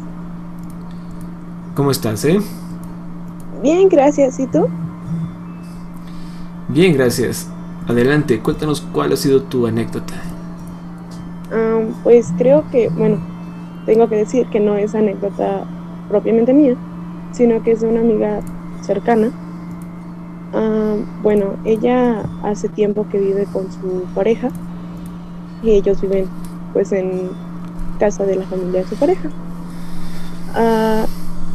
¿Cómo estás, eh? Bien, gracias. ¿Y tú? Bien, gracias. Adelante, cuéntanos cuál ha sido tu anécdota. Um, pues creo que, bueno, tengo que decir que no es anécdota propiamente mía, sino que es de una amiga cercana. Um, bueno, ella hace tiempo que vive con su pareja y ellos viven pues en casa de la familia de su pareja. Ah,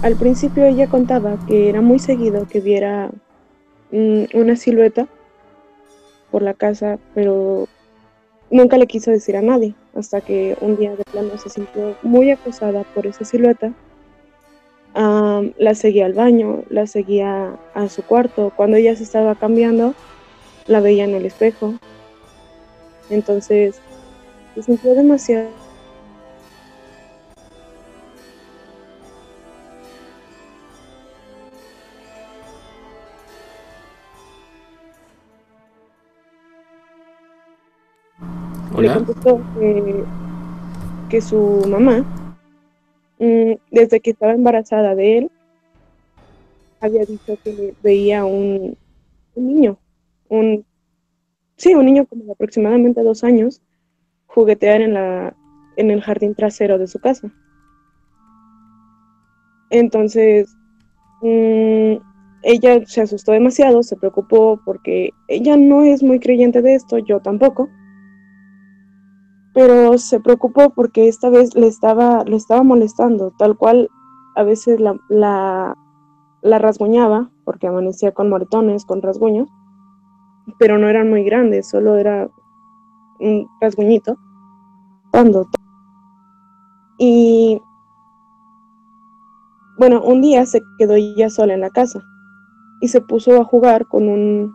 al principio ella contaba que era muy seguido que viera mm, una silueta por la casa, pero nunca le quiso decir a nadie, hasta que un día de plano se sintió muy acosada por esa silueta. La seguía al baño, la seguía a su cuarto. Cuando ella se estaba cambiando, la veía en el espejo. Entonces se sintió demasiado le contestó que, que su mamá, desde que estaba embarazada de él, había dicho que veía un, un niño, un sí, un niño como de aproximadamente dos años, juguetear en la en el jardín trasero de su casa. Entonces, mm, ella se asustó demasiado, se preocupó porque ella no es muy creyente de esto, yo tampoco pero se preocupó porque esta vez le estaba, le estaba molestando, tal cual a veces la, la, rasguñaba, porque amanecía con moretones, con rasguños, pero no eran muy grandes, solo era un rasguñito. Cuando y bueno, un día se quedó ella sola en la casa y se puso a jugar con un...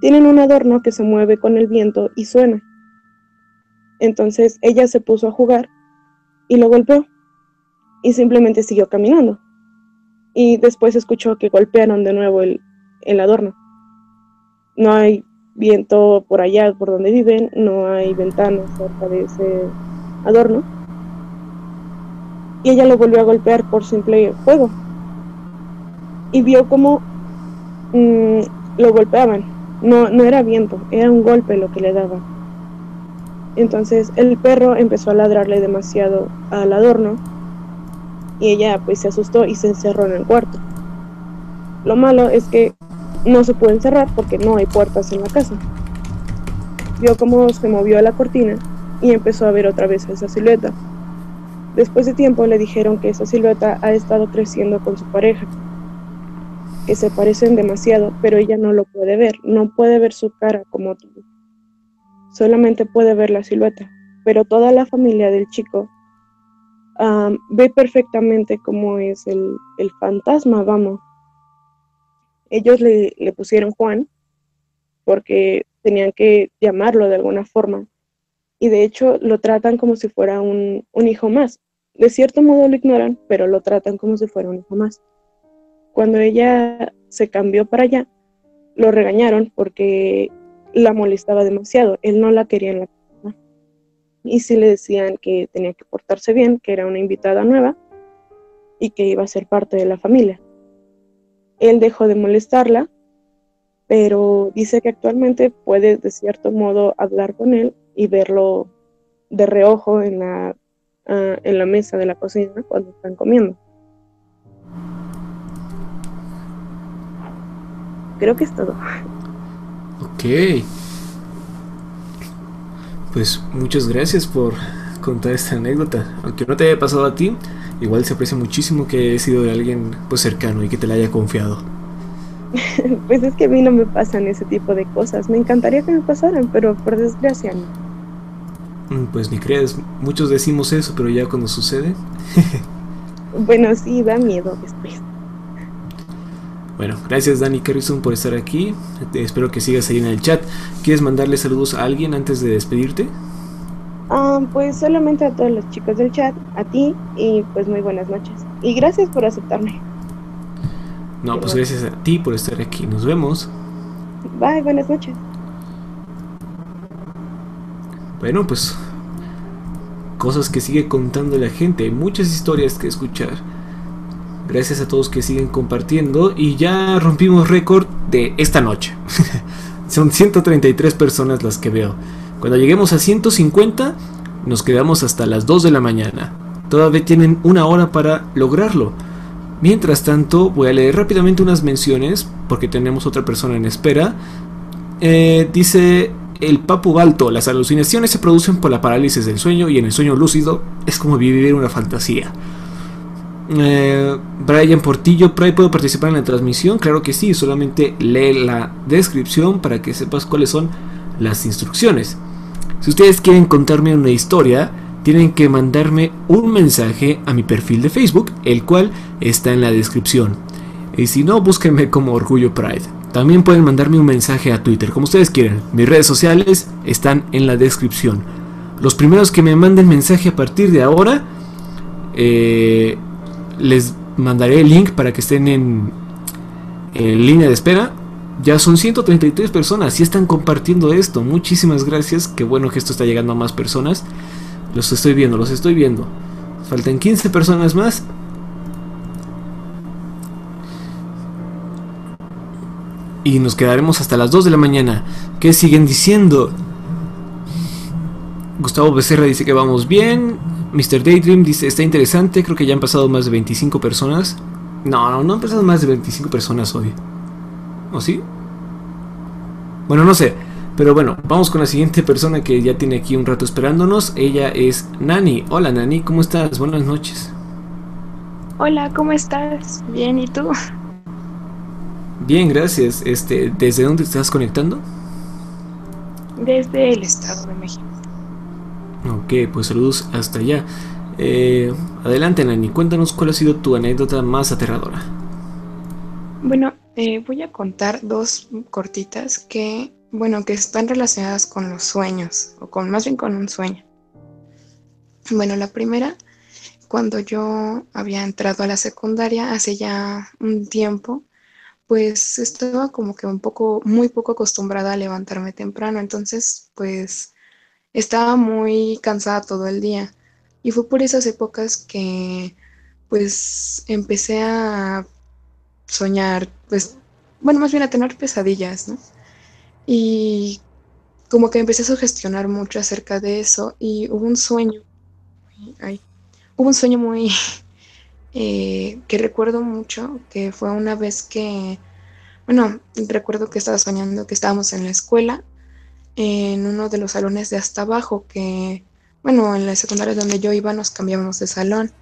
tienen un adorno que se mueve con el viento y suena. Entonces ella se puso a jugar y lo golpeó y simplemente siguió caminando. Y después escuchó que golpearon de nuevo el, el adorno. No hay viento por allá por donde viven, no hay ventanas cerca de ese adorno. Y ella lo volvió a golpear por simple juego. Y vio como mm, lo golpeaban. No, no era viento, era un golpe lo que le daban. Entonces el perro empezó a ladrarle demasiado al adorno y ella pues se asustó y se encerró en el cuarto. Lo malo es que no se puede encerrar porque no hay puertas en la casa. Vio cómo se movió la cortina y empezó a ver otra vez esa silueta. Después de tiempo le dijeron que esa silueta ha estado creciendo con su pareja, que se parecen demasiado, pero ella no lo puede ver, no puede ver su cara como tú. Solamente puede ver la silueta, pero toda la familia del chico ve perfectamente cómo es el, el fantasma, vamos. Ellos le, le pusieron Juan porque tenían que llamarlo de alguna forma. Y de hecho lo tratan como si fuera un, un hijo más. De cierto modo lo ignoran, pero lo tratan como si fuera un hijo más. Cuando ella se cambió para allá, lo regañaron porque la molestaba demasiado. Él no la quería en la casa. Y sí le decían que tenía que portarse bien, que era una invitada nueva y que iba a ser parte de la familia. Él dejó de molestarla, pero dice que actualmente puede de cierto modo hablar con él y verlo de reojo en la, ah, en la mesa de la cocina cuando están comiendo. Creo que es todo. Ok. Pues muchas gracias por contar esta anécdota. Aunque no te haya pasado a ti, igual se aprecia muchísimo que haya sido de alguien pues cercano y que te la haya confiado. Pues es que a mí no me pasan ese tipo de cosas. Me encantaría que me pasaran, pero por desgracia no. Mm, Pues ni crees, muchos decimos eso, pero ya cuando sucede. Bueno, sí, da miedo después. Bueno, gracias Dani Carrison por estar aquí. Te- espero que sigas ahí en el chat. ¿Quieres mandarle saludos a alguien antes de despedirte? Ah, pues solamente a todos los chicos del chat, a ti y pues muy buenas noches. Y gracias por aceptarme. No, pues gracias a ti por estar aquí. Nos vemos. Bye, buenas noches. Bueno, pues cosas que sigue contando la gente, hay muchas historias que escuchar. Gracias a todos que siguen compartiendo y ya rompimos récord de esta noche. Son 133 personas las que veo. Cuando lleguemos a 150 nos quedamos hasta las 2 de la mañana. Todavía tienen una hora para lograrlo. Mientras tanto, voy a leer rápidamente unas menciones porque tenemos otra persona en espera. Eh, dice el Papu Balto, las alucinaciones se producen por la parálisis del sueño y en el sueño lúcido es como vivir una fantasía. Eh, Brian Portillo, Pray, ¿puedo participar en la transmisión? Claro que sí, solamente lee la descripción para que sepas cuáles son las instrucciones. Si ustedes quieren contarme una historia, tienen que mandarme un mensaje a mi perfil de Facebook, el cual está en la descripción. Y si no, búsquenme como Orgullo Pride. También pueden mandarme un mensaje a Twitter, como ustedes quieran. Mis redes sociales están en la descripción. Los primeros que me manden mensaje a partir de ahora, eh, les mandaré el link para que estén en, en línea de espera. Ya son 133 personas y están compartiendo esto. Muchísimas gracias. Qué bueno que esto está llegando a más personas. Los estoy viendo, los estoy viendo. Faltan 15 personas más. Y nos quedaremos hasta las 2 de la mañana. ¿Qué siguen diciendo? Gustavo Becerra dice que vamos bien. Mr. Daydream dice, está interesante. Creo que ya han pasado más de 25 personas. No, no, no han pasado más de 25 personas hoy. ¿O sí? Bueno, no sé. Pero bueno, vamos con la siguiente persona que ya tiene aquí un rato esperándonos. Ella es Nani. Hola Nani, ¿cómo estás? Buenas noches. Hola, ¿cómo estás? Bien, ¿y tú? Bien, gracias. Este, ¿desde dónde estás conectando? Desde el Estado de México. Ok, pues saludos hasta allá. Eh, adelante, Nani, cuéntanos cuál ha sido tu anécdota más aterradora. Bueno, eh, voy a contar dos cortitas que, bueno, que están relacionadas con los sueños, o con más bien con un sueño. Bueno, la primera, cuando yo había entrado a la secundaria hace ya un tiempo, pues estaba como que un poco, muy poco acostumbrada a levantarme temprano, entonces pues estaba muy cansada todo el día. Y fue por esas épocas que pues empecé a soñar, pues, bueno, más bien a tener pesadillas, ¿no? Y como que empecé a sugestionar mucho acerca de eso y hubo un sueño, hubo un sueño muy eh, que recuerdo mucho, que fue una vez que, bueno, recuerdo que estaba soñando que estábamos en la escuela, en uno de los salones de hasta abajo, que, bueno, en la secundaria donde yo iba nos cambiamos de salón.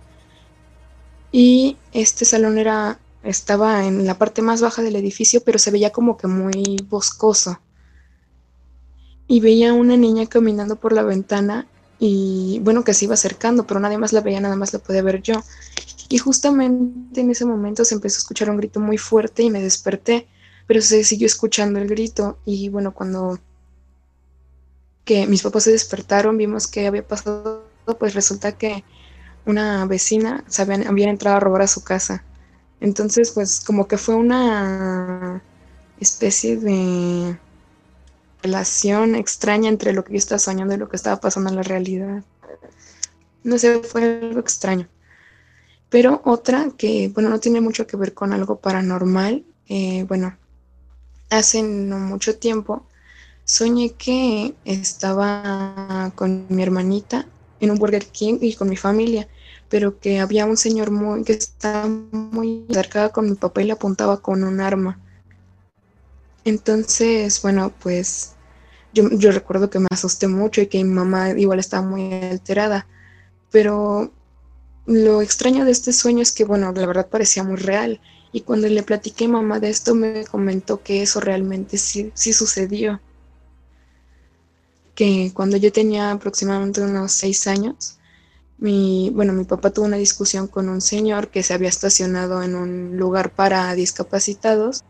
Y este salón era, estaba en la parte más baja del edificio, pero se veía como que muy boscoso. Y veía una niña caminando por la ventana y bueno, que se iba acercando, pero nadie más la veía, nada más la podía ver yo. Y justamente en ese momento se empezó a escuchar un grito muy fuerte y me desperté, pero se siguió escuchando el grito y bueno, cuando que mis papás se despertaron, vimos que había pasado, pues resulta que una vecina se habían, entrado a robar a su casa. Entonces, pues como que fue una especie de relación extraña entre lo que yo estaba soñando y lo que estaba pasando en la realidad. No sé, fue algo extraño. Pero otra que, bueno, no tiene mucho que ver con algo paranormal, eh, bueno, hace no mucho tiempo soñé que estaba con mi hermanita en un Burger King y con mi familia, pero que había un señor muy, que estaba muy cerca con mi papá y le apuntaba con un arma. Entonces, bueno, pues yo, yo recuerdo que me asusté mucho y que mi mamá igual estaba muy alterada, pero lo extraño de este sueño es que, bueno, la verdad parecía muy real. Y cuando le platiqué a mamá de esto, me comentó que eso realmente sí, sí sucedió. Que cuando yo tenía aproximadamente unos seis años, mi, bueno, mi papá tuvo una discusión con un señor que se había estacionado en un lugar para discapacitados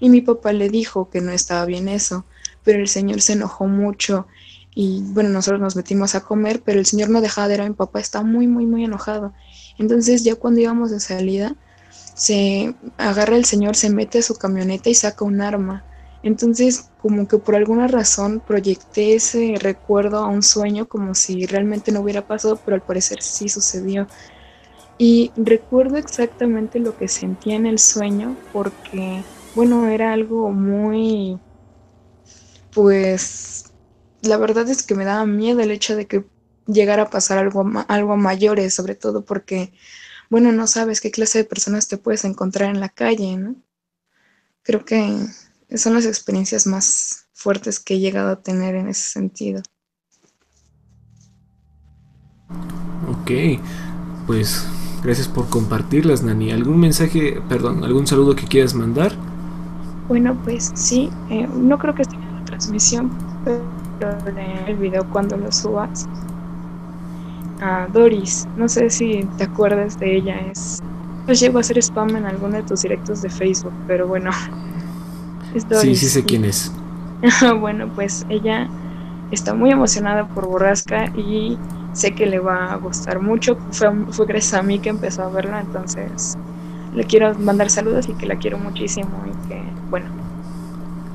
y mi papá le dijo que no estaba bien eso, pero el señor se enojó mucho y bueno, nosotros nos metimos a comer, pero el señor no dejaba de ir a mi papá, estaba muy, muy, muy enojado. Entonces ya cuando íbamos de salida, se agarra el señor, se mete a su camioneta y saca un arma. Entonces, como que por alguna razón proyecté ese recuerdo a un sueño como si realmente no hubiera pasado, pero al parecer sí sucedió. Y recuerdo exactamente lo que sentía en el sueño porque, bueno, era algo muy, pues, la verdad es que me daba miedo el hecho de que llegara a pasar algo, algo a mayores, sobre todo porque, bueno, no sabes qué clase de personas te puedes encontrar en la calle, ¿no? Creo que son las experiencias más fuertes que he llegado a tener en ese sentido. Ok, pues gracias por compartirlas, Nani. ¿Algún mensaje, perdón, algún saludo que quieras mandar? Bueno, pues sí, eh, no creo que esté en la transmisión, pero el video cuando lo subas. A Doris, no sé si te acuerdas de ella, es. Pues llegó a hacer spam en alguno de tus directos de Facebook, pero bueno. Doris. Sí, sí sé quién es. bueno, pues ella está muy emocionada por Borrasca y sé que le va a gustar mucho. Fue, fue gracias a mí que empezó a verla, entonces le quiero mandar saludos y que la quiero muchísimo y que, bueno.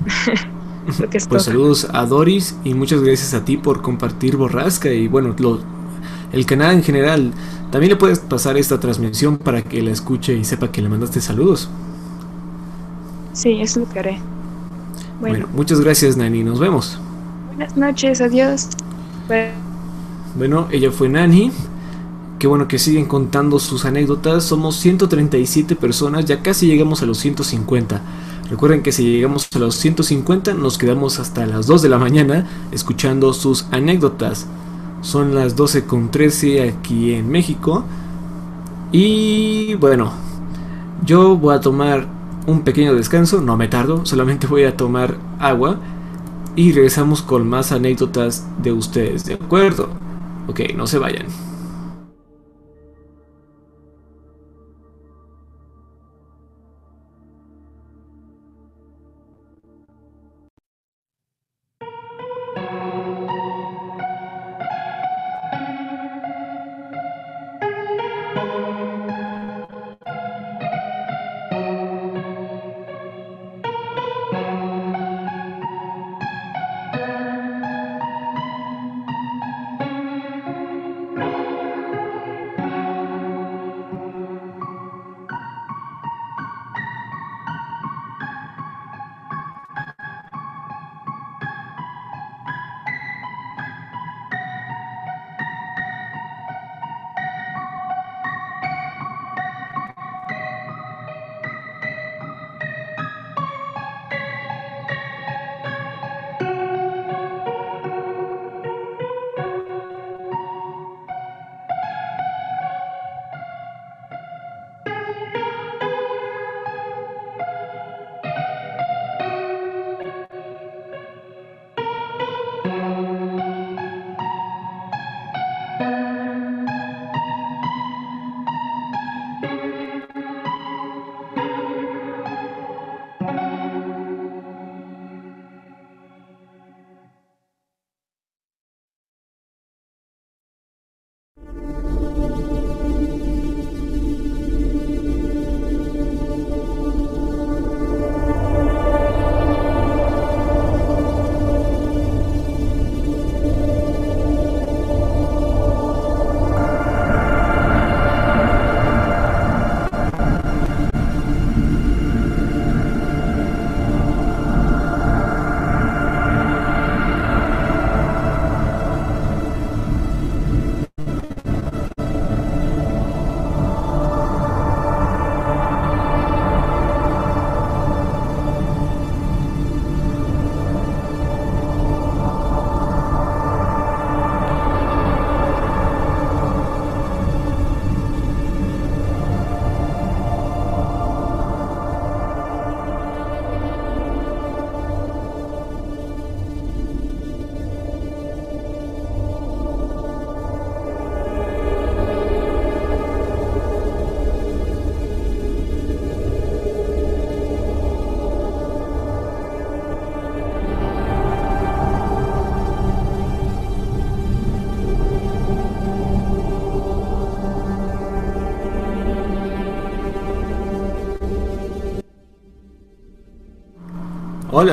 pues saludos a Doris y muchas gracias a ti por compartir Borrasca y bueno, el canal en general. También le puedes pasar esta transmisión para que la escuche y sepa que le mandaste saludos. Sí, es lo que haré. Bueno, muchas gracias Nani, nos vemos. Buenas noches, adiós. Bueno, ella fue Nani. Qué bueno que siguen contando sus anécdotas. Somos 137 personas, ya casi llegamos a los 150. Recuerden que si llegamos a los 150 nos quedamos hasta las 2 de la mañana escuchando sus anécdotas. Son las 12 con 13 aquí en México. Y bueno, yo voy a tomar un pequeño descanso, no me tardo, solamente voy a tomar agua y regresamos con más anécdotas de ustedes, ¿de acuerdo? Ok, no se vayan.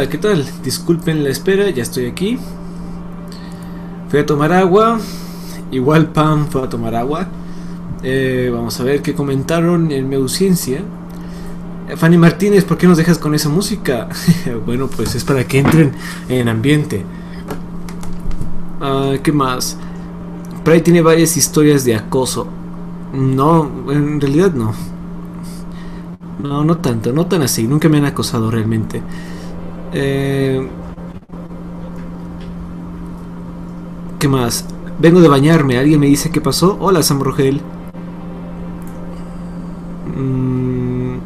¿Qué tal? Disculpen la espera, ya estoy aquí. Fui a tomar agua. Igual Pam fue a tomar agua. Eh, vamos a ver qué comentaron en mi ausencia. Eh, Fanny Martínez, ¿por qué nos dejas con esa música? bueno, pues es para que entren en ambiente. Ah, ¿Qué más? Por tiene varias historias de acoso. No, en realidad no. No, no tanto, no tan así. Nunca me han acosado realmente. Eh, ¿Qué más? Vengo de bañarme. ¿Alguien me dice qué pasó? Hola, Sam Rogel. Mm.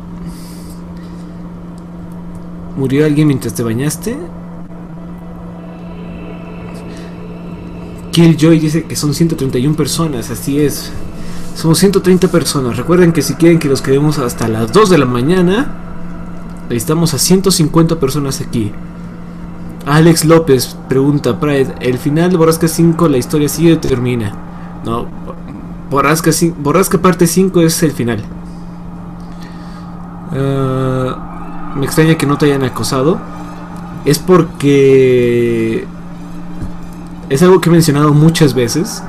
¿Murió alguien mientras te bañaste? Killjoy dice que son 131 personas, así es. Somos 130 personas. Recuerden que si quieren que los quedemos hasta las 2 de la mañana, estamos a 150 personas aquí. Alex López pregunta, Pride, ¿el final de Borrasca 5 la historia sigue o termina? No, Borrasca, Borrasca parte 5 es el final. Ah, me extraña que no te hayan acosado. Es porque es algo que he mencionado muchas veces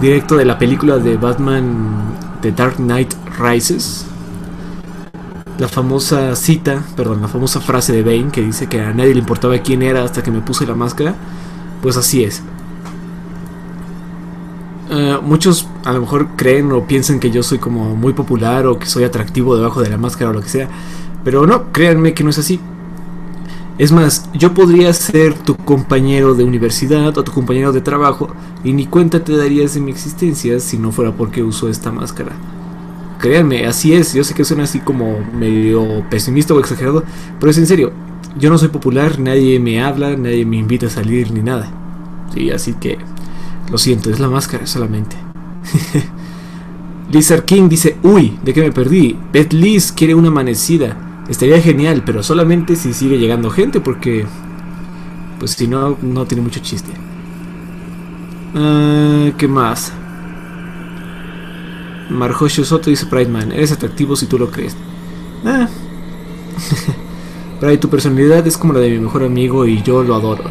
directo de la película de Batman The Dark Knight Rises. La famosa cita, perdón, la famosa frase de Bane que dice que a nadie le importaba quién era hasta que me puse la máscara. Pues así es. Eh, muchos a lo mejor creen o piensan que yo soy como muy popular o que soy atractivo debajo de la máscara o lo que sea. Pero no, créanme que no es así. Es más, yo podría ser tu compañero de universidad o tu compañero de trabajo y ni cuenta te darías de mi existencia si no fuera porque uso esta máscara. Créanme, así es. Yo sé que suena así como medio pesimista o exagerado, pero es en serio. Yo no soy popular, nadie me habla, nadie me invita a salir ni nada. Sí, así que lo siento, es la máscara solamente. Lizard King dice, uy, ¿de qué me perdí? Beth Liz quiere una amanecida. Estaría genial, pero solamente si sigue llegando gente, porque pues si no, no tiene mucho chiste. Uh, ¿Qué más? Marjocho Soto dice Prideman, eres atractivo si tú lo crees. Ah. Pride, tu personalidad es como la de mi mejor amigo y yo lo adoro.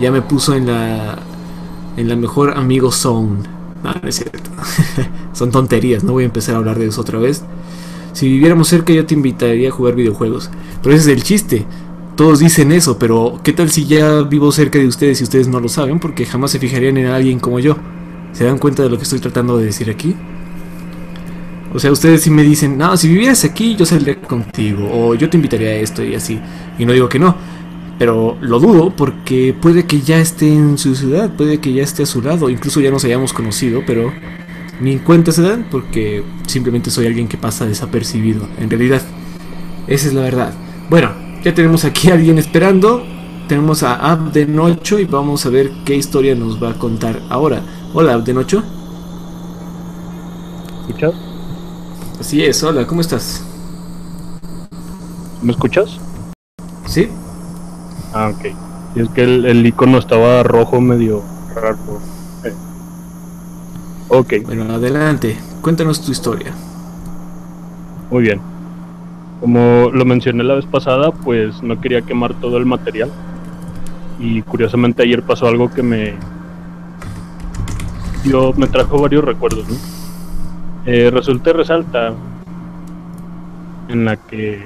Ya me puso en la en la mejor amigo zone. No, no es cierto. Son tonterías, no voy a empezar a hablar de eso otra vez. Si viviéramos cerca yo te invitaría a jugar videojuegos. Pero ese es el chiste. Todos dicen eso, pero ¿qué tal si ya vivo cerca de ustedes y ustedes no lo saben? Porque jamás se fijarían en alguien como yo. ¿Se dan cuenta de lo que estoy tratando de decir aquí? O sea, ustedes sí me dicen, no, si vivieras aquí yo saldría contigo, o yo te invitaría a esto y así. Y no digo que no, pero lo dudo porque puede que ya esté en su ciudad, puede que ya esté a su lado, incluso ya nos hayamos conocido, pero ni cuenta se dan porque simplemente soy alguien que pasa desapercibido. En realidad, esa es la verdad. Bueno, ya tenemos aquí a alguien esperando. Tenemos a Abdenocho y vamos a ver qué historia nos va a contar ahora. Hola, Abdenocho. ¿Escuchas? Así es, hola, ¿cómo estás? ¿Me escuchas? Sí. Ah, ok. Y es que el, el icono estaba rojo medio raro. Ok. Bueno, adelante. Cuéntanos tu historia. Muy bien. Como lo mencioné la vez pasada, pues no quería quemar todo el material. Y curiosamente ayer pasó algo que me dio, me trajo varios recuerdos. ¿no? Eh, resulta resalta en la que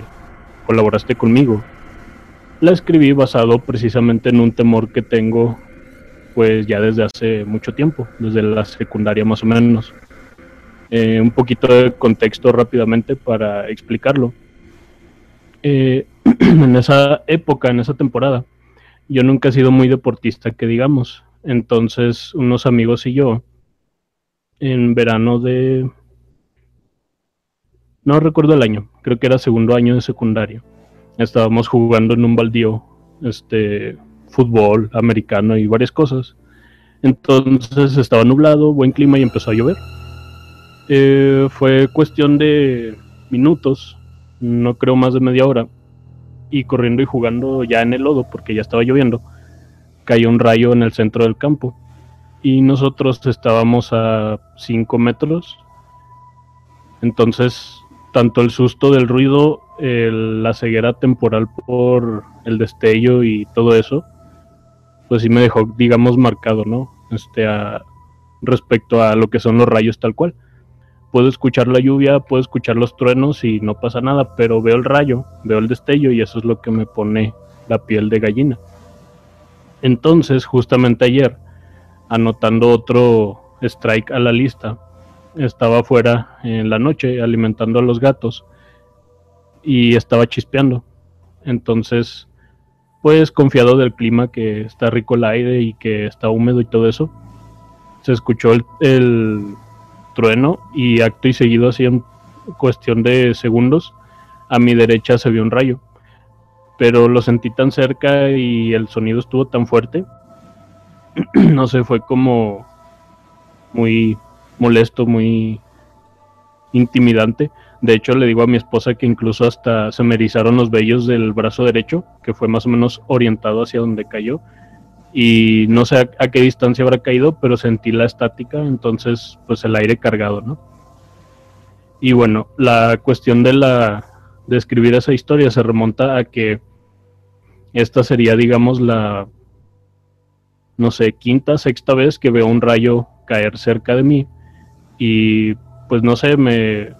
colaboraste conmigo. La escribí basado precisamente en un temor que tengo pues ya desde hace mucho tiempo, desde la secundaria más o menos. Eh, un poquito de contexto rápidamente para explicarlo. Eh, en esa época, en esa temporada, yo nunca he sido muy deportista, que digamos. Entonces, unos amigos y yo, en verano de... No recuerdo el año, creo que era segundo año de secundaria. Estábamos jugando en un baldío, este, fútbol americano y varias cosas. Entonces estaba nublado, buen clima y empezó a llover. Eh, fue cuestión de minutos, no creo más de media hora, y corriendo y jugando ya en el lodo porque ya estaba lloviendo, cayó un rayo en el centro del campo y nosotros estábamos a 5 metros. Entonces, tanto el susto del ruido el- la ceguera temporal por el destello y todo eso, pues sí me dejó, digamos, marcado, ¿no? Este, respecto a lo que son los rayos tal cual. Puedo escuchar la lluvia, puedo escuchar los truenos y no pasa nada, pero veo el rayo, veo el destello y eso es lo que me pone la piel de gallina. Entonces, justamente ayer, anotando otro strike a la lista, estaba afuera en la noche alimentando a los gatos y estaba chispeando. Entonces, pues confiado del clima, que está rico el aire y que está húmedo y todo eso, se escuchó el, el trueno y acto y seguido, así en cuestión de segundos, a mi derecha se vio un rayo. Pero lo sentí tan cerca y el sonido estuvo tan fuerte, no sé, fue como muy molesto, muy intimidante. De hecho, le digo a mi esposa que incluso hasta se me erizaron los vellos del brazo derecho, que fue más o menos orientado hacia donde cayó. Y no sé a, a qué distancia habrá caído, pero sentí la estática, entonces pues el aire cargado, ¿no? Y bueno, la cuestión de la de escribir esa historia se remonta a que esta sería, digamos, la no sé, quinta, sexta vez que veo un rayo caer cerca de mí y pues no sé, me,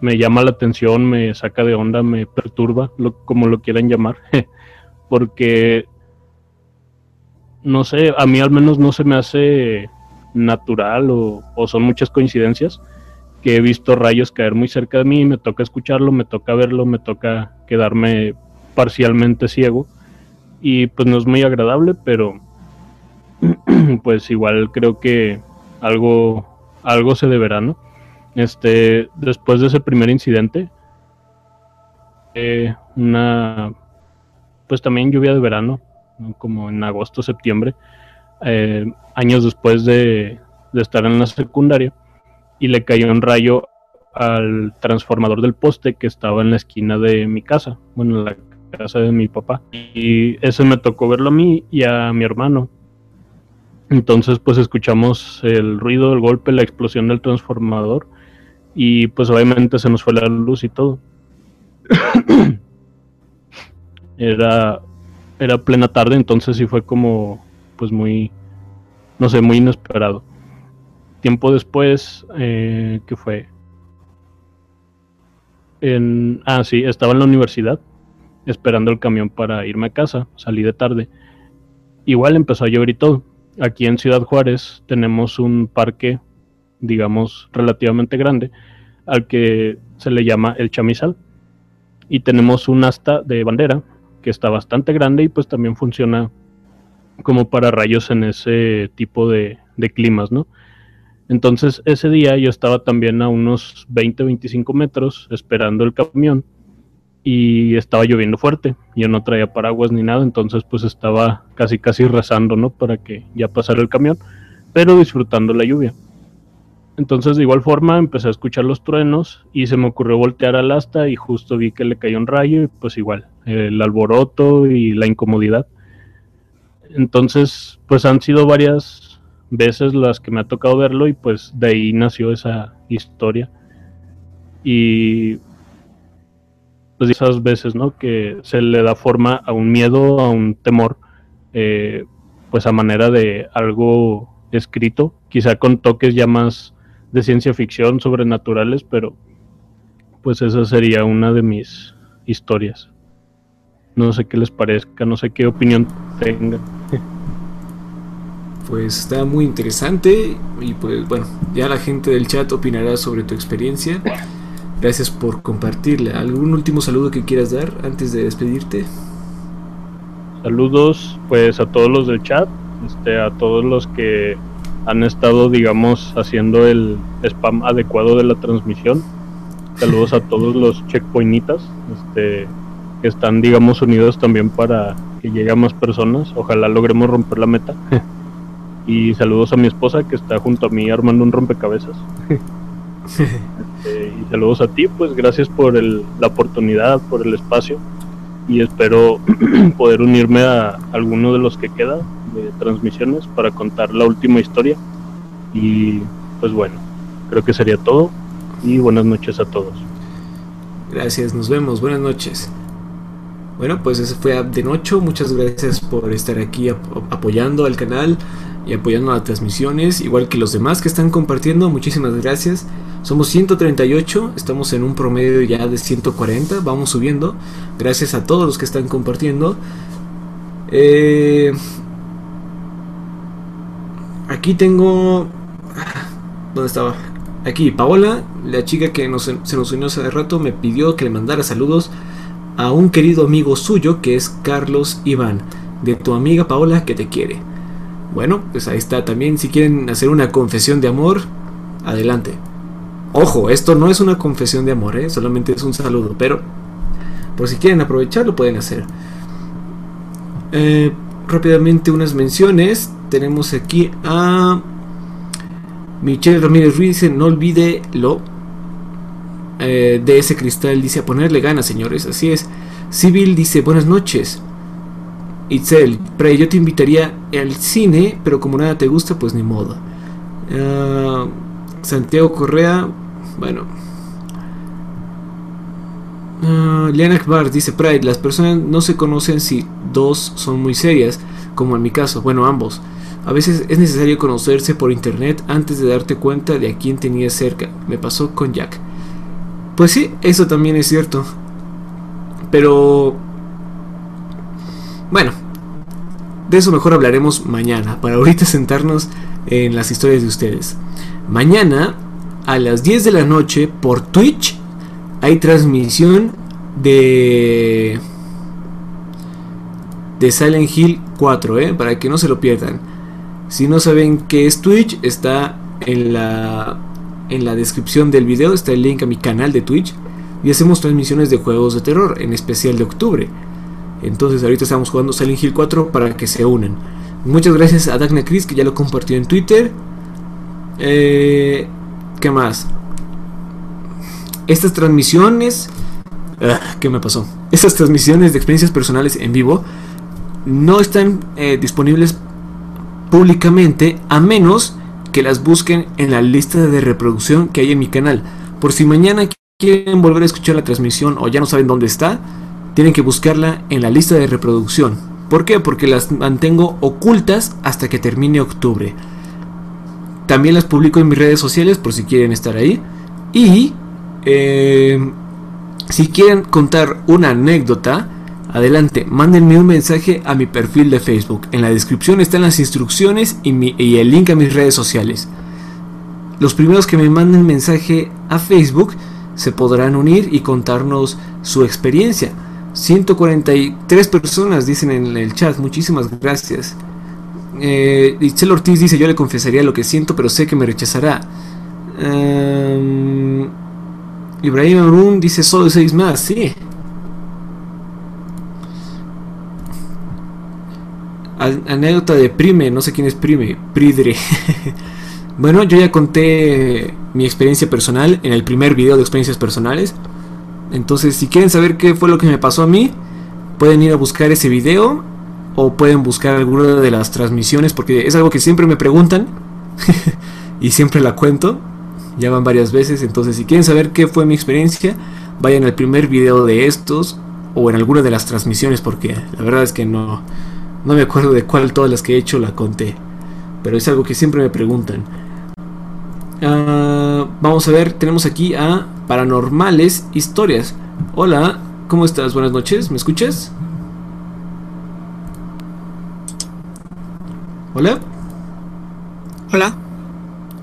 me llama la atención, me saca de onda, me perturba, como lo quieran llamar, porque no sé, a mí al menos no se me hace natural o, o son muchas coincidencias que he visto rayos caer muy cerca de mí, me toca escucharlo, me toca verlo, me toca quedarme parcialmente ciego y pues no es muy agradable, pero pues igual creo que algo algo se deberá, ¿no? Este, después de ese primer incidente, eh, una, pues también lluvia de verano, ¿no? como en agosto, septiembre, eh, años después de, de estar en la secundaria, y le cayó un rayo al transformador del poste que estaba en la esquina de mi casa, bueno, en la casa de mi papá. Y ese me tocó verlo a mí y a mi hermano. Entonces pues escuchamos el ruido, el golpe, la explosión del transformador y pues obviamente se nos fue la luz y todo. era, era plena tarde, entonces sí fue como pues muy, no sé, muy inesperado. Tiempo después, eh, ¿qué fue? En, ah, sí, estaba en la universidad esperando el camión para irme a casa, salí de tarde. Igual empezó a llover y todo aquí en Ciudad Juárez tenemos un parque, digamos, relativamente grande, al que se le llama el chamizal. Y tenemos un asta de bandera que está bastante grande y pues también funciona como para rayos en ese tipo de, climas, ¿no? Entonces ese día yo estaba también a unos 20-25 metros esperando el camión y estaba lloviendo fuerte. Yo no traía paraguas ni nada, entonces pues estaba casi casi rezando, ¿no? Para que ya pasara el camión, pero disfrutando la lluvia. Entonces de igual forma empecé a escuchar los truenos y se me ocurrió voltear al asta y justo vi que le cayó un rayo y pues igual, el alboroto y la incomodidad. Entonces pues han sido varias veces las que me ha tocado verlo y pues de ahí nació esa historia. Y esas veces, ¿no? Que se le da forma a un miedo, a un temor, eh, pues a manera de algo escrito, quizá con toques ya más de ciencia ficción, sobrenaturales, pero pues esa sería una de mis historias. No sé qué les parezca, no sé qué opinión tengan. Pues está muy interesante y pues bueno, ya la gente del chat opinará sobre tu experiencia. Gracias por compartirla. ¿Algún último saludo que quieras dar antes de despedirte? Saludos pues a todos los del chat, este, a todos los que han estado, digamos, haciendo el spam adecuado de la transmisión. Saludos a todos los checkpointitas, este, que están, digamos, unidos también para que llegue a más personas. Ojalá logremos romper la meta. y saludos a mi esposa que está junto a mí armando un rompecabezas. Y saludos a ti, pues gracias por la oportunidad, por el espacio y espero poder unirme a alguno de los que queda de transmisiones para contar la última historia. Y pues bueno, creo que sería todo y buenas noches a todos. Gracias, nos vemos, buenas noches. Bueno, pues eso fue de Nocho. Muchas gracias por estar aquí ap- apoyando al canal y apoyando las transmisiones, igual que los demás que están compartiendo. Muchísimas gracias. Somos 138, estamos en un promedio ya de 140, vamos subiendo. Gracias a todos los que están compartiendo. Eh, aquí tengo... ¿Dónde estaba? Aquí, Paola, la chica que se nos unió hace rato, me pidió que le mandara saludos a un querido amigo suyo que es Carlos Iván, de tu amiga Paola que te quiere. Bueno, pues ahí está también. Si quieren hacer una confesión de amor, adelante. Ojo, esto no es una confesión de amor, ¿eh? solamente es un saludo, pero por si quieren aprovechar lo pueden hacer. Eh, rápidamente unas menciones. Tenemos aquí a Michelle Ramírez Ruiz, dice, no olvide lo eh, de ese cristal, dice, a ponerle ganas, señores, así es. Civil dice, buenas noches. Itzel, Prey, yo te invitaría al cine, pero como nada te gusta, pues ni modo. Ah, Santiago Correa, bueno. Uh, Liana Akbar dice Pride, las personas no se conocen si dos son muy serias, como en mi caso, bueno, ambos. A veces es necesario conocerse por internet antes de darte cuenta de a quién tenías cerca. Me pasó con Jack. Pues sí, eso también es cierto. Pero... Bueno, de eso mejor hablaremos mañana, para ahorita sentarnos en las historias de ustedes. Mañana, a las 10 de la noche, por Twitch, hay transmisión de... De Silent Hill 4, ¿eh? para que no se lo pierdan. Si no saben qué es Twitch, está en la, en la descripción del video, está el link a mi canal de Twitch. Y hacemos transmisiones de juegos de terror, en especial de octubre. Entonces ahorita estamos jugando Silent Hill 4 para que se unan. Muchas gracias a Dagna Chris que ya lo compartió en Twitter. Eh, ¿Qué más? Estas transmisiones... Ah, ¿Qué me pasó? Estas transmisiones de experiencias personales en vivo no están eh, disponibles públicamente a menos que las busquen en la lista de reproducción que hay en mi canal. Por si mañana quieren volver a escuchar la transmisión o ya no saben dónde está, tienen que buscarla en la lista de reproducción. ¿Por qué? Porque las mantengo ocultas hasta que termine octubre. También las publico en mis redes sociales por si quieren estar ahí. Y eh, si quieren contar una anécdota, adelante, mándenme un mensaje a mi perfil de Facebook. En la descripción están las instrucciones y, y el link a mis redes sociales. Los primeros que me manden mensaje a Facebook se podrán unir y contarnos su experiencia. 143 personas dicen en el chat, muchísimas gracias. Eh, Itzel Ortiz dice, yo le confesaría lo que siento, pero sé que me rechazará. Ehm, Ibrahim Arun dice, solo seis más, sí. An- anécdota de Prime, no sé quién es Prime, Pridre. bueno, yo ya conté mi experiencia personal en el primer video de experiencias personales. Entonces, si quieren saber qué fue lo que me pasó a mí, pueden ir a buscar ese video o pueden buscar alguna de las transmisiones porque es algo que siempre me preguntan y siempre la cuento. Ya van varias veces, entonces si quieren saber qué fue mi experiencia, vayan al primer video de estos o en alguna de las transmisiones porque la verdad es que no no me acuerdo de cuál todas las que he hecho la conté, pero es algo que siempre me preguntan. Ah, vamos a ver, tenemos aquí a Paranormales Historias. Hola, ¿cómo estás? Buenas noches, ¿me escuchas? Hola. Hola,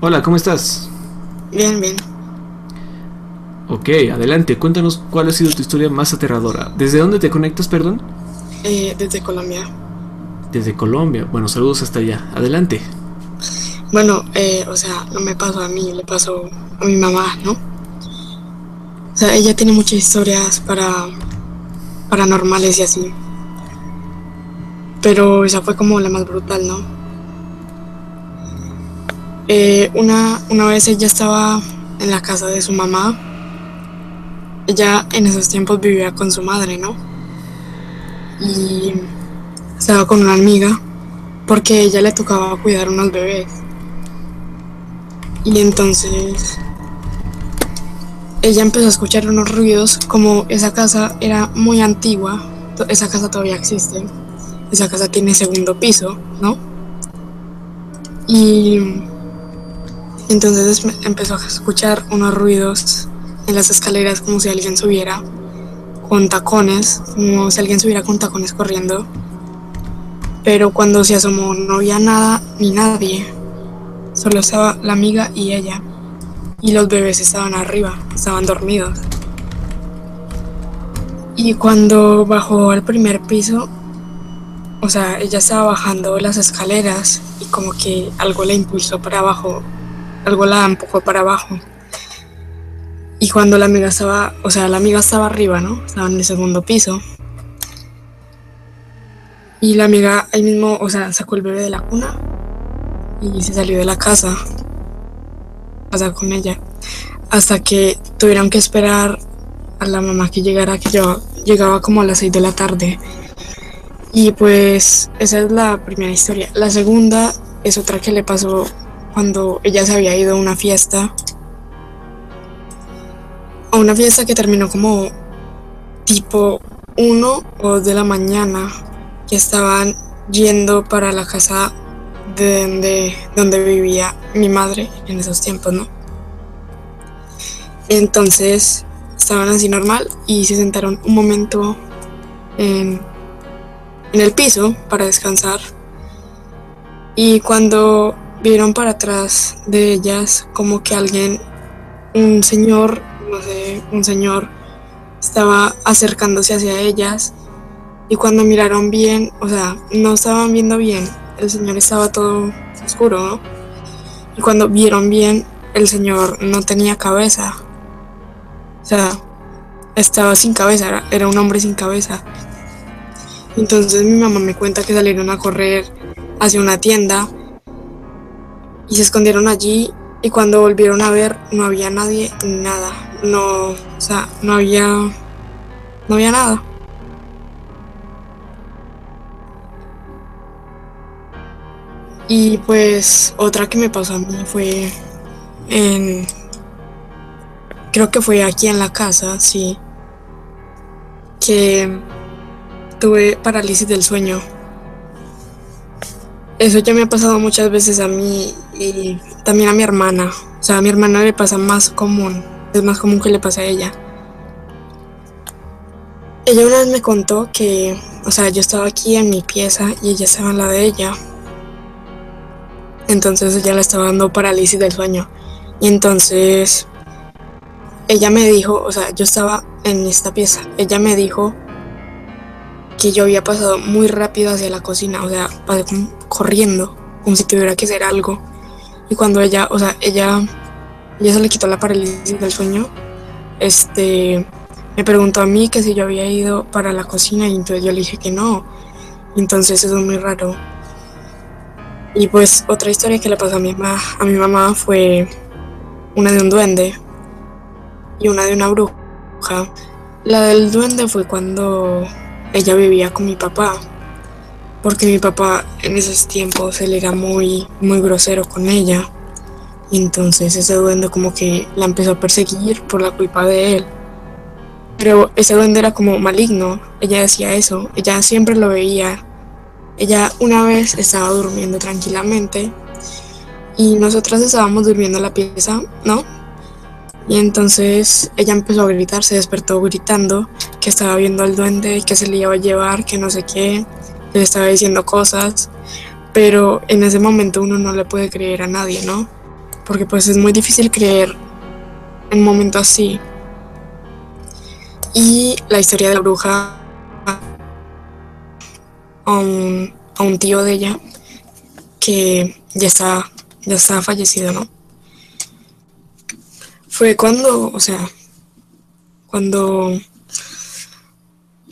Hola, ¿cómo estás? bien, bien. Ok, adelante, cuéntanos cuál ha sido tu historia más aterradora. ¿Desde dónde te conectas, perdón? Eh, desde Colombia. Desde Colombia. Bueno, saludos hasta allá. Adelante. Bueno, eh, o sea, no me pasó a mí, le pasó a mi mamá, ¿no? O sea, ella tiene muchas historias para paranormales y así. Pero esa fue como la más brutal, ¿no? Eh, una, una vez ella estaba en la casa de su mamá. Ella en esos tiempos vivía con su madre, ¿no? Y estaba con una amiga porque ella le tocaba cuidar unos bebés. Y entonces ella empezó a escuchar unos ruidos, como esa casa era muy antigua, esa casa todavía existe, esa casa tiene segundo piso, ¿no? Y entonces empezó a escuchar unos ruidos en las escaleras como si alguien subiera con tacones, como si alguien subiera con tacones corriendo. Pero cuando se asomó no había nada ni nadie, solo estaba la amiga y ella. Y los bebés estaban arriba, estaban dormidos. Y cuando bajó al primer piso, o sea, ella estaba bajando las escaleras y como que algo la impulsó para abajo, algo la empujó para abajo. Y cuando la amiga estaba, o sea, la amiga estaba arriba, ¿no? Estaba en el segundo piso. Y la amiga ahí mismo, o sea, sacó el bebé de la cuna y se salió de la casa. Casa con ella. Hasta que tuvieron que esperar a la mamá que llegara, que yo llegaba como a las 6 de la tarde. Y pues esa es la primera historia. La segunda es otra que le pasó cuando ella se había ido a una fiesta. A una fiesta que terminó como tipo 1 o 2 de la mañana. Que estaban yendo para la casa de donde, donde vivía mi madre en esos tiempos, ¿no? Entonces estaban así normal y se sentaron un momento en, en el piso para descansar. Y cuando vieron para atrás de ellas, como que alguien, un señor, no sé, un señor estaba acercándose hacia ellas. Y cuando miraron bien, o sea, no estaban viendo bien, el señor estaba todo oscuro. Y cuando vieron bien, el señor no tenía cabeza. O sea, estaba sin cabeza, era un hombre sin cabeza. Entonces mi mamá me cuenta que salieron a correr hacia una tienda y se escondieron allí y cuando volvieron a ver no había nadie, nada. No, o sea, no había no había nada. Y pues otra que me pasó a mí fue en... Creo que fue aquí en la casa, sí. Que tuve parálisis del sueño. Eso ya me ha pasado muchas veces a mí y también a mi hermana. O sea, a mi hermana le pasa más común. Es más común que le pase a ella. Ella una vez me contó que, o sea, yo estaba aquí en mi pieza y ella estaba en la de ella. Entonces ella le estaba dando parálisis del sueño. Y entonces ella me dijo, o sea, yo estaba en esta pieza. Ella me dijo que yo había pasado muy rápido hacia la cocina, o sea, pasé corriendo, como si tuviera que hacer algo. Y cuando ella, o sea, ella, ella se le quitó la parálisis del sueño, este, me preguntó a mí que si yo había ido para la cocina y entonces yo le dije que no. Entonces eso es muy raro. Y pues otra historia que le pasó a mi, mamá, a mi mamá fue una de un duende y una de una bruja. La del duende fue cuando ella vivía con mi papá, porque mi papá en esos tiempos él era muy, muy grosero con ella. Y entonces ese duende como que la empezó a perseguir por la culpa de él. Pero ese duende era como maligno, ella decía eso, ella siempre lo veía ella una vez estaba durmiendo tranquilamente y nosotras estábamos durmiendo en la pieza, ¿no? Y entonces ella empezó a gritar, se despertó gritando que estaba viendo al duende que se le iba a llevar, que no sé qué, le estaba diciendo cosas, pero en ese momento uno no le puede creer a nadie, ¿no? Porque pues es muy difícil creer en un momento así. Y la historia de la bruja a un, a tío de ella que ya está, ya fallecido, ¿no? Fue cuando, o sea, cuando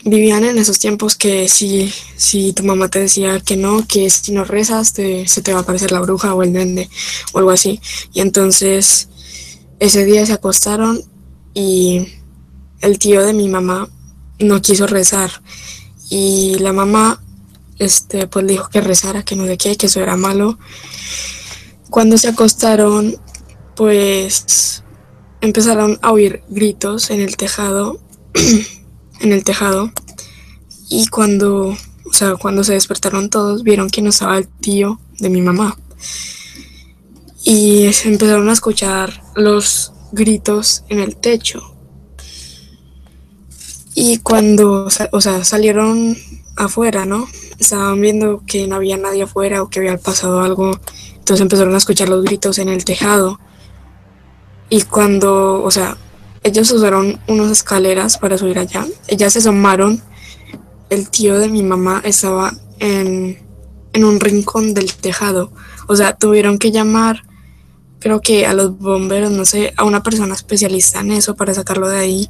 vivían en esos tiempos que si, si tu mamá te decía que no, que si no rezas te, se te va a aparecer la bruja o el duende o algo así. Y entonces ese día se acostaron y el tío de mi mamá no quiso rezar. Y la mamá este, pues dijo que rezara, que no sé qué, que eso era malo. Cuando se acostaron, pues empezaron a oír gritos en el tejado, en el tejado, y cuando, o sea, cuando se despertaron todos, vieron que no estaba el tío de mi mamá. Y empezaron a escuchar los gritos en el techo. Y cuando, o sea, salieron afuera, ¿no? Estaban viendo que no había nadie afuera o que había pasado algo. Entonces empezaron a escuchar los gritos en el tejado. Y cuando, o sea, ellos usaron unas escaleras para subir allá. Ellas se asomaron. El tío de mi mamá estaba en, en un rincón del tejado. O sea, tuvieron que llamar, creo que a los bomberos, no sé, a una persona especialista en eso para sacarlo de ahí.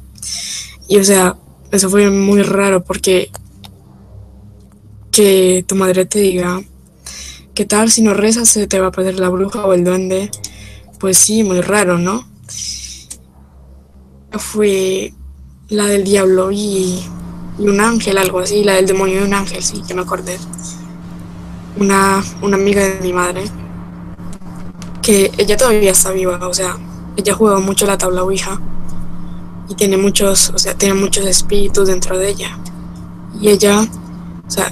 Y o sea, eso fue muy raro porque que tu madre te diga, ¿qué tal si no rezas se te va a perder la bruja o el duende? Pues sí, muy raro, ¿no? Fue la del diablo y, y un ángel, algo así, la del demonio y un ángel, sí, ya me acordé. Una, una amiga de mi madre, que ella todavía está viva, o sea, ella jugó mucho la tabla Ouija y tiene muchos, o sea, tiene muchos espíritus dentro de ella. Y ella, o sea,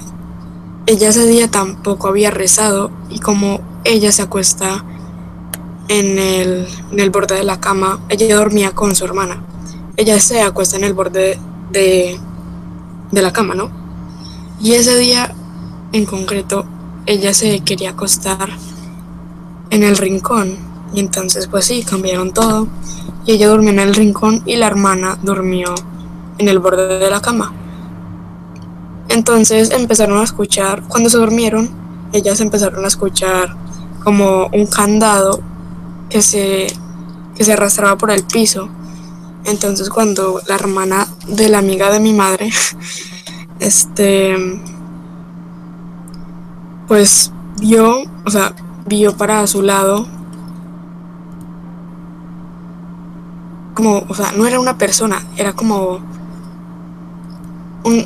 ella ese día tampoco había rezado y como ella se acuesta en el, en el borde de la cama, ella dormía con su hermana. Ella se acuesta en el borde de, de la cama, ¿no? Y ese día en concreto, ella se quería acostar en el rincón. Y entonces, pues sí, cambiaron todo. Y ella durmió en el rincón y la hermana durmió en el borde de la cama. Entonces empezaron a escuchar, cuando se durmieron, ellas empezaron a escuchar como un candado que se, que se arrastraba por el piso. Entonces cuando la hermana de la amiga de mi madre, este, pues vio, o sea, vio para su lado como, o sea, no era una persona, era como un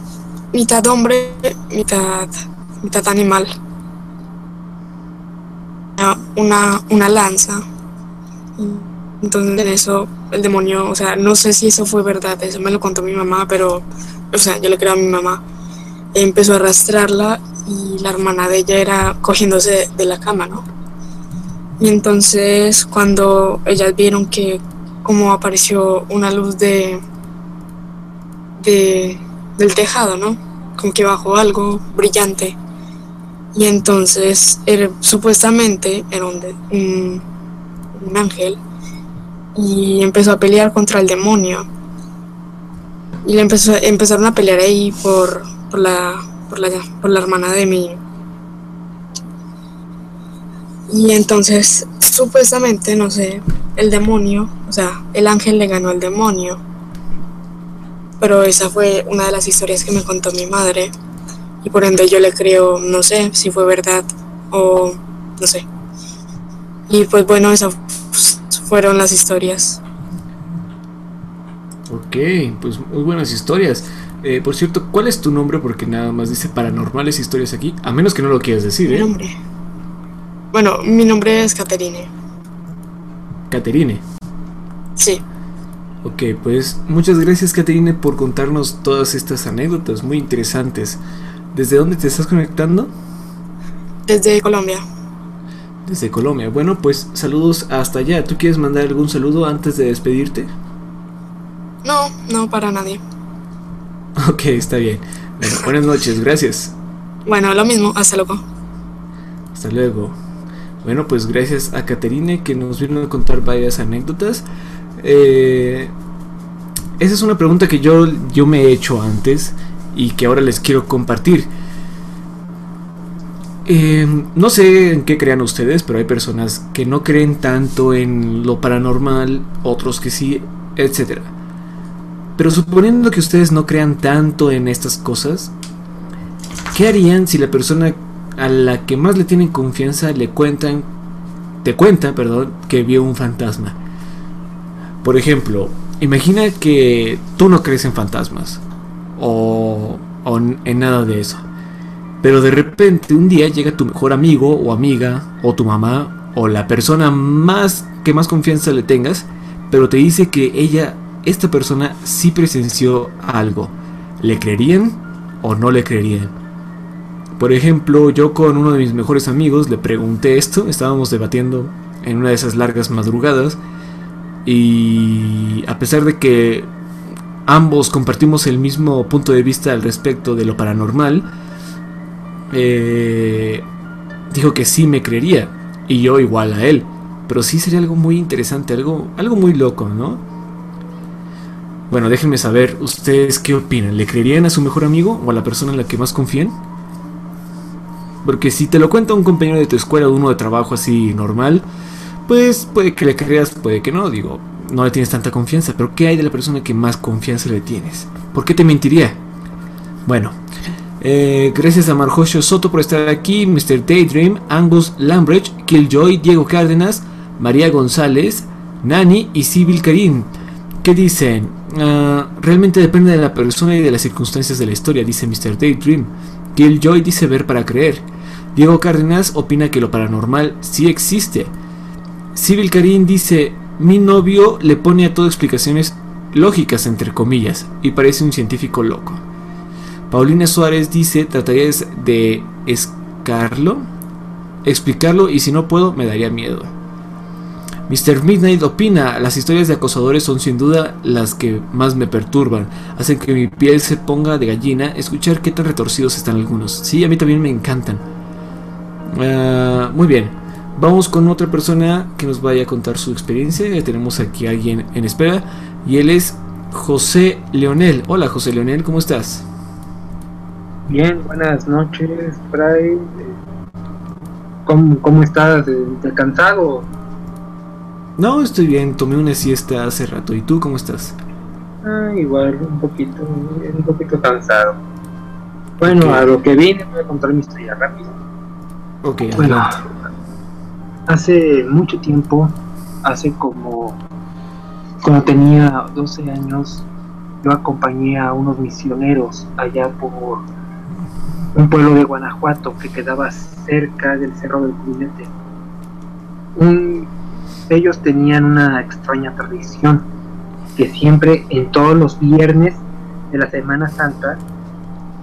mitad hombre, mitad, mitad animal. Una, una lanza. Entonces en eso el demonio, o sea, no sé si eso fue verdad, eso me lo contó mi mamá, pero, o sea, yo le creo a mi mamá. Empezó a arrastrarla y la hermana de ella era cogiéndose de la cama, ¿no? Y entonces cuando ellas vieron que como apareció una luz de, de del tejado, ¿no? Como que bajó algo brillante. Y entonces era- supuestamente era un, un, un ángel y empezó a pelear contra el demonio. Y le empezó, empezaron a pelear ahí por, por, la, por, la, por la hermana de mi. Y entonces, supuestamente, no sé, el demonio, o sea, el ángel le ganó al demonio. Pero esa fue una de las historias que me contó mi madre. Y por ende yo le creo, no sé si fue verdad o no sé. Y pues bueno, esas fueron las historias. Ok, pues muy buenas historias. Eh, por cierto, ¿cuál es tu nombre? Porque nada más dice paranormales historias aquí. A menos que no lo quieras decir, Mi ¿eh? nombre. Bueno, mi nombre es Caterine. Caterine. Sí. Ok, pues muchas gracias Caterine por contarnos todas estas anécdotas muy interesantes. ¿Desde dónde te estás conectando? Desde Colombia. Desde Colombia. Bueno, pues saludos hasta allá. ¿Tú quieres mandar algún saludo antes de despedirte? No, no para nadie. Ok, está bien. Bueno, buenas noches, gracias. Bueno, lo mismo, hasta luego. Hasta luego. Bueno, pues gracias a Caterine que nos vino a contar varias anécdotas. Eh, esa es una pregunta que yo, yo me he hecho antes y que ahora les quiero compartir. Eh, no sé en qué crean ustedes, pero hay personas que no creen tanto en lo paranormal, otros que sí, etc. Pero suponiendo que ustedes no crean tanto en estas cosas, ¿qué harían si la persona a la que más le tienen confianza le cuentan, te cuenta, perdón, que vio un fantasma? Por ejemplo, imagina que tú no crees en fantasmas o, o en nada de eso. Pero de repente un día llega tu mejor amigo o amiga o tu mamá o la persona más que más confianza le tengas, pero te dice que ella, esta persona, sí presenció algo. ¿Le creerían o no le creerían? Por ejemplo, yo con uno de mis mejores amigos le pregunté esto, estábamos debatiendo en una de esas largas madrugadas y a pesar de que ambos compartimos el mismo punto de vista al respecto de lo paranormal, eh, dijo que sí me creería y yo igual a él, pero sí sería algo muy interesante, algo, algo muy loco, ¿no? Bueno, déjenme saber, ¿ustedes qué opinan? ¿Le creerían a su mejor amigo o a la persona en la que más confían? Porque si te lo cuenta un compañero de tu escuela o uno de trabajo así normal, pues puede que le creas, puede que no, digo, no le tienes tanta confianza, pero ¿qué hay de la persona que más confianza le tienes? ¿Por qué te mentiría? Bueno, eh, gracias a Marjocio Soto por estar aquí, Mr. Daydream, Angus Lambridge, Killjoy, Diego Cárdenas, María González, Nani y Sibyl Karim. ¿Qué dicen? Ah, realmente depende de la persona y de las circunstancias de la historia, dice Mr. Daydream. Killjoy dice ver para creer. Diego Cárdenas opina que lo paranormal sí existe. Sibyl Karim dice, mi novio le pone a todo explicaciones lógicas entre comillas y parece un científico loco. Paulina Suárez dice, trataría de escarlo, explicarlo y si no puedo me daría miedo. Mr. Midnight opina, las historias de acosadores son sin duda las que más me perturban, hacen que mi piel se ponga de gallina, escuchar qué tan retorcidos están algunos. Sí, a mí también me encantan. Ah, muy bien, vamos con otra persona que nos vaya a contar su experiencia. Ya tenemos aquí a alguien en espera y él es José Leonel. Hola José Leonel, ¿cómo estás? Bien, buenas noches, Fray. ¿Cómo, cómo estás? ¿Te cansado? No, estoy bien, tomé una siesta hace rato. ¿Y tú cómo estás? Ah, igual, un poquito, un poquito cansado. Bueno, a lo que vine voy a contar mi historia rápido. Ok, Bueno, adelante. hace mucho tiempo, hace como cuando tenía 12 años, yo acompañé a unos misioneros allá por un pueblo de Guanajuato que quedaba cerca del Cerro del. Un- ellos tenían una extraña tradición que siempre en todos los viernes de la Semana Santa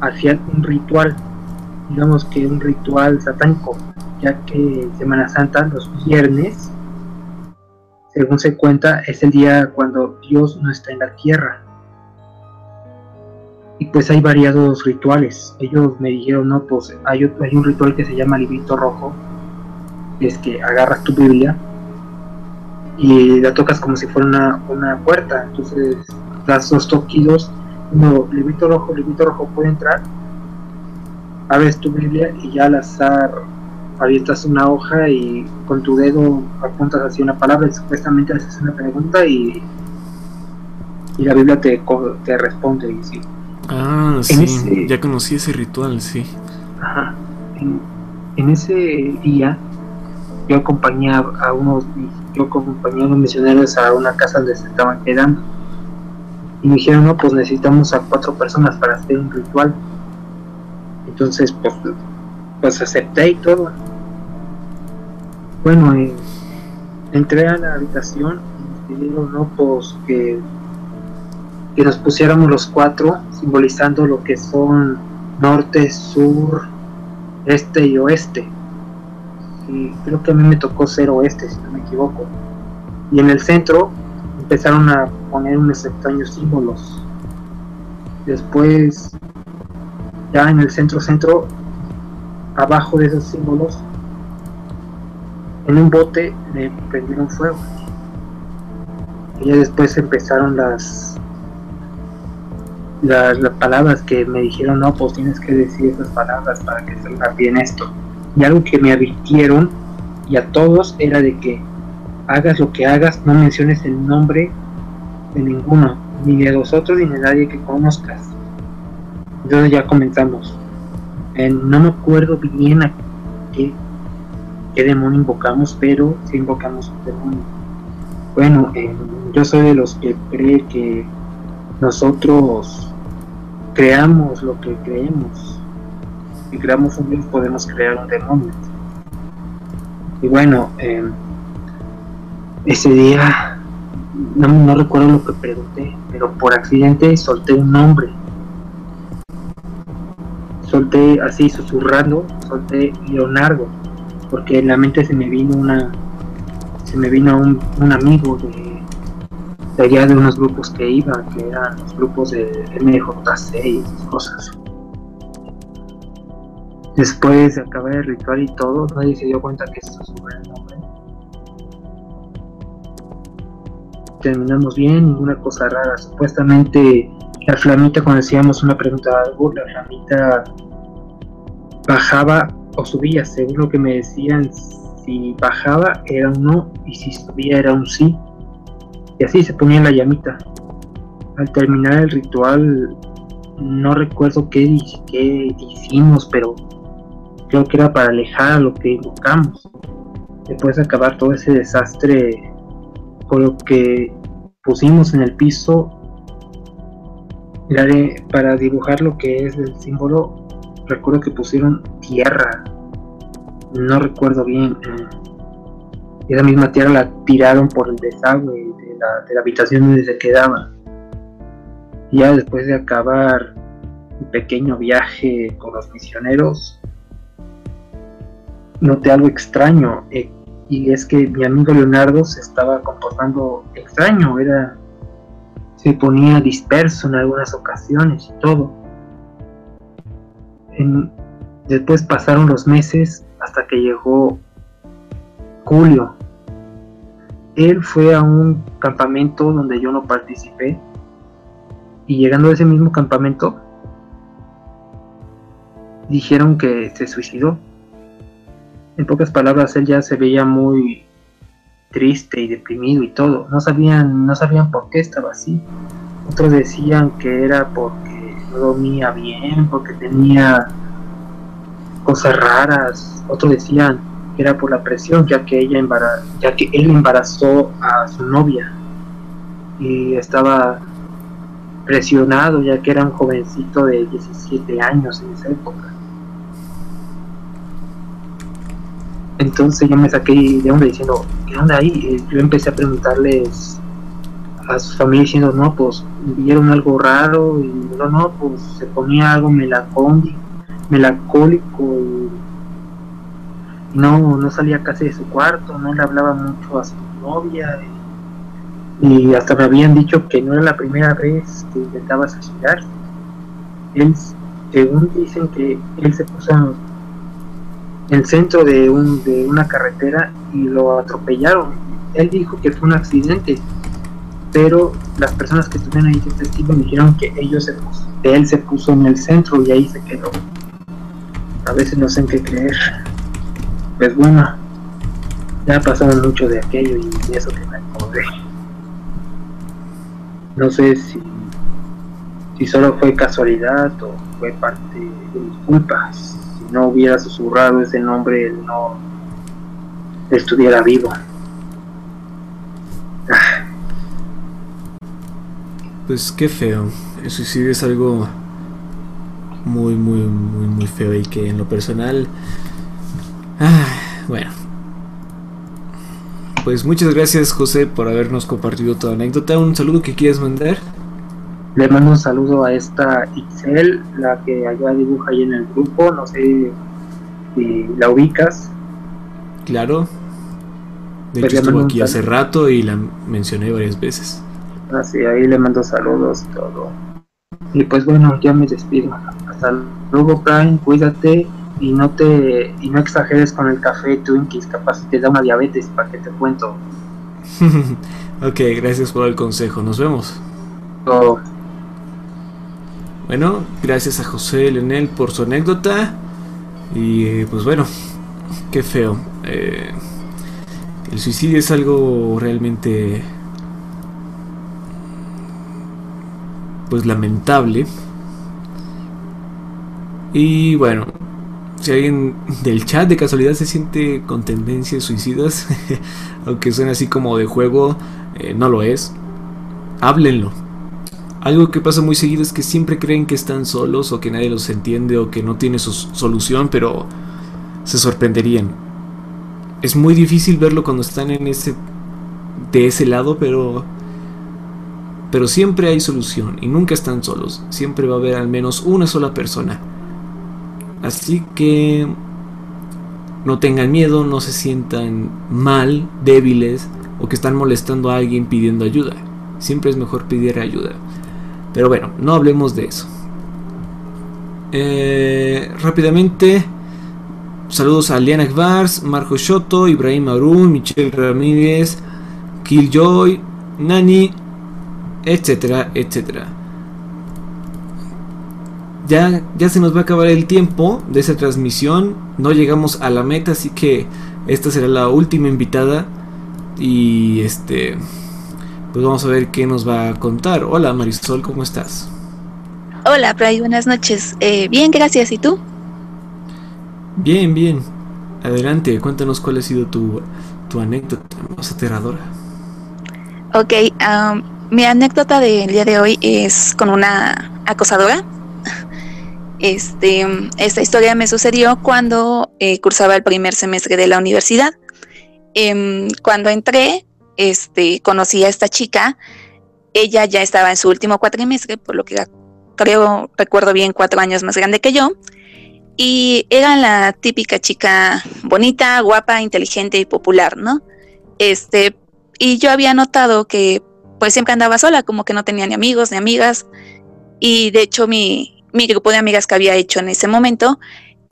hacían un ritual, digamos que un ritual satánico, ya que Semana Santa los viernes, según se cuenta, es el día cuando Dios no está en la tierra. Y pues hay variados rituales. Ellos me dijeron, no, pues hay, hay un ritual que se llama librito rojo, es que agarras tu Biblia y la tocas como si fuera una, una puerta. Entonces das dos toquidos, uno, librito rojo, librito rojo puede entrar, abres tu Biblia y ya al azar avientas una hoja y con tu dedo apuntas hacia una palabra y supuestamente haces una pregunta y, y la Biblia te, te responde y sí. Ah, En sí, ese- ya conocí ese ritual, sí. Ajá. En, en ese día yo acompañé a, a unos yo acompañé a unos misioneros a una casa donde se estaban quedando y me dijeron no pues necesitamos a cuatro personas para hacer un ritual entonces pues pues acepté y todo bueno eh, entré a la habitación y me pidieron no pues que que nos pusiéramos los cuatro simbolizando lo que son norte, sur, este y oeste. Y creo que a mí me tocó ser oeste, si no me equivoco. Y en el centro empezaron a poner unos extraños símbolos. Después, ya en el centro centro, abajo de esos símbolos, en un bote le prendieron fuego. Y ya después empezaron las las, palabras que me dijeron, no, pues tienes que decir esas palabras para que salga bien esto. Y algo que me advirtieron y a todos era de que hagas lo que hagas, no menciones el nombre de ninguno, ni de los otros ni de nadie que conozcas. Entonces ya comenzamos. Eh, no me acuerdo bien a qué, qué demonio invocamos, pero sí invocamos un demonio. Bueno, eh, yo soy de los que cree que nosotros creamos lo que creemos. Si creamos un Dios, podemos crear un demonio. Y bueno, eh, ese día no, no recuerdo lo que pregunté, pero por accidente solté un nombre. Solté así susurrando, solté Leonardo, porque en la mente se me vino una, se me vino un, un amigo de, de de unos grupos que iba, que eran los grupos de MJC y cosas. Después de acabar el ritual y todo, nadie se dio cuenta que susurré el nombre. terminamos bien, ninguna cosa rara. Supuestamente la flamita cuando hacíamos una pregunta de algo, la flamita bajaba o subía, según lo que me decían, si bajaba era un no y si subía era un sí. Y así se ponía la llamita. Al terminar el ritual, no recuerdo qué, qué hicimos, pero creo que era para alejar a lo que invocamos. Después de acabar todo ese desastre con lo que pusimos en el piso para dibujar lo que es el símbolo recuerdo que pusieron tierra no recuerdo bien esa misma tierra la tiraron por el desagüe de de la habitación donde se quedaba ya después de acabar un pequeño viaje con los misioneros noté algo extraño eh, y es que mi amigo Leonardo se estaba comportando extraño, era se ponía disperso en algunas ocasiones y todo. después pasaron los meses hasta que llegó Julio. Él fue a un campamento donde yo no participé y llegando a ese mismo campamento dijeron que se suicidó en pocas palabras, él ya se veía muy triste y deprimido y todo. No sabían, no sabían por qué estaba así. Otros decían que era porque no dormía bien, porque tenía cosas raras. Otros decían era por la presión, ya que ella ya que él embarazó a su novia y estaba presionado, ya que era un jovencito de 17 años en esa época. Entonces yo me saqué de onda diciendo, ¿qué onda ahí? Yo empecé a preguntarles a su familia diciendo, no, pues vieron algo raro y no, no, pues se ponía algo melancólico y no, no salía casi de su cuarto, no le hablaba mucho a su novia y, hasta me habían dicho que no era la primera vez que intentaba suicidarse. Él, según dicen que él se puso el centro de, un, de una carretera y lo atropellaron. Él dijo que fue un accidente, pero las personas que estuvieron ahí de testigo dijeron que ellos se él se puso en el centro y ahí se quedó. A veces no sé en qué creer. Pues bueno, ya pasado mucho de aquello y eso que me acordé. No sé si, si solo fue casualidad o fue parte de mis culpas no hubiera susurrado ese nombre, él no estuviera vivo. Pues qué feo. El suicidio es algo muy, muy, muy, muy feo y que en lo personal... Ah, bueno. Pues muchas gracias José por habernos compartido toda anécdota. Un saludo que quieras mandar. Le mando un saludo a esta Ixel, la que allá dibuja ahí en el grupo, no sé si la ubicas. Claro. De pues hecho estuvo aquí hace rato y la mencioné varias veces. Ah, sí, ahí le mando saludos y todo. Y pues bueno, ya me despido. Hasta luego, Prime, cuídate y no te y no exageres con el café Twinkies, capaz te da una diabetes, para que te cuento. ok, gracias por el consejo, nos vemos. Bueno, gracias a José Leonel por su anécdota. Y pues bueno, qué feo. Eh, el suicidio es algo realmente pues lamentable. Y bueno, si alguien del chat de casualidad se siente con tendencias suicidas, aunque suene así como de juego, eh, no lo es, háblenlo. Algo que pasa muy seguido es que siempre creen que están solos o que nadie los entiende o que no tiene su solución, pero se sorprenderían. Es muy difícil verlo cuando están en ese de ese lado, pero pero siempre hay solución y nunca están solos. Siempre va a haber al menos una sola persona. Así que no tengan miedo, no se sientan mal, débiles o que están molestando a alguien pidiendo ayuda. Siempre es mejor pedir ayuda. Pero bueno, no hablemos de eso. Eh, rápidamente, saludos a Liana Gvars, Marco Shoto, Ibrahim Arun, Michelle Ramírez, Killjoy, Nani, etcétera, etcétera. Ya, ya se nos va a acabar el tiempo de esa transmisión. No llegamos a la meta, así que esta será la última invitada. Y este. Pues vamos a ver qué nos va a contar. Hola Marisol, ¿cómo estás? Hola, Pray, buenas noches. Eh, bien, gracias. ¿Y tú? Bien, bien. Adelante, cuéntanos cuál ha sido tu, tu anécdota más aterradora. Ok, am, mi anécdota del día de hoy es con una acosadora. Este, esta historia me sucedió cuando eh, cursaba el primer semestre de la universidad. Em, cuando entré, este, conocí a esta chica. Ella ya estaba en su último cuatrimestre, por lo que era, creo, recuerdo bien, cuatro años más grande que yo. Y era la típica chica bonita, guapa, inteligente y popular, ¿no? Este, y yo había notado que pues siempre andaba sola, como que no tenía ni amigos ni amigas. Y de hecho mi, mi grupo de amigas que había hecho en ese momento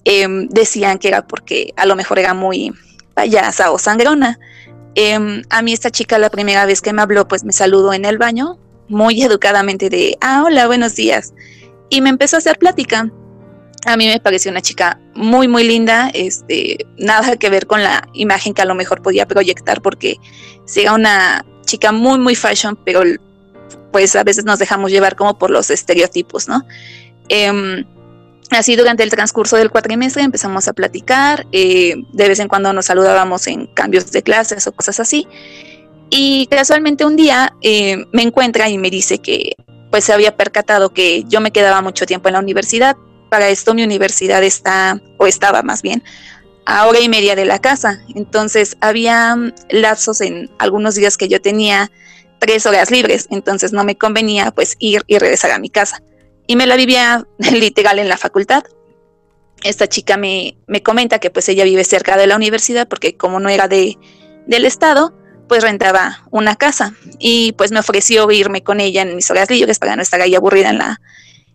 em, decían que era porque a lo mejor era muy payasa o sangrona. Em, a mí esta chica la primera vez que me habló pues me saludó en el baño, muy educadamente de, ah, hola, buenos días. Y me empezó a hacer plática. A mí me pareció una chica muy, muy linda, este, nada que ver con la imagen que a lo mejor podía proyectar, porque si era una chica muy, muy fashion, pero pues a veces nos dejamos llevar como por los estereotipos, ¿no? Em, así durante el transcurso del cuatrimestre empezamos a platicar, eh, de vez en cuando nos saludábamos en cambios de clases o cosas así, y casualmente un día eh, me encuentra y me dice que pues se había percatado que yo me quedaba mucho tiempo en la universidad, para esto mi universidad está, o estaba más bien, a hora y media de la casa. Entonces había mm, lapsos en algunos días que yo tenía tres horas libres, entonces no me convenía pues ir y regresar a mi casa. Y me la vivía literal en la facultad. Esta chica me, me comenta que pues ella vive cerca de la universidad porque como no era de, del estado, pues rentaba una casa y pues me ofreció irme con ella en mis horas libres para no estar ahí aburrida en la,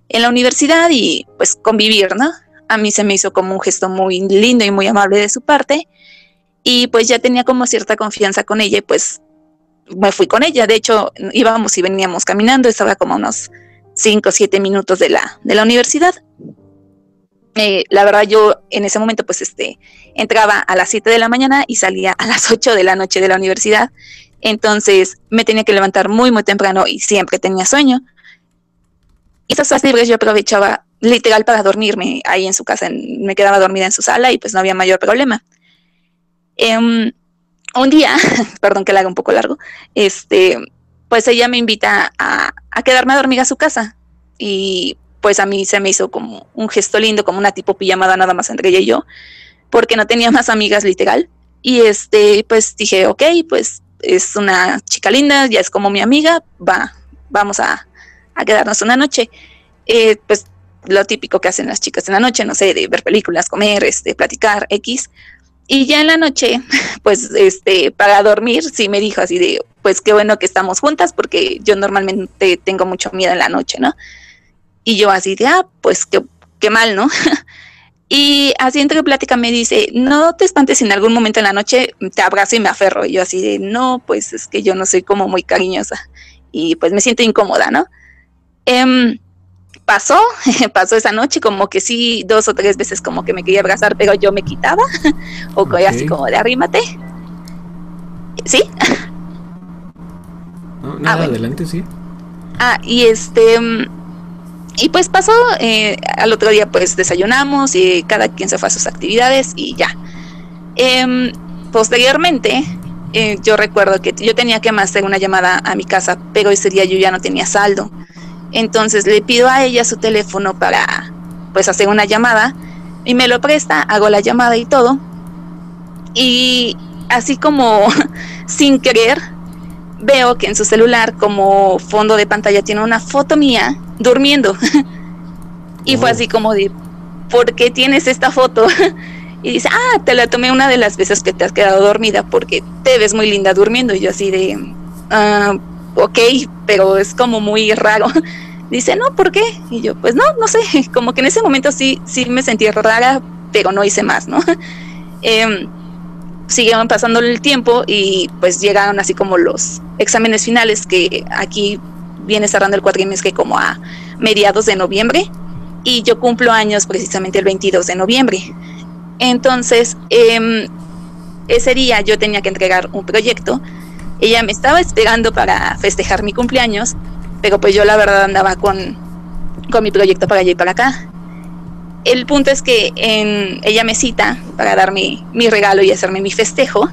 en la universidad y pues convivir, ¿no? A mí se me hizo como un gesto muy lindo y muy amable de su parte y pues ya tenía como cierta confianza con ella y pues me fui con ella. De hecho, íbamos y veníamos caminando, estaba como unos 5 o 7 minutos de la, de la universidad. Eh, la verdad yo en ese momento pues este entraba a las 7 de la mañana y salía a las 8 de la noche de la universidad. Entonces me tenía que levantar muy muy temprano y siempre tenía sueño. Esas horas libres yo aprovechaba literal para dormirme ahí en su casa, en- me quedaba dormida en su sala y pues no había mayor problema. Em, un día, perdón que la haga un poco largo, este, pues ella me invita a, quedarme a dormir a su casa y pues a mí se me hizo como un gesto lindo, como una tipo pijamada nada más entre ella y yo, porque no tenía más amigas literal. Y este, pues dije, ok, pues es una chica linda, ya es como mi amiga, va, vamos a, a quedarnos una noche. Eh, pues lo típico que hacen las chicas en la noche, no sé, de ver películas, comer, este, platicar, X. Y ya en la noche, pues, este, para dormir, sí me dijo así de, pues qué bueno que estamos juntas, porque yo normalmente tengo mucho miedo en la noche, ¿no? Y yo así de, ah, pues qué, qué mal, ¿no? y así entre plática me dice, no te espantes en algún momento en la noche te abrazo y me aferro. Y yo así de, no, pues es que yo no soy como muy cariñosa. Y pues me siento incómoda, ¿no? Em, pasó, pasó esa noche, como que sí, dos o tres veces como que me quería abrazar, pero yo me quitaba, o así como de arrímate. ¿Sí? No, nada, adelante, sí. Ah, y este. mm, Y pues pasó, eh, al otro día pues desayunamos y cada quien se fue a sus actividades y ya. Em, posteriormente, eh, yo recuerdo que yo tenía que hacer una llamada a mi casa, pero ese día yo ya no tenía saldo. Entonces le pido a ella su teléfono para pues hacer una llamada y me lo presta, hago la llamada y todo. Y así como sin querer, veo que en su celular como fondo de pantalla tiene una foto mía durmiendo. y fue así como de, ¿por qué tienes esta foto? y dice, ah, te la tomé una de las veces que te has quedado dormida porque te ves muy linda durmiendo. Y yo así de, ah, ok, pero es como muy raro. Dice, no, ¿por qué? Y yo, pues no, no sé, como que en ese momento sí, sí me sentí rara, pero no hice más, ¿no? eh, siguieron pasando el tiempo y pues llegaron así como los exámenes finales que aquí viene cerrando el cuatrimestre como a mediados de noviembre y yo cumplo años precisamente el 22 de noviembre. Entonces, eh, ese día yo tenía que entregar un proyecto. Ella me estaba esperando para festejar mi cumpleaños, pero pues yo la verdad andaba con, con mi proyecto para allá y para acá. El punto es que ella me cita para darme mi regalo y hacerme mi festejo.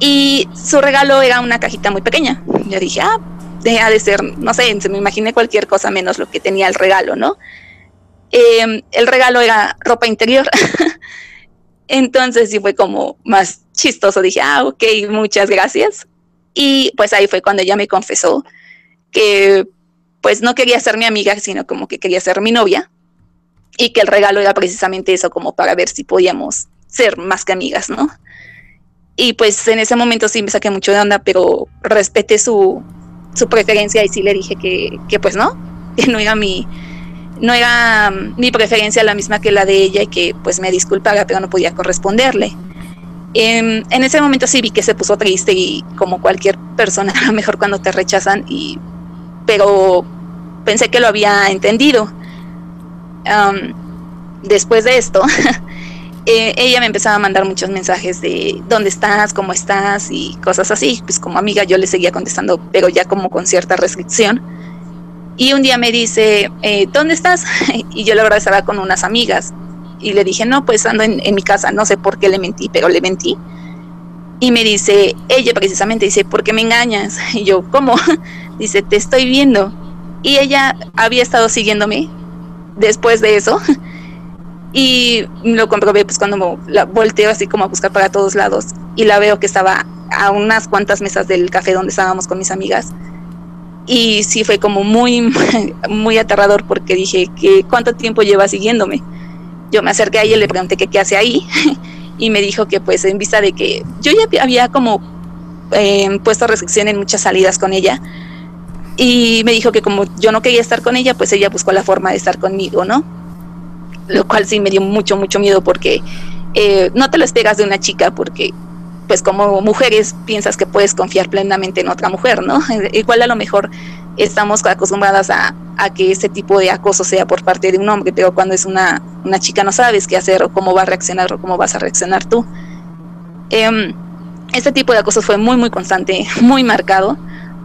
Y su regalo era una cajita muy pequeña. Yo dije, ah, deja de ser, no sé, se me imaginé cualquier cosa menos lo que tenía el regalo, ¿no? Eh, el regalo era ropa interior. Entonces sí fue como más chistoso. Dije, ah, ok, muchas gracias. Y pues ahí fue cuando ella me confesó que pues no quería ser mi amiga, sino como que quería ser mi novia. Y que el regalo era precisamente eso, como para ver si podíamos ser más que amigas, ¿no? Y pues en ese momento sí me saqué mucho de onda, pero respeté su, su preferencia y sí le dije que, que pues no, que no era mi, no era mm, mi preferencia la misma que la de ella y que pues me disculpara, pero no podía corresponderle. En, en, ese momento sí vi que se puso triste y como cualquier persona, a lo mejor cuando te rechazan, y, pero pensé que lo había entendido. Después de esto, eh, ella me empezaba a mandar muchos mensajes de dónde estás, cómo estás y cosas así. Pues como amiga yo le seguía contestando, pero ya como con cierta restricción. Y un día me dice, eh, ¿dónde estás? Y yo la verdad estaba con unas amigas. Y le dije, no, pues ando en, en, mi casa, no sé por qué le mentí, pero le mentí. Y me dice, ella precisamente dice, ¿por qué me engañas? Y yo, ¿cómo? Dice, te estoy viendo. Y ella había estado siguiéndome después de eso. Y lo comprobé pues cuando la volteo así como a buscar para todos lados y la veo que estaba a unas cuantas mesas del café donde estábamos con mis amigas y sí fue como muy, muy aterrador porque dije que cuánto tiempo lleva siguiéndome. Yo me acerqué a ella y le pregunté qué hace ahí y me dijo que pues en vista de que yo ya había como eh, puesto restricción en muchas salidas con ella y me dijo que como yo no quería estar con ella, pues ella buscó la forma de estar conmigo, ¿no? Lo cual sí me dio mucho, mucho miedo porque eh, no te lo esperas de una chica porque pues como mujeres piensas que puedes confiar plenamente en otra mujer, ¿no? Igual a lo mejor estamos acostumbradas a, a, que ese tipo de acoso sea por parte de un hombre, pero cuando es una, una chica no sabes qué hacer o cómo va a reaccionar o cómo vas a reaccionar tú. Eh, este tipo de acoso fue muy, muy constante, muy marcado,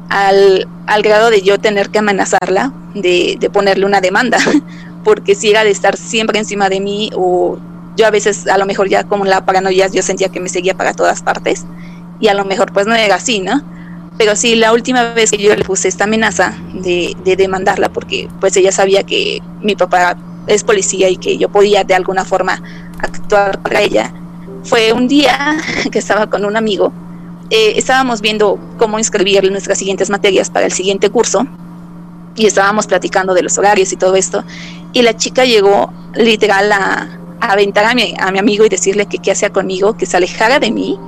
al, al grado de yo tener que amenazarla, de, de ponerle una demanda, porque si era de estar siempre encima de mí o yo a veces a lo mejor ya como la paranoia yo sentía que me seguía para todas partes y a lo mejor pues no era así, ¿no? Pero sí, la última vez que yo le puse esta amenaza de, de demandarla porque pues ella sabía que mi papá es policía y que yo podía de alguna forma actuar para ella, fue un día que estaba con un amigo, eh, estábamos viendo cómo inscribir nuestras siguientes materias para el siguiente curso y estábamos platicando de los horarios y todo esto y la chica llegó literal a, aventar a mi, a mi amigo y decirle que qué hacía conmigo, que se alejara de mí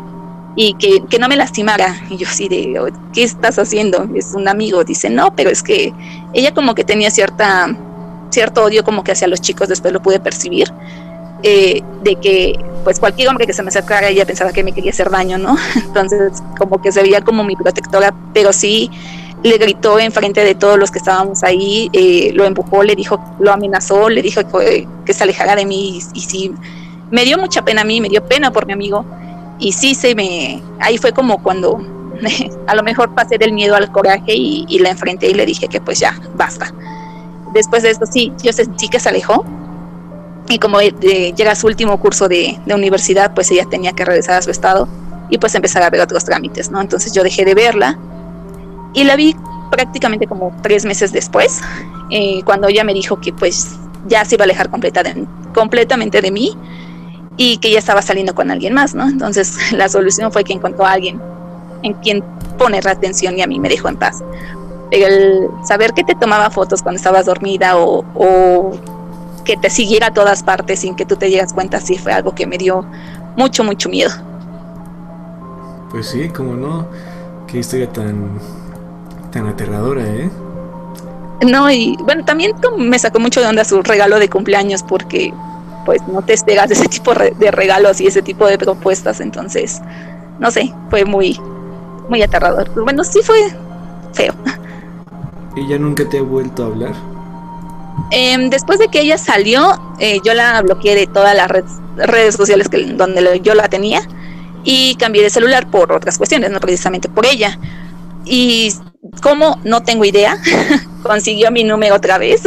y que, que, no me lastimara. Y yo así de, oh, ¿qué estás haciendo? Es un amigo. Dice, no, pero es que ella como que tenía cierta, cierto odio como que hacia los chicos, después lo pude percibir, eh, de que pues cualquier hombre que se me acercara ella pensaba que me quería hacer daño, ¿no? Entonces como que se veía como mi protectora, pero sí le gritó enfrente de todos los que estábamos ahí, eh, lo empujó, le dijo, lo amenazó, le dijo que, que se alejara de mí y, y, sí, me dio mucha pena a mí, me dio pena por mi amigo y sí se me, ahí fue como cuando a lo mejor pasé del miedo al coraje y, y la enfrenté y le dije que pues ya, basta. Después de esto sí, yo sentí que se alejó y como eh, llega su último curso de, de universidad, pues ella tenía que regresar a su estado y pues empezar a ver otros trámites, ¿no? Entonces yo dejé de verla y la vi prácticamente como tres meses después, eh, cuando ella me dijo que pues ya se iba a alejar completa completamente de mí y que ya estaba saliendo con alguien más, ¿no? Entonces la solución fue que encontró a alguien en quien poner la atención y a mí me dejó en paz. El saber que te tomaba fotos cuando estabas dormida o, o que te siguiera a todas partes sin que tú te dieras cuenta, sí fue algo que me dio mucho, mucho miedo. Pues sí, como no. Qué historia tan, tan aterradora, ¿eh? No, y bueno, también me sacó mucho de onda su regalo de cumpleaños porque pues no te esperas de ese tipo de regalos y ese tipo de propuestas, entonces, no sé, fue muy, muy aterrador. Bueno, sí fue feo. ¿Ella nunca te ha vuelto a hablar? Em, después de que ella salió, eh, yo la bloqueé de todas las red- redes sociales que, donde lo- yo la tenía y cambié de celular por otras cuestiones, no precisamente por ella. Y como no tengo idea, consiguió mi número otra vez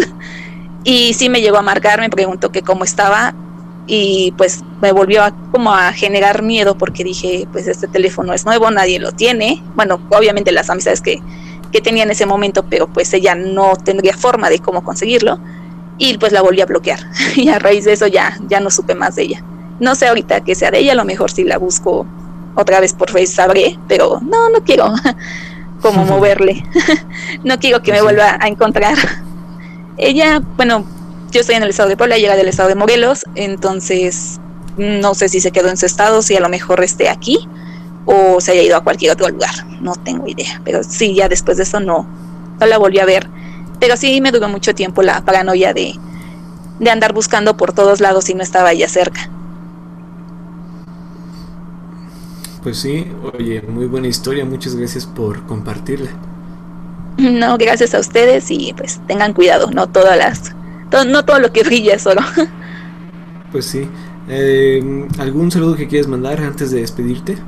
y sí me llegó a marcar, me preguntó que cómo estaba y pues me volvió a, como a generar miedo porque dije, pues este teléfono es nuevo, nadie lo tiene. Bueno, obviamente las amistades que, que tenía en ese momento, pero pues ella no tendría forma de cómo conseguirlo y pues la volví a bloquear y a raíz de eso ya, ya no supe más de ella. No sé ahorita que sea de ella, a lo mejor si la busco otra vez por Face sabré, pero no, no quiero como moverle. no quiero que me vuelva a encontrar. Ella, bueno, yo estoy en el estado de Puebla, llega del estado de Morelos, entonces no sé si se quedó en su estado, si a lo mejor esté aquí o se haya ido a cualquier otro lugar, no tengo idea, pero sí, ya después de eso no, no la volví a ver. Pero sí me duró mucho tiempo la paranoia de, de andar buscando por todos lados y no estaba ella cerca. Pues sí, oye, muy buena historia, muchas gracias por compartirla. No, gracias a ustedes y pues tengan cuidado, no todas las, to- no todo lo que brilla es oro. Pues sí. Eh, ¿Algún saludo que quieras mandar antes de despedirte?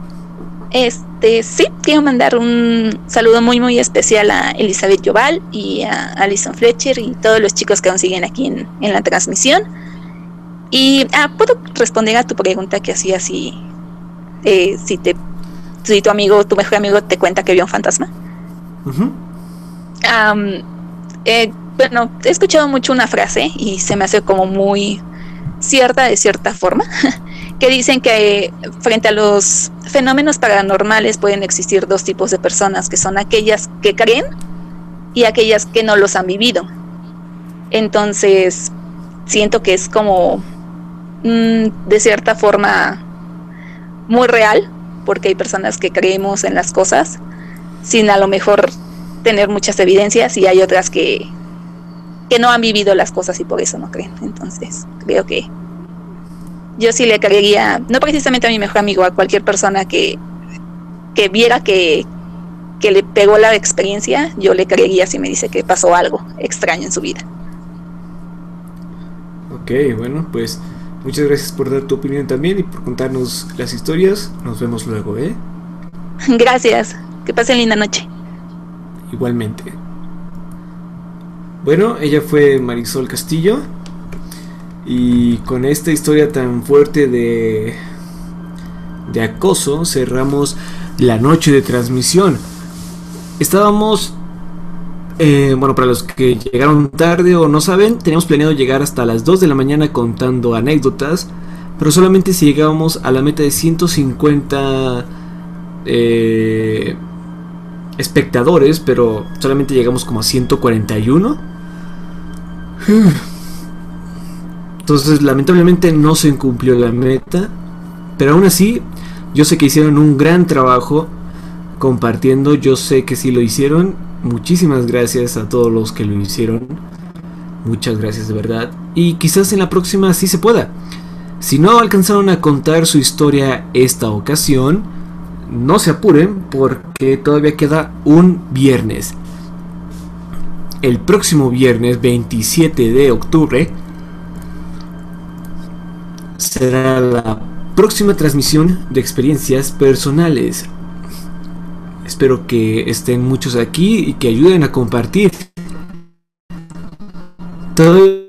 Este, sí, quiero mandar un saludo muy muy especial a Elizabeth Joval y a Alison Fletcher y todos los chicos que aún siguen aquí en, en la transmisión. Y ah, puedo responder a tu pregunta que hacía si, eh, si te si tu amigo, tu mejor amigo te cuenta que vio un fantasma. Eh, bueno, he escuchado mucho una frase y se me hace como muy cierta de cierta forma, que dicen que frente a los fenómenos paranormales pueden existir dos tipos de personas, que son aquellas que creen y aquellas que no los han vivido. Entonces, siento que es como mm, de cierta forma muy real, porque hay personas que creemos en las cosas sin a lo mejor tener muchas evidencias y hay otras que, que no han vivido las cosas y por eso no creen. Entonces, creo que yo sí le creería, no precisamente a mi mejor amigo, a cualquier persona que, que viera que, que le pegó la experiencia, yo le creería si me dice que pasó algo extraño en su vida. Ok, bueno, pues muchas gracias por dar tu opinión también y por contarnos las historias. Nos vemos luego, ¿eh? Gracias, que pasen linda noche. Igualmente. Bueno, ella fue Marisol Castillo. Y con esta historia tan fuerte de, de acoso cerramos la noche de transmisión. Estábamos, eh, bueno, para los que llegaron tarde o no saben, teníamos planeado llegar hasta las 2 de la mañana contando anécdotas, pero solamente si llegábamos a la meta de 150 eh, espectadores, pero solamente llegamos como a 141. Entonces, lamentablemente no se cumplió la meta. Pero aún así, yo sé que hicieron un gran trabajo compartiendo. Yo sé que sí lo hicieron. Muchísimas gracias a todos los que lo hicieron. Muchas gracias de verdad. Y quizás en la próxima sí se pueda. Si no alcanzaron a contar su historia esta ocasión, no se apuren porque todavía queda un viernes. El próximo viernes 27 de octubre será la próxima transmisión de experiencias personales. Espero que estén muchos aquí y que ayuden a compartir. Todo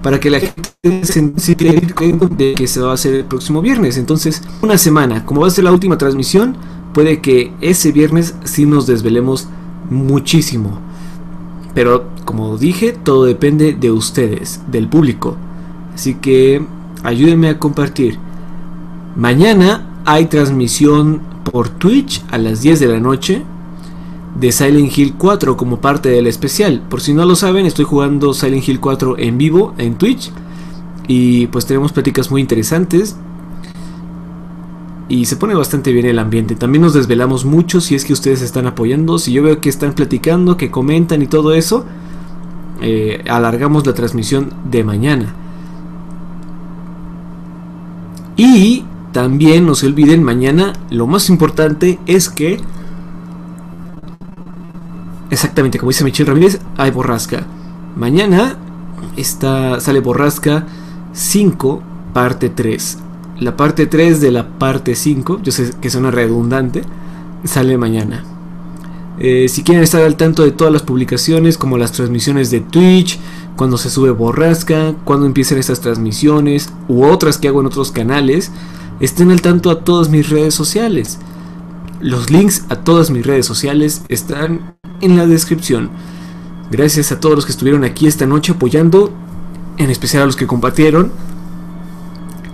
para que la gente se de que se va a hacer el próximo viernes. Entonces, una semana, como va a ser la última transmisión, puede que ese viernes sí nos desvelemos muchísimo. Pero como dije, todo depende de ustedes, del público. Así que ayúdenme a compartir. Mañana hay transmisión por Twitch a las 10 de la noche de Silent Hill 4 como parte del especial. Por si no lo saben, estoy jugando Silent Hill 4 en vivo en Twitch. Y pues tenemos pláticas muy interesantes. Y se pone bastante bien el ambiente. También nos desvelamos mucho si es que ustedes están apoyando. Si yo veo que están platicando, que comentan y todo eso. eh, alargamos la transmisión de mañana. Y también no se olviden, mañana lo más importante es que... Exactamente, como dice Michelle Ramírez, hay borrasca. Mañana está, sale borrasca 5, parte 3. La parte 3 de la parte 5, yo sé que suena redundante, sale mañana. Eh, si quieren estar al tanto de todas las publicaciones, como las transmisiones de Twitch, cuando se sube borrasca, cuando empiezan estas transmisiones, u otras que hago en otros canales, estén al tanto a todas mis redes sociales. Los links a todas mis redes sociales están en la descripción. Gracias a todos los que estuvieron aquí esta noche apoyando, en especial a los que compartieron,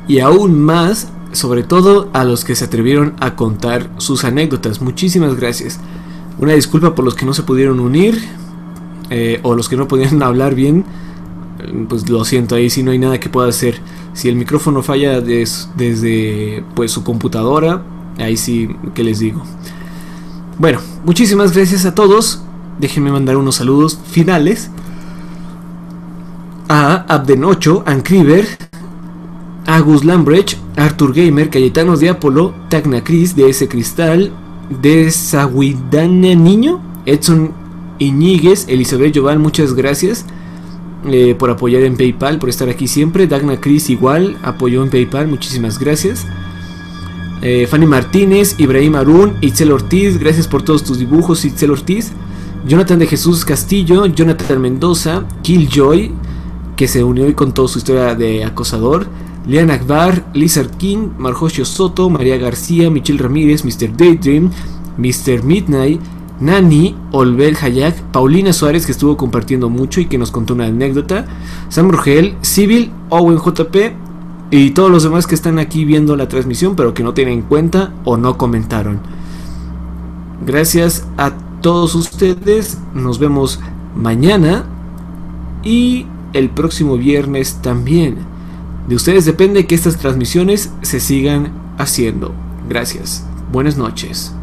y aún más, sobre todo a los que se atrevieron a contar sus anécdotas. Muchísimas gracias. Una disculpa por los que no se pudieron unir eh, o los que no pudieron hablar bien. Pues lo siento, ahí sí no hay nada que pueda hacer. Si el micrófono falla des- desde pues su computadora, ahí sí que les digo. Bueno, muchísimas gracias a todos. Déjenme mandar unos saludos finales a Abdenocho, Ancriber, Agus Lambrecht, Arthur Gamer, Cayetanos de Apolo, Tacna Cris, DS Cristal, de Sahuidana Niño, Edson Iñiguez, Elizabeth Jovan, muchas gracias eh, por apoyar en PayPal, por estar aquí siempre. Dagna Cris igual, apoyó en PayPal, muchísimas gracias. Eh, Fanny Martínez, Ibrahim Arun, Itzel Ortiz, gracias por todos tus dibujos, Itzel Ortiz. Jonathan de Jesús Castillo, Jonathan Mendoza, Killjoy, que se unió hoy con toda su historia de acosador. Leon Akbar, Lizard King, Marjosio Soto, María García, Michelle Ramírez, Mr. Daydream, Mr. Midnight, Nani, Olver Hayak, Paulina Suárez, que estuvo compartiendo mucho y que nos contó una anécdota, Sam Rugel, Civil, Owen JP y todos los demás que están aquí viendo la transmisión, pero que no tienen en cuenta o no comentaron. Gracias a todos ustedes, nos vemos mañana y el próximo viernes también. De ustedes depende que estas transmisiones se sigan haciendo. Gracias. Buenas noches.